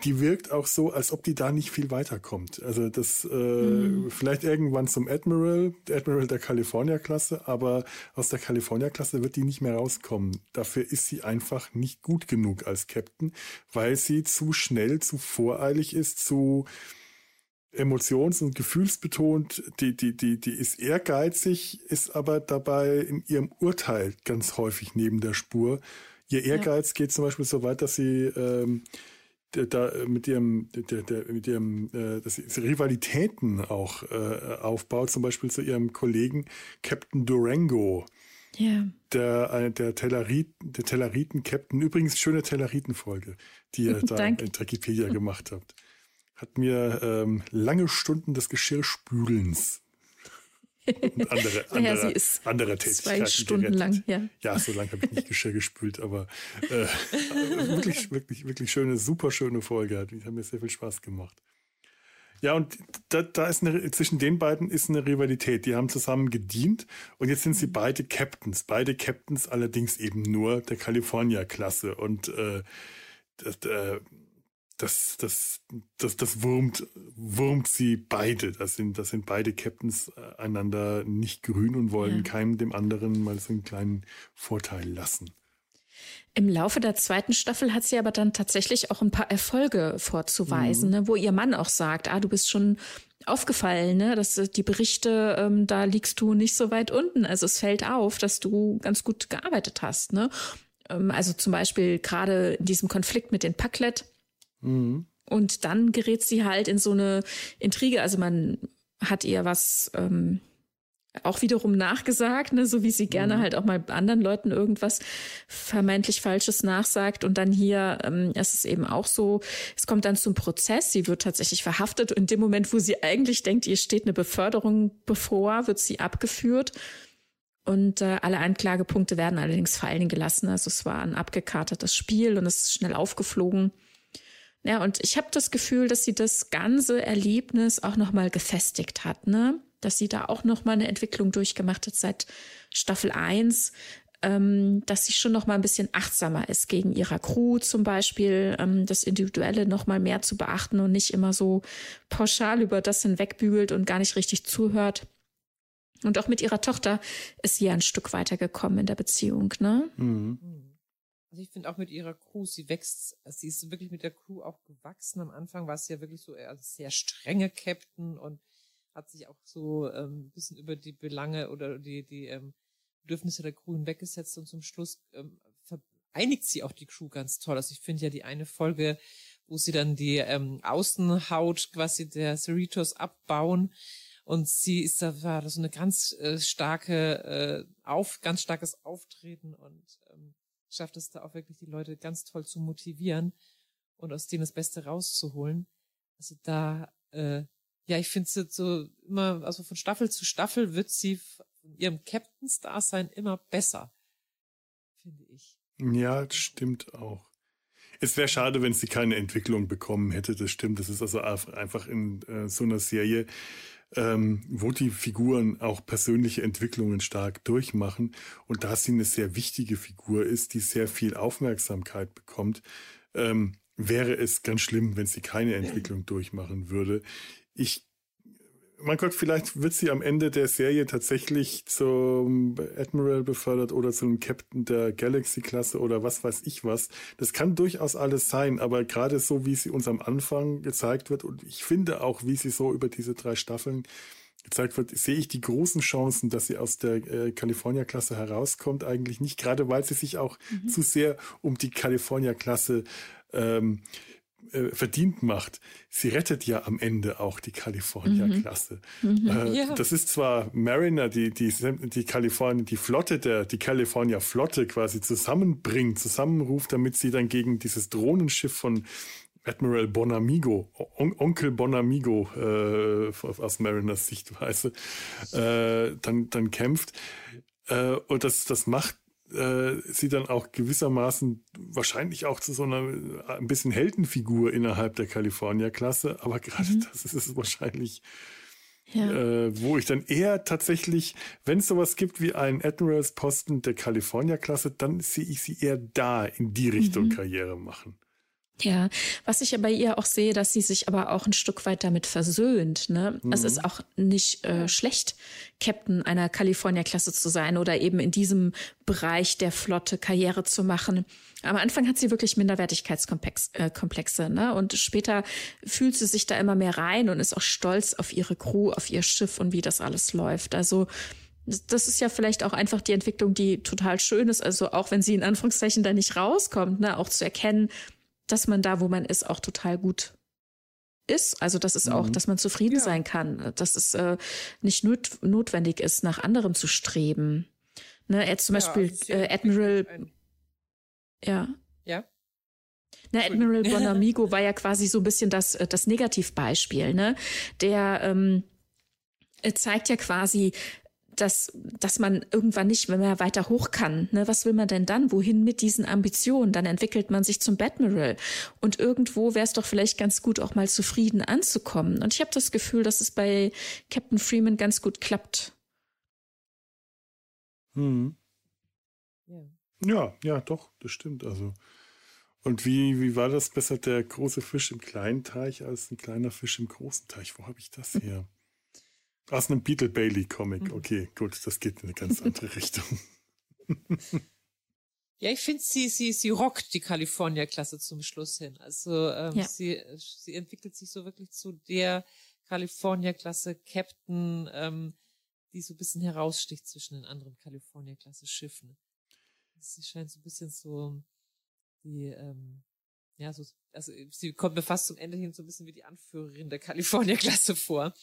die wirkt auch so, als ob die da nicht viel weiterkommt. Also das äh, mhm. vielleicht irgendwann zum Admiral, Admiral der California-Klasse, aber aus der California-Klasse wird die nicht mehr rauskommen. Dafür ist sie einfach nicht gut genug als Captain, weil sie zu schnell, zu voreilig ist, zu emotions- und gefühlsbetont, die, die, die, die ist ehrgeizig, ist aber dabei in ihrem Urteil ganz häufig neben der Spur. Ihr Ehrgeiz ja. geht zum Beispiel so weit, dass sie ähm, da mit ihrem, der, der, mit ihrem, äh, dass sie Rivalitäten auch äh, aufbaut, zum Beispiel zu ihrem Kollegen Captain Durango. Ja. Der, äh, der, Tellerit, der Telleriten-Captain, übrigens schöne Telleriten-Folge, die ihr [LAUGHS] da in Wikipedia gemacht habt. Hat mir ähm, lange Stunden des Geschirrspülens und andere, [LAUGHS] naja, andere, andere Tätigkeiten. Zwei Stunden gerettet. lang, ja. Ja, so lange habe ich nicht Geschirr gespült, aber äh, [LAUGHS] wirklich, wirklich, wirklich schöne, super schöne Folge. Die hat mir sehr viel Spaß gemacht. Ja, und da, da ist eine, zwischen den beiden ist eine Rivalität. Die haben zusammen gedient und jetzt sind sie beide Captains. Beide Captains allerdings eben nur der California-Klasse. Und äh, das, äh, das, das, das, das wurmt, wurmt sie beide. Das sind, das sind beide Captains äh, einander nicht grün und wollen ja. keinem dem anderen mal so einen kleinen Vorteil lassen. Im Laufe der zweiten Staffel hat sie aber dann tatsächlich auch ein paar Erfolge vorzuweisen, mhm. ne, wo ihr Mann auch sagt, ah, du bist schon aufgefallen, ne, dass die Berichte, ähm, da liegst du nicht so weit unten. Also es fällt auf, dass du ganz gut gearbeitet hast. Ne? Ähm, also zum Beispiel gerade in diesem Konflikt mit den Packlet Mhm. Und dann gerät sie halt in so eine Intrige. Also man hat ihr was ähm, auch wiederum nachgesagt, ne, so wie sie gerne mhm. halt auch mal anderen Leuten irgendwas vermeintlich Falsches nachsagt. Und dann hier ähm, ist es eben auch so, es kommt dann zum Prozess, sie wird tatsächlich verhaftet. Und in dem Moment, wo sie eigentlich denkt, ihr steht eine Beförderung bevor, wird sie abgeführt. Und äh, alle Anklagepunkte werden allerdings fallen gelassen. Also es war ein abgekartetes Spiel und es ist schnell aufgeflogen. Ja, und ich habe das Gefühl, dass sie das ganze Erlebnis auch nochmal gefestigt hat, ne? Dass sie da auch nochmal eine Entwicklung durchgemacht hat seit Staffel 1, ähm, dass sie schon nochmal ein bisschen achtsamer ist gegen ihrer Crew zum Beispiel, ähm, das Individuelle nochmal mehr zu beachten und nicht immer so pauschal über das hinwegbügelt und gar nicht richtig zuhört. Und auch mit ihrer Tochter ist sie ja ein Stück weitergekommen in der Beziehung, ne? Mhm. Also ich finde auch mit ihrer Crew, sie wächst, sie ist wirklich mit der Crew auch gewachsen. Am Anfang war sie ja wirklich so eher sehr strenge Captain und hat sich auch so ähm, ein bisschen über die Belange oder die, die ähm, Bedürfnisse der Crew hinweggesetzt und zum Schluss ähm, einigt sie auch die Crew ganz toll. Also ich finde ja die eine Folge, wo sie dann die ähm, Außenhaut quasi der Cerritos abbauen und sie ist da war so eine ganz äh, starke äh, auf ganz starkes Auftreten und ähm, schafft es da auch wirklich die Leute ganz toll zu motivieren und aus denen das Beste rauszuholen. Also da äh, ja, ich finde sie so immer, also von Staffel zu Staffel wird sie von ihrem Captain's-Dasein immer besser, finde ich. Ja, das stimmt auch. Es wäre schade, wenn sie keine Entwicklung bekommen hätte. Das stimmt. Das ist also einfach in äh, so einer Serie, ähm, wo die Figuren auch persönliche Entwicklungen stark durchmachen und da sie eine sehr wichtige Figur ist, die sehr viel Aufmerksamkeit bekommt, ähm, wäre es ganz schlimm, wenn sie keine Entwicklung durchmachen würde. Ich mein Gott, vielleicht wird sie am Ende der Serie tatsächlich zum Admiral befördert oder zum Captain der Galaxy-Klasse oder was weiß ich was. Das kann durchaus alles sein, aber gerade so, wie sie uns am Anfang gezeigt wird und ich finde auch, wie sie so über diese drei Staffeln gezeigt wird, sehe ich die großen Chancen, dass sie aus der äh, California-Klasse herauskommt, eigentlich nicht, gerade weil sie sich auch mhm. zu sehr um die California-Klasse ähm, äh, verdient macht. Sie rettet ja am Ende auch die California-Klasse. Mhm. mhm. Äh, ja. Das ist zwar Mariner, die die die Kalifornien, die Flotte der die California-Flotte quasi zusammenbringt, zusammenruft, damit sie dann gegen dieses Drohnenschiff von Admiral Bonamigo, On Onkel Bonamigo äh, aus Mariners Sichtweise, äh, dann, dann kämpft. Äh, und das, das macht äh, sie dann auch gewissermaßen wahrscheinlich auch zu so einer ein bisschen Heldenfigur innerhalb der California-Klasse, aber gerade mhm. das ist es wahrscheinlich, ja. äh, wo ich dann eher tatsächlich, wenn es sowas gibt wie einen Admirals-Posten der California-Klasse, dann sehe ich sie eher da in die Richtung mhm. Karriere machen. Ja, was ich ja bei ihr auch sehe, dass sie sich aber auch ein Stück weit damit versöhnt. Ne? Mhm. Es ist auch nicht äh, schlecht, Captain einer California-Klasse zu sein oder eben in diesem Bereich der Flotte Karriere zu machen. Am Anfang hat sie wirklich Minderwertigkeitskomplexe äh, ne? und später fühlt sie sich da immer mehr rein und ist auch stolz auf ihre Crew, auf ihr Schiff und wie das alles läuft. Also das ist ja vielleicht auch einfach die Entwicklung, die total schön ist. Also auch wenn sie in Anführungszeichen da nicht rauskommt, ne, auch zu erkennen, dass man da, wo man ist, auch total gut ist. Also das ist mhm. auch, dass man zufrieden ja. sein kann, dass es äh, nicht not notwendig ist, nach anderem zu streben. Ne, er zum ja, Beispiel äh, Admiral. Ja. Ja. Na, Admiral [LAUGHS] Bonamigo war ja quasi so ein bisschen das, äh, das Negativbeispiel, ne? Der ähm, zeigt ja quasi, dass, dass man irgendwann nicht mehr weiter hoch kann. Ne? Was will man denn dann? Wohin mit diesen Ambitionen? Dann entwickelt man sich zum Admiral. Und irgendwo wäre es doch vielleicht ganz gut, auch mal zufrieden anzukommen. Und ich habe das Gefühl, dass es bei Captain Freeman ganz gut klappt. Hm. Ja. ja, ja, doch, das stimmt. Also. Und wie, wie war das besser, der große Fisch im kleinen Teich als ein kleiner Fisch im großen Teich? Wo habe ich das her? Aus einem Beetle Bailey Comic. Mhm. Okay, gut, das geht in eine ganz andere [LAUGHS] Richtung. Ja, ich finde, sie, sie, sie rockt die California-Klasse zum Schluss hin. Also ähm, ja. sie, sie entwickelt sich so wirklich zu der California-Klasse Captain, ähm, die so ein bisschen heraussticht zwischen den anderen California-Klasse Schiffen. Sie scheint so ein bisschen so die, ähm, ja, so, also sie kommt mir fast zum Ende hin so ein bisschen wie die Anführerin der California-Klasse vor.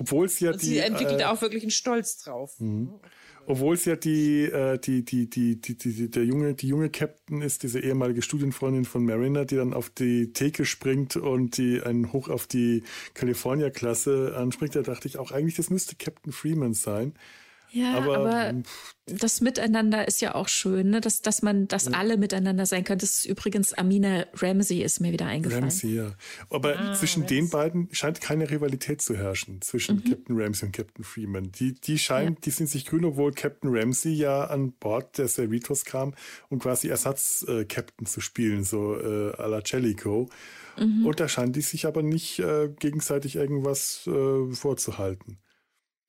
Obwohl es ja die. Sie entwickelt äh, auch wirklich einen Stolz drauf. Mhm. Obwohl es ja die, äh, die, die, die, die, die, der junge, die junge Captain ist, diese ehemalige Studienfreundin von Mariner, die dann auf die Theke springt und die einen hoch auf die California-Klasse anspringt. Da dachte ich auch eigentlich, das müsste Captain Freeman sein. Ja, aber, aber das Miteinander ist ja auch schön, ne? dass, dass man, dass ja. alle miteinander sein können. Das ist übrigens Amina Ramsey ist mir wieder eingefallen. Ramsey, ja. Aber ah, zwischen Ramsey. den beiden scheint keine Rivalität zu herrschen, zwischen mhm. Captain Ramsey und Captain Freeman. Die, die scheinen, ja. die sind sich grün, obwohl Captain Ramsey ja an Bord der Cerritos kam, um quasi Ersatz-Captain äh, zu spielen, so äh, à la Jellicoe. Mhm. Und da scheinen die sich aber nicht äh, gegenseitig irgendwas äh, vorzuhalten.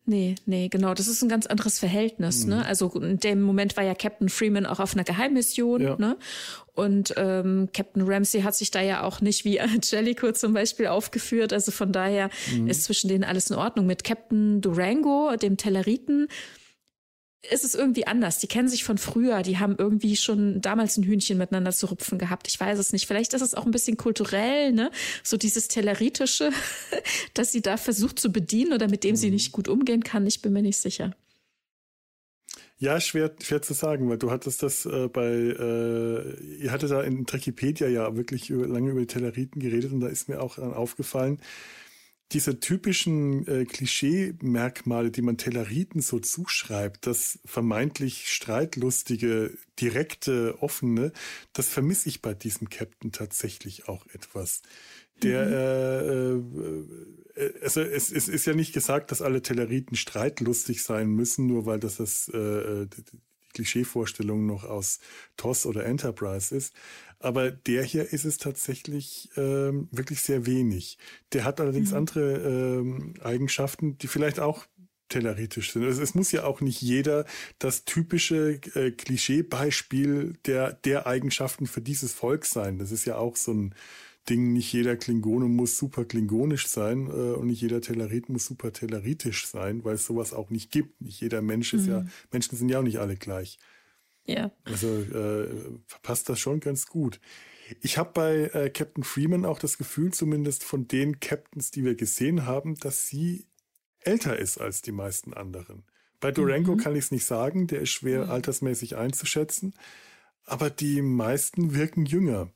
Nee, nee, genau. Das ist ein ganz anderes Verhältnis. Ne? Mhm. Ne? Also in dem Moment war ja Captain Freeman auch auf einer Geheimmission. Ja. Ne? Und ähm, Captain Ramsey hat sich da ja auch nicht wie [LAUGHS] Jellicoe zum Beispiel aufgeführt. Also von daher mhm. ist zwischen denen alles in Ordnung. Mit Captain Durango, dem Telleriten, ist es irgendwie anders. Die kennen sich von früher. Die haben irgendwie schon damals ein Hühnchen miteinander zu rupfen gehabt. Ich weiß es nicht. Vielleicht ist es auch ein bisschen kulturell, ne? So dieses Telleritische, [LAUGHS] dass sie da versucht zu bedienen oder mit dem sie mhm. nicht gut umgehen kann. Ich bin mir nicht sicher. Ja, schwer, schwer zu sagen, weil du hattest das äh, bei, äh, ihr hattet da in Trekipedia ja wirklich über, lange über die Telleriten geredet und da ist mir auch dann aufgefallen, diese typischen äh, Klischee-Merkmale, die man Telleriten so zuschreibt, das vermeintlich streitlustige, direkte, offene, das vermisse ich bei diesem Captain tatsächlich auch etwas. Der, mhm. äh, äh, also es, es ist ja nicht gesagt, dass alle Telleriten streitlustig sein müssen, nur weil das das äh, die Klischeevorstellung noch aus TOS oder Enterprise ist. Aber der hier ist es tatsächlich ähm, wirklich sehr wenig. Der hat allerdings mhm. andere ähm, Eigenschaften, die vielleicht auch telleritisch sind. Also es muss ja auch nicht jeder das typische äh, Klischeebeispiel der, der Eigenschaften für dieses Volk sein. Das ist ja auch so ein Ding, nicht jeder Klingone muss super klingonisch sein äh, und nicht jeder Tellerit muss super telleritisch sein, weil es sowas auch nicht gibt. Nicht jeder Mensch ist mhm. ja, Menschen sind ja auch nicht alle gleich. Ja. Also äh, verpasst das schon ganz gut. Ich habe bei äh, Captain Freeman auch das Gefühl, zumindest von den Captains, die wir gesehen haben, dass sie älter ist als die meisten anderen. Bei Durango mhm. kann ich es nicht sagen, der ist schwer mhm. altersmäßig einzuschätzen, aber die meisten wirken jünger.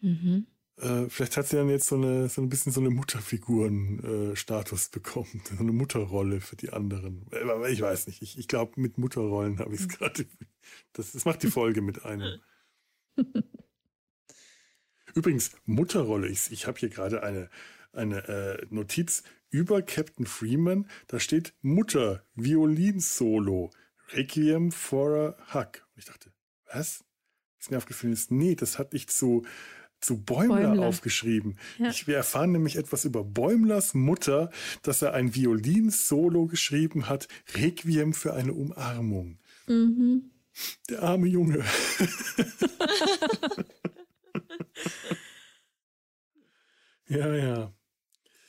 Mhm. Äh, vielleicht hat sie dann jetzt so eine so ein bisschen so eine Mutterfiguren-Status äh, bekommen, [LAUGHS] so eine Mutterrolle für die anderen. Aber ich weiß nicht. Ich, ich glaube, mit Mutterrollen habe ich [LAUGHS] es gerade. Das, das macht die Folge mit einem. [LAUGHS] Übrigens, Mutterrolle. Ich, ich habe hier gerade eine, eine äh, Notiz über Captain Freeman. Da steht Mutter, Violinsolo, Requiem for a Hug. Und ich dachte, was? Ist mir aufgefallen, ist, nee, das hat nicht zu zu Bäumler, Bäumler. aufgeschrieben. Ja. Ich, wir erfahren nämlich etwas über Bäumlers Mutter, dass er ein Violinsolo geschrieben hat, Requiem für eine Umarmung. Mhm. Der arme Junge. [LAUGHS] ja, ja.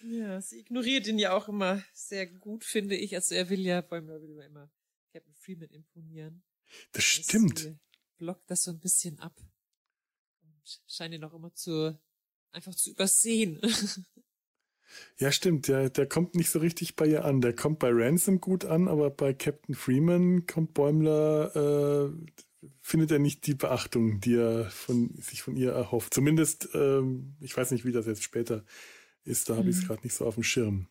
Ja, sie ignoriert ihn ja auch immer sehr gut, finde ich. Also er will ja, Bäumler will immer Captain Freeman imponieren. Das stimmt. Blockt das so ein bisschen ab scheint ihn auch immer zu, einfach zu übersehen. [LAUGHS] Ja, stimmt. Der, der kommt nicht so richtig bei ihr an. Der kommt bei Ransom gut an, aber bei Captain Freeman kommt Bäumler, äh, findet er nicht die Beachtung, die er von, sich von ihr erhofft. Zumindest, ähm, ich weiß nicht, wie das jetzt später ist, da habe ich es mhm. gerade nicht so auf dem Schirm.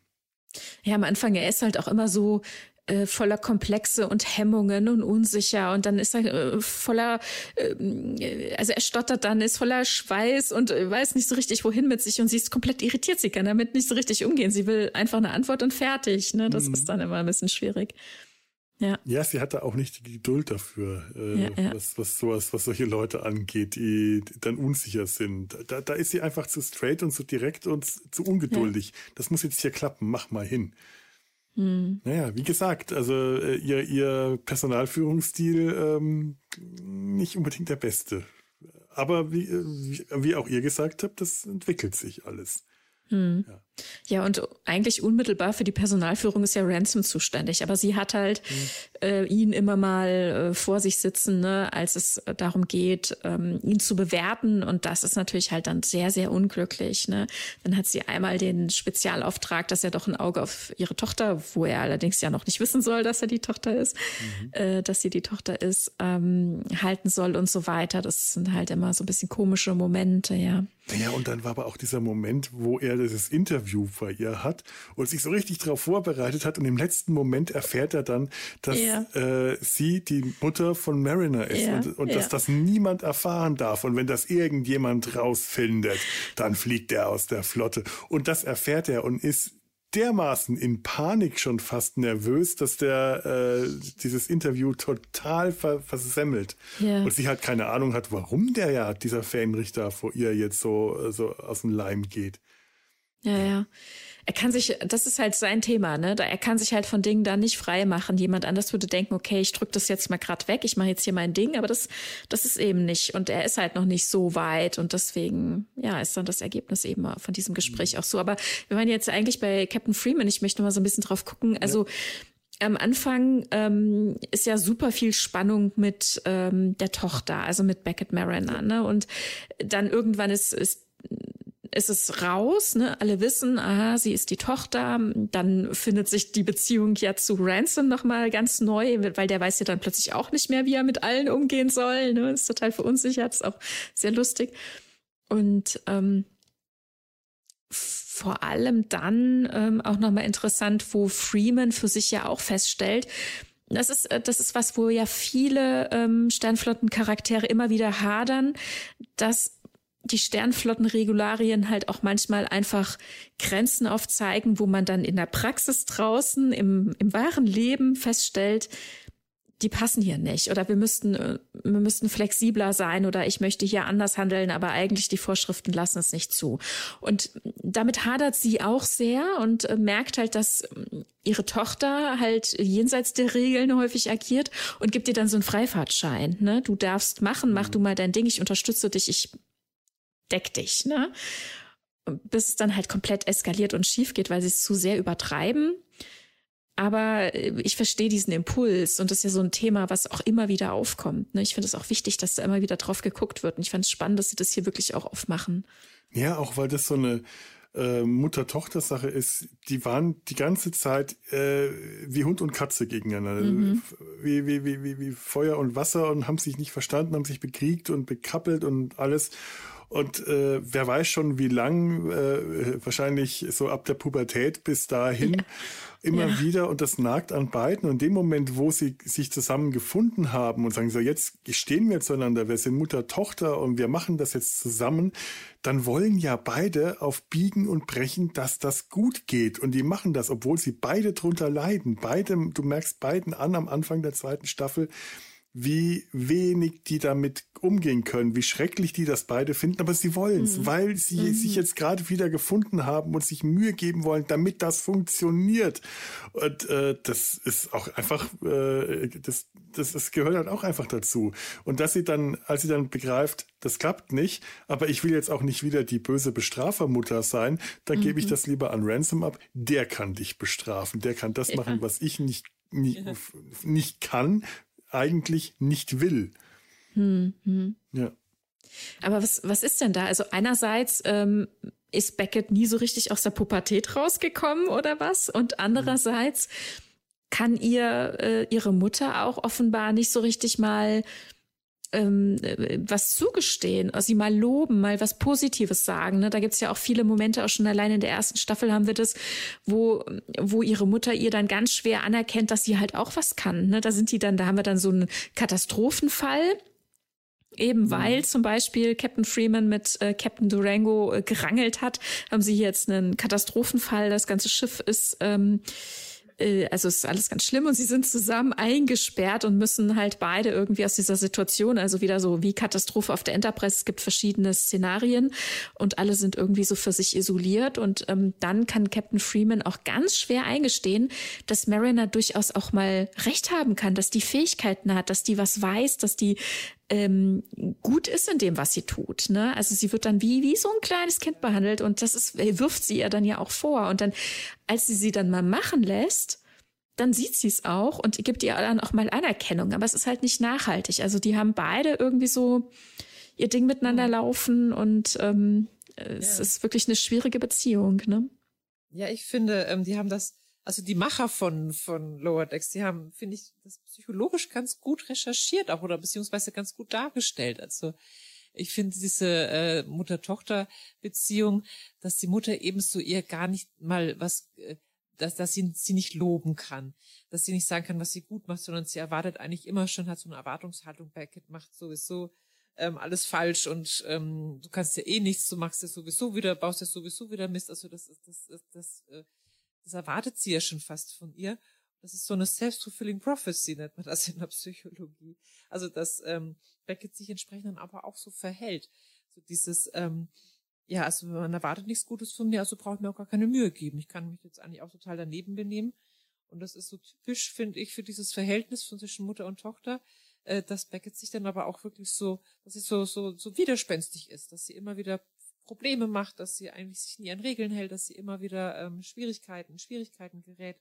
Ja, am Anfang, er ist halt auch immer so äh, voller Komplexe und Hemmungen und unsicher und dann ist er äh, voller, äh, also er stottert dann, ist voller Schweiß und äh, weiß nicht so richtig wohin mit sich und sie ist komplett irritiert, sie kann damit nicht so richtig umgehen, sie will einfach eine Antwort und fertig, ne? das mhm. ist dann immer ein bisschen schwierig. Ja. ja, sie hatte auch nicht die Geduld dafür, äh, ja, ja. Was, was sowas, was solche Leute angeht, die, die dann unsicher sind. Da, da ist sie einfach zu straight und zu direkt und zu ungeduldig. Ja. Das muss jetzt hier klappen, mach mal hin. Hm. Naja, wie gesagt, also äh, ihr, ihr Personalführungsstil ähm, nicht unbedingt der beste. Aber wie, äh, wie, wie auch ihr gesagt habt, das entwickelt sich alles. Hm. Ja. Ja, und eigentlich unmittelbar für die Personalführung ist ja Ransom zuständig, aber sie hat halt hm. äh, ihn immer mal äh, vor sich sitzen, ne, als es darum geht, ähm, ihn zu bewerten und das ist natürlich halt dann sehr, sehr unglücklich. Ne? Dann hat sie einmal den Spezialauftrag, dass er doch ein Auge auf ihre Tochter, wo er allerdings ja noch nicht wissen soll, dass er die Tochter ist, mhm. äh, dass sie die Tochter ist, ähm, halten soll und so weiter. Das sind halt immer so ein bisschen komische Momente, ja. Ja, und dann war aber auch dieser Moment, wo er dieses Interview bei ihr hat und sich so richtig darauf vorbereitet hat und im letzten Moment erfährt er dann, dass ja. äh, sie die Mutter von Mariner ist ja. und, und ja. dass das niemand erfahren darf. Und wenn das irgendjemand rausfindet, dann fliegt er aus der Flotte. Und das erfährt er und ist dermaßen in Panik schon fast nervös, dass der äh, dieses Interview total ver versemmelt. Ja. Und sie halt keine Ahnung hat, warum der ja, dieser Fähnrichter vor ihr jetzt so, so aus dem Leim geht. Ja, ja er kann sich, das ist halt sein Thema, ne? Er kann sich halt von Dingen da nicht frei machen. Jemand anders würde denken, okay, ich drücke das jetzt mal gerade weg, ich mache jetzt hier mein Ding, aber das, das ist eben nicht. Und er ist halt noch nicht so weit und deswegen, ja, ist dann das Ergebnis eben von diesem Gespräch auch so. Aber wir waren jetzt eigentlich bei Captain Freeman, ich möchte mal so ein bisschen drauf gucken. Also ja am Anfang ähm, ist ja super viel Spannung mit ähm, der Tochter, also mit Beckett Mariner, ne? Und dann irgendwann ist, ist ist es raus, ne? Alle wissen, aha, sie ist die Tochter. Dann findet sich die Beziehung ja zu Ransom nochmal ganz neu, weil der weiß ja dann plötzlich auch nicht mehr, wie er mit allen umgehen soll. Ne? Ist total verunsichert, ist auch sehr lustig. Und ähm, vor allem dann ähm, auch nochmal interessant, wo Freeman für sich ja auch feststellt, das ist, äh, das ist was, wo ja viele ähm, Sternflottencharaktere immer wieder hadern, dass die Sternflottenregularien halt auch manchmal einfach Grenzen aufzeigen, wo man dann in der Praxis draußen im, im wahren Leben feststellt, die passen hier nicht oder wir müssten, äh, wir müssten flexibler sein oder ich möchte hier anders handeln, aber eigentlich die Vorschriften lassen es nicht zu. Und damit hadert sie auch sehr und äh, merkt halt, dass ähm, ihre Tochter halt jenseits der Regeln häufig agiert und gibt ihr dann so einen Freifahrtschein. Ne? Du darfst machen, mach du mal dein Ding, ich unterstütze dich, ich deck dich. Ne? Bis es dann halt komplett eskaliert und schief geht, weil sie es zu sehr übertreiben aber äh, ich verstehe diesen Impuls und das ist ja so ein Thema, was auch immer wieder aufkommt. Ne? Ich finde es auch wichtig, dass da immer wieder drauf geguckt wird. Und ich fand es spannend, dass sie das hier wirklich auch aufmachen. Ja, auch weil das so eine äh, Mutter-Tochter-Sache ist. Die waren die ganze Zeit äh, wie Hund und Katze gegeneinander. Mhm. Wie, wie, wie, wie, wie Feuer und Wasser und haben sich nicht verstanden, haben sich bekriegt und bekappelt und alles. Und äh, wer weiß schon, wie lang, äh, wahrscheinlich so ab der Pubertät bis dahin. Ja immer ja. wieder und das nagt an beiden. Und in dem Moment, wo sie sich zusammen gefunden haben und sagen so, jetzt stehen wir zueinander, wir sind Mutter, Tochter und wir machen das jetzt zusammen, dann wollen ja beide auf Biegen und Brechen, dass das gut geht. Und die machen das, obwohl sie beide drunter leiden. Beide, du merkst beiden an am Anfang der zweiten Staffel, wie wenig die damit umgehen können, wie schrecklich die das beide finden, aber sie wollen es, mhm. weil sie mhm. sich jetzt gerade wieder gefunden haben und sich Mühe geben wollen, damit das funktioniert. Und äh, das ist auch einfach, äh, das, das, das gehört halt auch einfach dazu. Und dass sie dann, als sie dann begreift, das klappt nicht, aber ich will jetzt auch nicht wieder die böse Bestrafermutter sein, dann mhm. gebe ich mhm. das lieber an Ransom ab. Der kann dich bestrafen, der kann das ja. machen, was ich nicht nicht, nicht kann, eigentlich nicht will. Hm, hm. Ja. Aber was, was ist denn da? Also einerseits ähm, ist Beckett nie so richtig aus der Pubertät rausgekommen oder was? Und andererseits kann ihr äh, ihre Mutter auch offenbar nicht so richtig mal ähm, was zugestehen, also sie mal loben, mal was Positives sagen. Ne? Da gibt's ja auch viele Momente, auch schon allein in der ersten Staffel haben wir das, wo, wo ihre Mutter ihr dann ganz schwer anerkennt, dass sie halt auch was kann. Ne? Da sind die dann, da haben wir dann so einen Katastrophenfall. Eben mhm. weil zum Beispiel Captain Freeman mit äh, Captain Durango äh, gerangelt hat, haben sie jetzt einen Katastrophenfall. Das ganze Schiff ist ähm, äh, also es ist alles ganz schlimm und sie sind zusammen eingesperrt und müssen halt beide irgendwie aus dieser Situation, also wieder so wie Katastrophe auf der Enterprise, es gibt verschiedene Szenarien und alle sind irgendwie so für sich isoliert und ähm, dann kann Captain Freeman auch ganz schwer eingestehen, dass Mariner durchaus auch mal recht haben kann, dass die Fähigkeiten hat, dass die was weiß, dass die ähm, gut ist in dem, was sie tut. Ne? Also sie wird dann wie, wie so ein kleines Kind behandelt und das ist, äh, wirft sie ihr dann ja auch vor. Und dann, als sie sie dann mal machen lässt, dann sieht sie es auch und gibt ihr dann auch mal Anerkennung. Aber es ist halt nicht nachhaltig. Also die haben beide irgendwie so ihr Ding miteinander laufen und ähm, es ja. ist wirklich eine schwierige Beziehung. Ne? Ja, ich finde, ähm, die haben das also die Macher von, von Lower Decks, die haben, finde ich, das psychologisch ganz gut recherchiert auch oder beziehungsweise ganz gut dargestellt. Also ich finde diese äh, Mutter-Tochter-Beziehung, dass die Mutter ebenso ihr gar nicht mal was, äh, dass, dass sie sie nicht loben kann, dass sie nicht sagen kann, was sie gut macht, sondern sie erwartet eigentlich immer schon, hat so eine Erwartungshaltung, Beckett macht sowieso ähm, alles falsch und ähm, du kannst ja eh nichts, du machst ja sowieso wieder, baust ja sowieso wieder Mist. Also das ist das, das, das, das äh, das erwartet sie ja schon fast von ihr. Das ist so eine self-fulfilling prophecy, nennt man das in der Psychologie. Also, dass ähm, Beckett sich entsprechend dann aber auch so verhält. So dieses, ähm, ja, also man erwartet nichts Gutes von mir, also braucht mir auch gar keine Mühe geben. Ich kann mich jetzt eigentlich auch total daneben benehmen. Und das ist so typisch, finde ich, für dieses Verhältnis von zwischen Mutter und Tochter, äh, dass Beckett sich dann aber auch wirklich so, dass sie so, so, so widerspenstig ist, dass sie immer wieder Probleme macht, dass sie eigentlich sich nie an Regeln hält, dass sie immer wieder ähm, Schwierigkeiten, Schwierigkeiten gerät.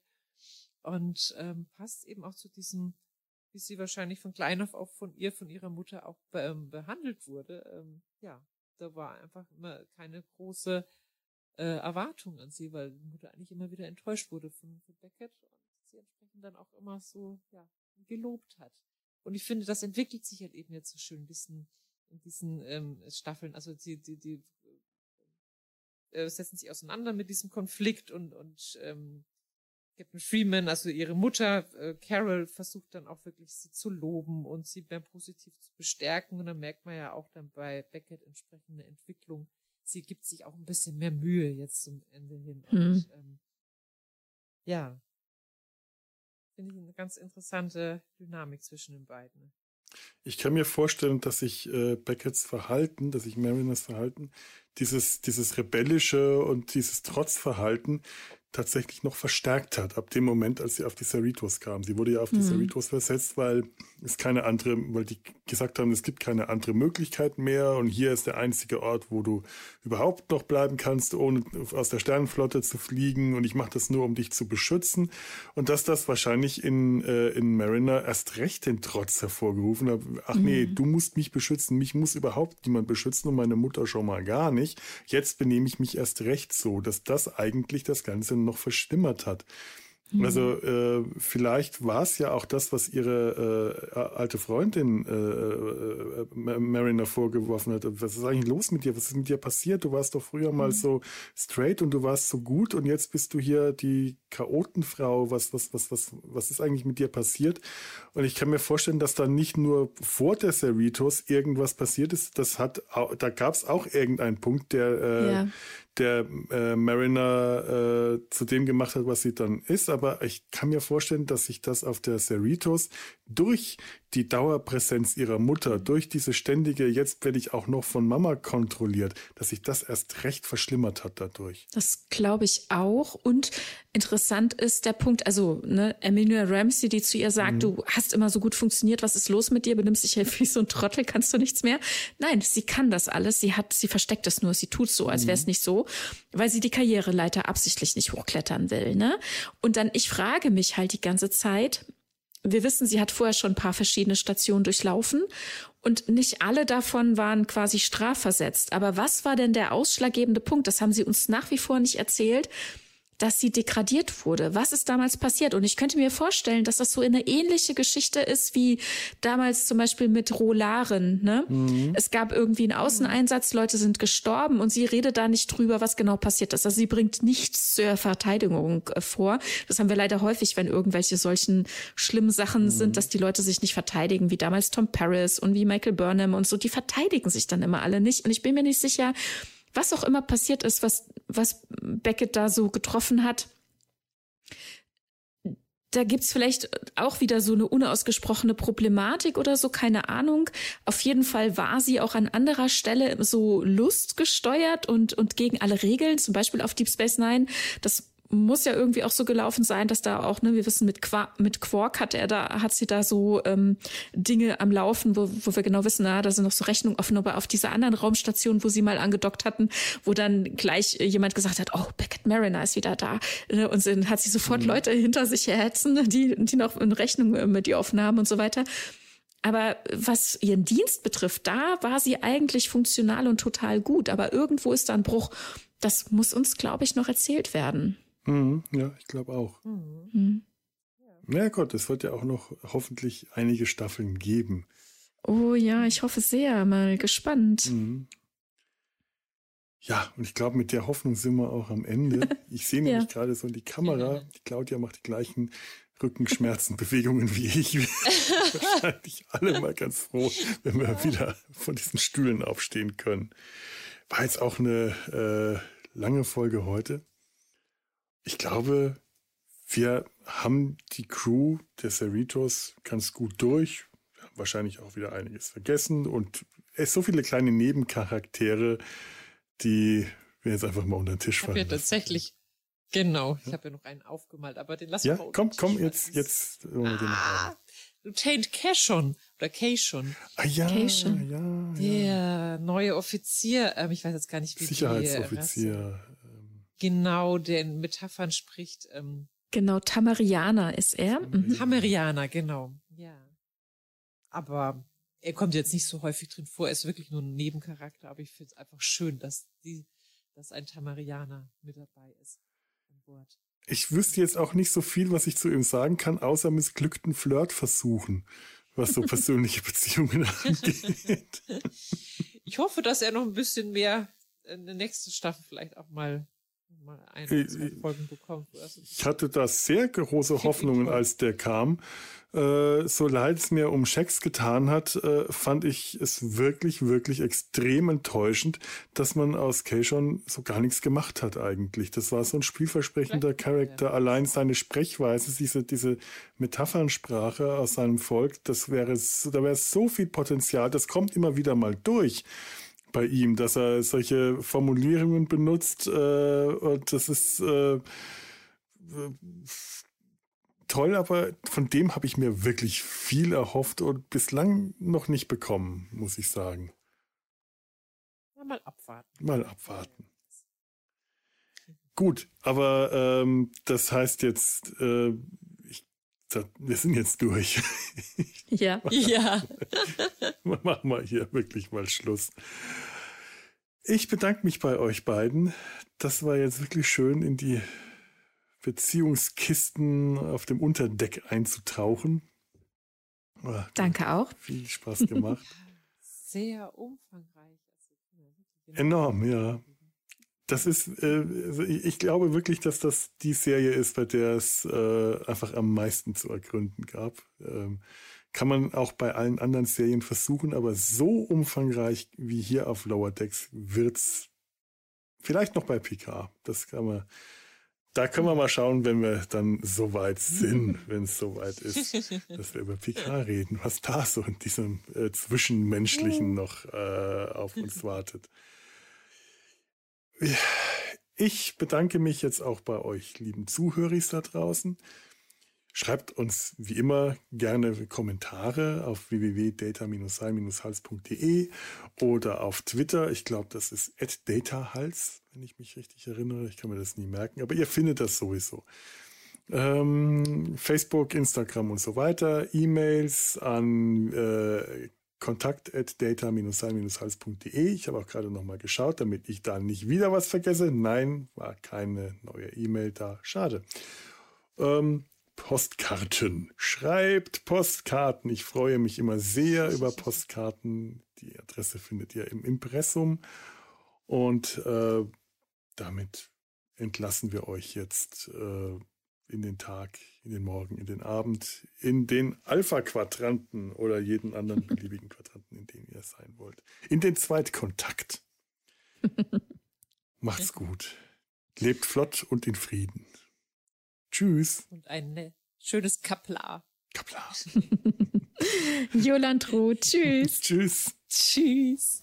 und ähm, passt eben auch zu diesem, wie sie wahrscheinlich von klein auf auch von ihr, von ihrer Mutter auch be ähm, behandelt wurde. Ähm, ja, da war einfach immer keine große äh, Erwartung an sie, weil die Mutter eigentlich immer wieder enttäuscht wurde von, von Beckett und sie entsprechend dann auch immer so ja, gelobt hat. Und ich finde, das entwickelt sich halt eben jetzt so schön in diesen, in diesen ähm, Staffeln. Also die, die, die äh, setzen sich auseinander mit diesem Konflikt und, und ähm, Captain Freeman, also ihre Mutter, äh, Carol, versucht dann auch wirklich sie zu loben und sie mehr positiv zu bestärken. Und dann merkt man ja auch dann bei Beckett entsprechende Entwicklung. Sie gibt sich auch ein bisschen mehr Mühe jetzt zum Ende hin. Hm. Und, ähm, ja, finde ich eine ganz interessante Dynamik zwischen den beiden. Ich kann mir vorstellen, dass sich äh, Becketts Verhalten, dass sich Mariners Verhalten, dieses, dieses rebellische und dieses Trotzverhalten tatsächlich noch verstärkt hat, ab dem Moment, als sie auf die Cerritos kam. Sie wurde ja auf die mhm. Cerritos versetzt, weil es keine andere, weil die gesagt haben, es gibt keine andere Möglichkeit mehr und hier ist der einzige Ort, wo du überhaupt noch bleiben kannst, ohne aus der Sternenflotte zu fliegen und ich mache das nur, um dich zu beschützen und dass das wahrscheinlich in, äh, in Mariner erst recht den Trotz hervorgerufen hat. Ach mhm. nee, du musst mich beschützen, mich muss überhaupt niemand beschützen und meine Mutter schon mal gar nicht. Jetzt benehme ich mich erst recht so, dass das eigentlich das Ganze noch verschlimmert hat. Mhm. Also äh, vielleicht war es ja auch das, was ihre äh, alte Freundin äh, äh, Mariner vorgeworfen hat. Was ist eigentlich los mit dir? Was ist mit dir passiert? Du warst doch früher mal mhm. so straight und du warst so gut und jetzt bist du hier die Chaotenfrau. Was, was, was, was, was ist eigentlich mit dir passiert? Und ich kann mir vorstellen, dass da nicht nur vor der Cerritos irgendwas passiert ist. Das hat, da gab es auch irgendeinen Punkt, der, äh, ja der äh, Mariner äh, zu dem gemacht hat, was sie dann ist. Aber ich kann mir vorstellen, dass sich das auf der Cerritos durch die Dauerpräsenz ihrer Mutter, durch diese ständige, jetzt werde ich auch noch von Mama kontrolliert, dass sich das erst recht verschlimmert hat dadurch. Das glaube ich auch. Und interessant ist der Punkt, also ne, Emilia Ramsey, die zu ihr sagt, mhm. du hast immer so gut funktioniert, was ist los mit dir, benimmst dich ja wie so ein Trottel, kannst du nichts mehr. Nein, sie kann das alles, sie hat, sie versteckt es nur, sie tut so, als wäre es mhm. nicht so, weil sie die Karriereleiter absichtlich nicht hochklettern will. Ne? Und dann, ich frage mich halt die ganze Zeit, wir wissen, sie hat vorher schon ein paar verschiedene Stationen durchlaufen und nicht alle davon waren quasi strafversetzt. Aber was war denn der ausschlaggebende Punkt? Das haben sie uns nach wie vor nicht erzählt dass sie degradiert wurde. Was ist damals passiert? Und ich könnte mir vorstellen, dass das so eine ähnliche Geschichte ist wie damals zum Beispiel mit Rolaren. Ne? Mhm. Es gab irgendwie einen Außeneinsatz, Leute sind gestorben und sie redet da nicht drüber, was genau passiert ist. Also sie bringt nichts zur Verteidigung äh, vor. Das haben wir leider häufig, wenn irgendwelche solchen schlimmen Sachen mhm. sind, dass die Leute sich nicht verteidigen, wie damals Tom Paris und wie Michael Burnham und so. Die verteidigen sich dann immer alle nicht. Und ich bin mir nicht sicher, was auch immer passiert ist, was, was Beckett da so getroffen hat, da gibt's vielleicht auch wieder so eine unausgesprochene Problematik oder so, keine Ahnung. Auf jeden Fall war sie auch an anderer Stelle so lustgesteuert und, und gegen alle Regeln, zum Beispiel auf Deep Space Nine. Das muss ja irgendwie auch so gelaufen sein, dass da auch, ne, wir wissen, mit, Qua mit Quark hat er da, hat sie da so ähm, Dinge am Laufen, wo, wo wir genau wissen, na, da sind noch so Rechnungen offen, aber auf dieser anderen Raumstation, wo sie mal angedockt hatten, wo dann gleich jemand gesagt hat, oh, Beckett Mariner ist wieder da. Ne, und dann hat sie sofort mhm. Leute hinter sich herhetzen, die, die noch in Rechnung äh, mit ihr offen haben und so weiter. Aber was ihren Dienst betrifft, da war sie eigentlich funktional und total gut. Aber irgendwo ist da ein Bruch. Das muss uns, glaube ich, noch erzählt werden. Mhm, ja, ich glaube auch. Mhm. mhm. Ja Gott, es wird ja auch noch hoffentlich einige Staffeln geben. Oh ja, ich hoffe sehr. Mal gespannt. Mhm. Ja, und ich glaube, mit der Hoffnung sind wir auch am Ende. [LAUGHS] Ich sehe nämlich ja. gerade so in die Kamera. Die Claudia macht die gleichen Rückenschmerzenbewegungen wie ich. [LAUGHS] Wahrscheinlich alle mal ganz froh, wenn wir wieder von diesen Stühlen aufstehen können. War jetzt auch eine äh, lange Folge heute ich glaube, wir haben die Crew der Cerritos ganz gut durch. Wir haben wahrscheinlich auch wieder einiges vergessen und es so viele kleine Nebencharaktere, die wir jetzt einfach mal unter den Tisch fallen. Ja, tatsächlich. Genau, ich habe ja noch einen aufgemalt, aber den lassen ja, wir Komm, komm, jetzt, jetzt. Ah, Lieutenant Cashon oder Cashon. Ah ja, Cation. ja, ja. Der neue Offizier, ähm, ich weiß jetzt gar nicht, wie Sicherheitsoffizier genau den Metaphern spricht. Ähm, Genau, Tamariana ist er. Mhm. Tamariana, genau. Ja. Aber er kommt jetzt nicht so häufig drin vor, er ist wirklich nur ein Nebencharakter, aber ich finde es einfach schön, dass die, dass ein Tamarianer mit dabei ist an Bord. Ich wüsste jetzt auch nicht so viel, was ich zu ihm sagen kann, außer missglückten Flirtversuchen, was so [LAUGHS] persönliche Beziehungen [LAUGHS] angeht. Ich hoffe, dass er noch ein bisschen mehr in der nächsten Staffel vielleicht auch mal mal ein, zwei Folgen bekommt. Ich hatte da sehr große Hoffnungen, als der kam. Äh, so leid es mir um Shax getan hat, äh, fand ich es wirklich, wirklich extrem enttäuschend, dass man aus Keishon so gar nichts gemacht hat eigentlich. Das war so ein spielversprechender Charakter. Ja. Allein seine Sprechweise, diese, diese Metaphernsprache aus seinem Volk, das wäre, da wäre so viel Potenzial. Das kommt immer wieder mal durch bei ihm, dass er solche Formulierungen benutzt äh, und das ist äh, toll, aber von dem habe ich mir wirklich viel erhofft und bislang noch nicht bekommen, muss ich sagen. Mal abwarten. Mal abwarten. Gut, aber ähm, das heißt jetzt, äh, wir sind jetzt durch. [LAUGHS] ja. ja. Machen wir hier wirklich mal Schluss. Ich bedanke mich bei euch beiden. Das war jetzt wirklich schön in die Beziehungskisten auf dem Unterdeck einzutauchen. Oh, Danke auch. Viel Spaß gemacht. [LAUGHS] Sehr umfangreich. Enorm, ja. Das ist, äh, also ich glaube wirklich, dass das die Serie ist, bei der es äh, einfach am meisten zu ergründen gab. Ähm, kann man auch bei allen anderen Serien versuchen, aber so umfangreich wie hier auf Lower Decks wird's vielleicht noch bei PK. Das kann man, da können wir mal schauen, wenn wir dann so weit sind, [LAUGHS] wenn es so weit ist, [LAUGHS] dass wir über PK reden, was da so in diesem äh, Zwischenmenschlichen noch äh, auf uns wartet. Ich bedanke mich jetzt auch bei euch, lieben Zuhörer da draußen. Schreibt uns wie immer gerne Kommentare auf www.data-sein-hals.de oder auf Twitter. Ich glaube, das ist @datahals, wenn ich mich richtig erinnere. Ich kann mir das nie merken, aber ihr findet das sowieso. Ähm, Facebook, Instagram und so weiter. E-Mails an äh, kontakt.data-sein-hals.de. Ich habe auch gerade nochmal geschaut, damit ich da nicht wieder was vergesse. Nein, war keine neue E-Mail da. Schade. Ähm, Postkarten. Schreibt Postkarten. Ich freue mich immer sehr über Postkarten. Die Adresse findet ihr im Impressum. Und äh, damit entlassen wir euch jetzt äh, in den Tag, in den Morgen, in den Abend, in den Alpha-Quadranten oder jeden anderen [LAUGHS] beliebigen Quadranten, in dem ihr sein wollt. In den Zweitkontakt. [LAUGHS] Macht's gut. Lebt flott und in Frieden. Tschüss. Und ein schönes Kaplar. Kaplar. [LAUGHS] Joland Roth. Tschüss. Tschüss. Tschüss.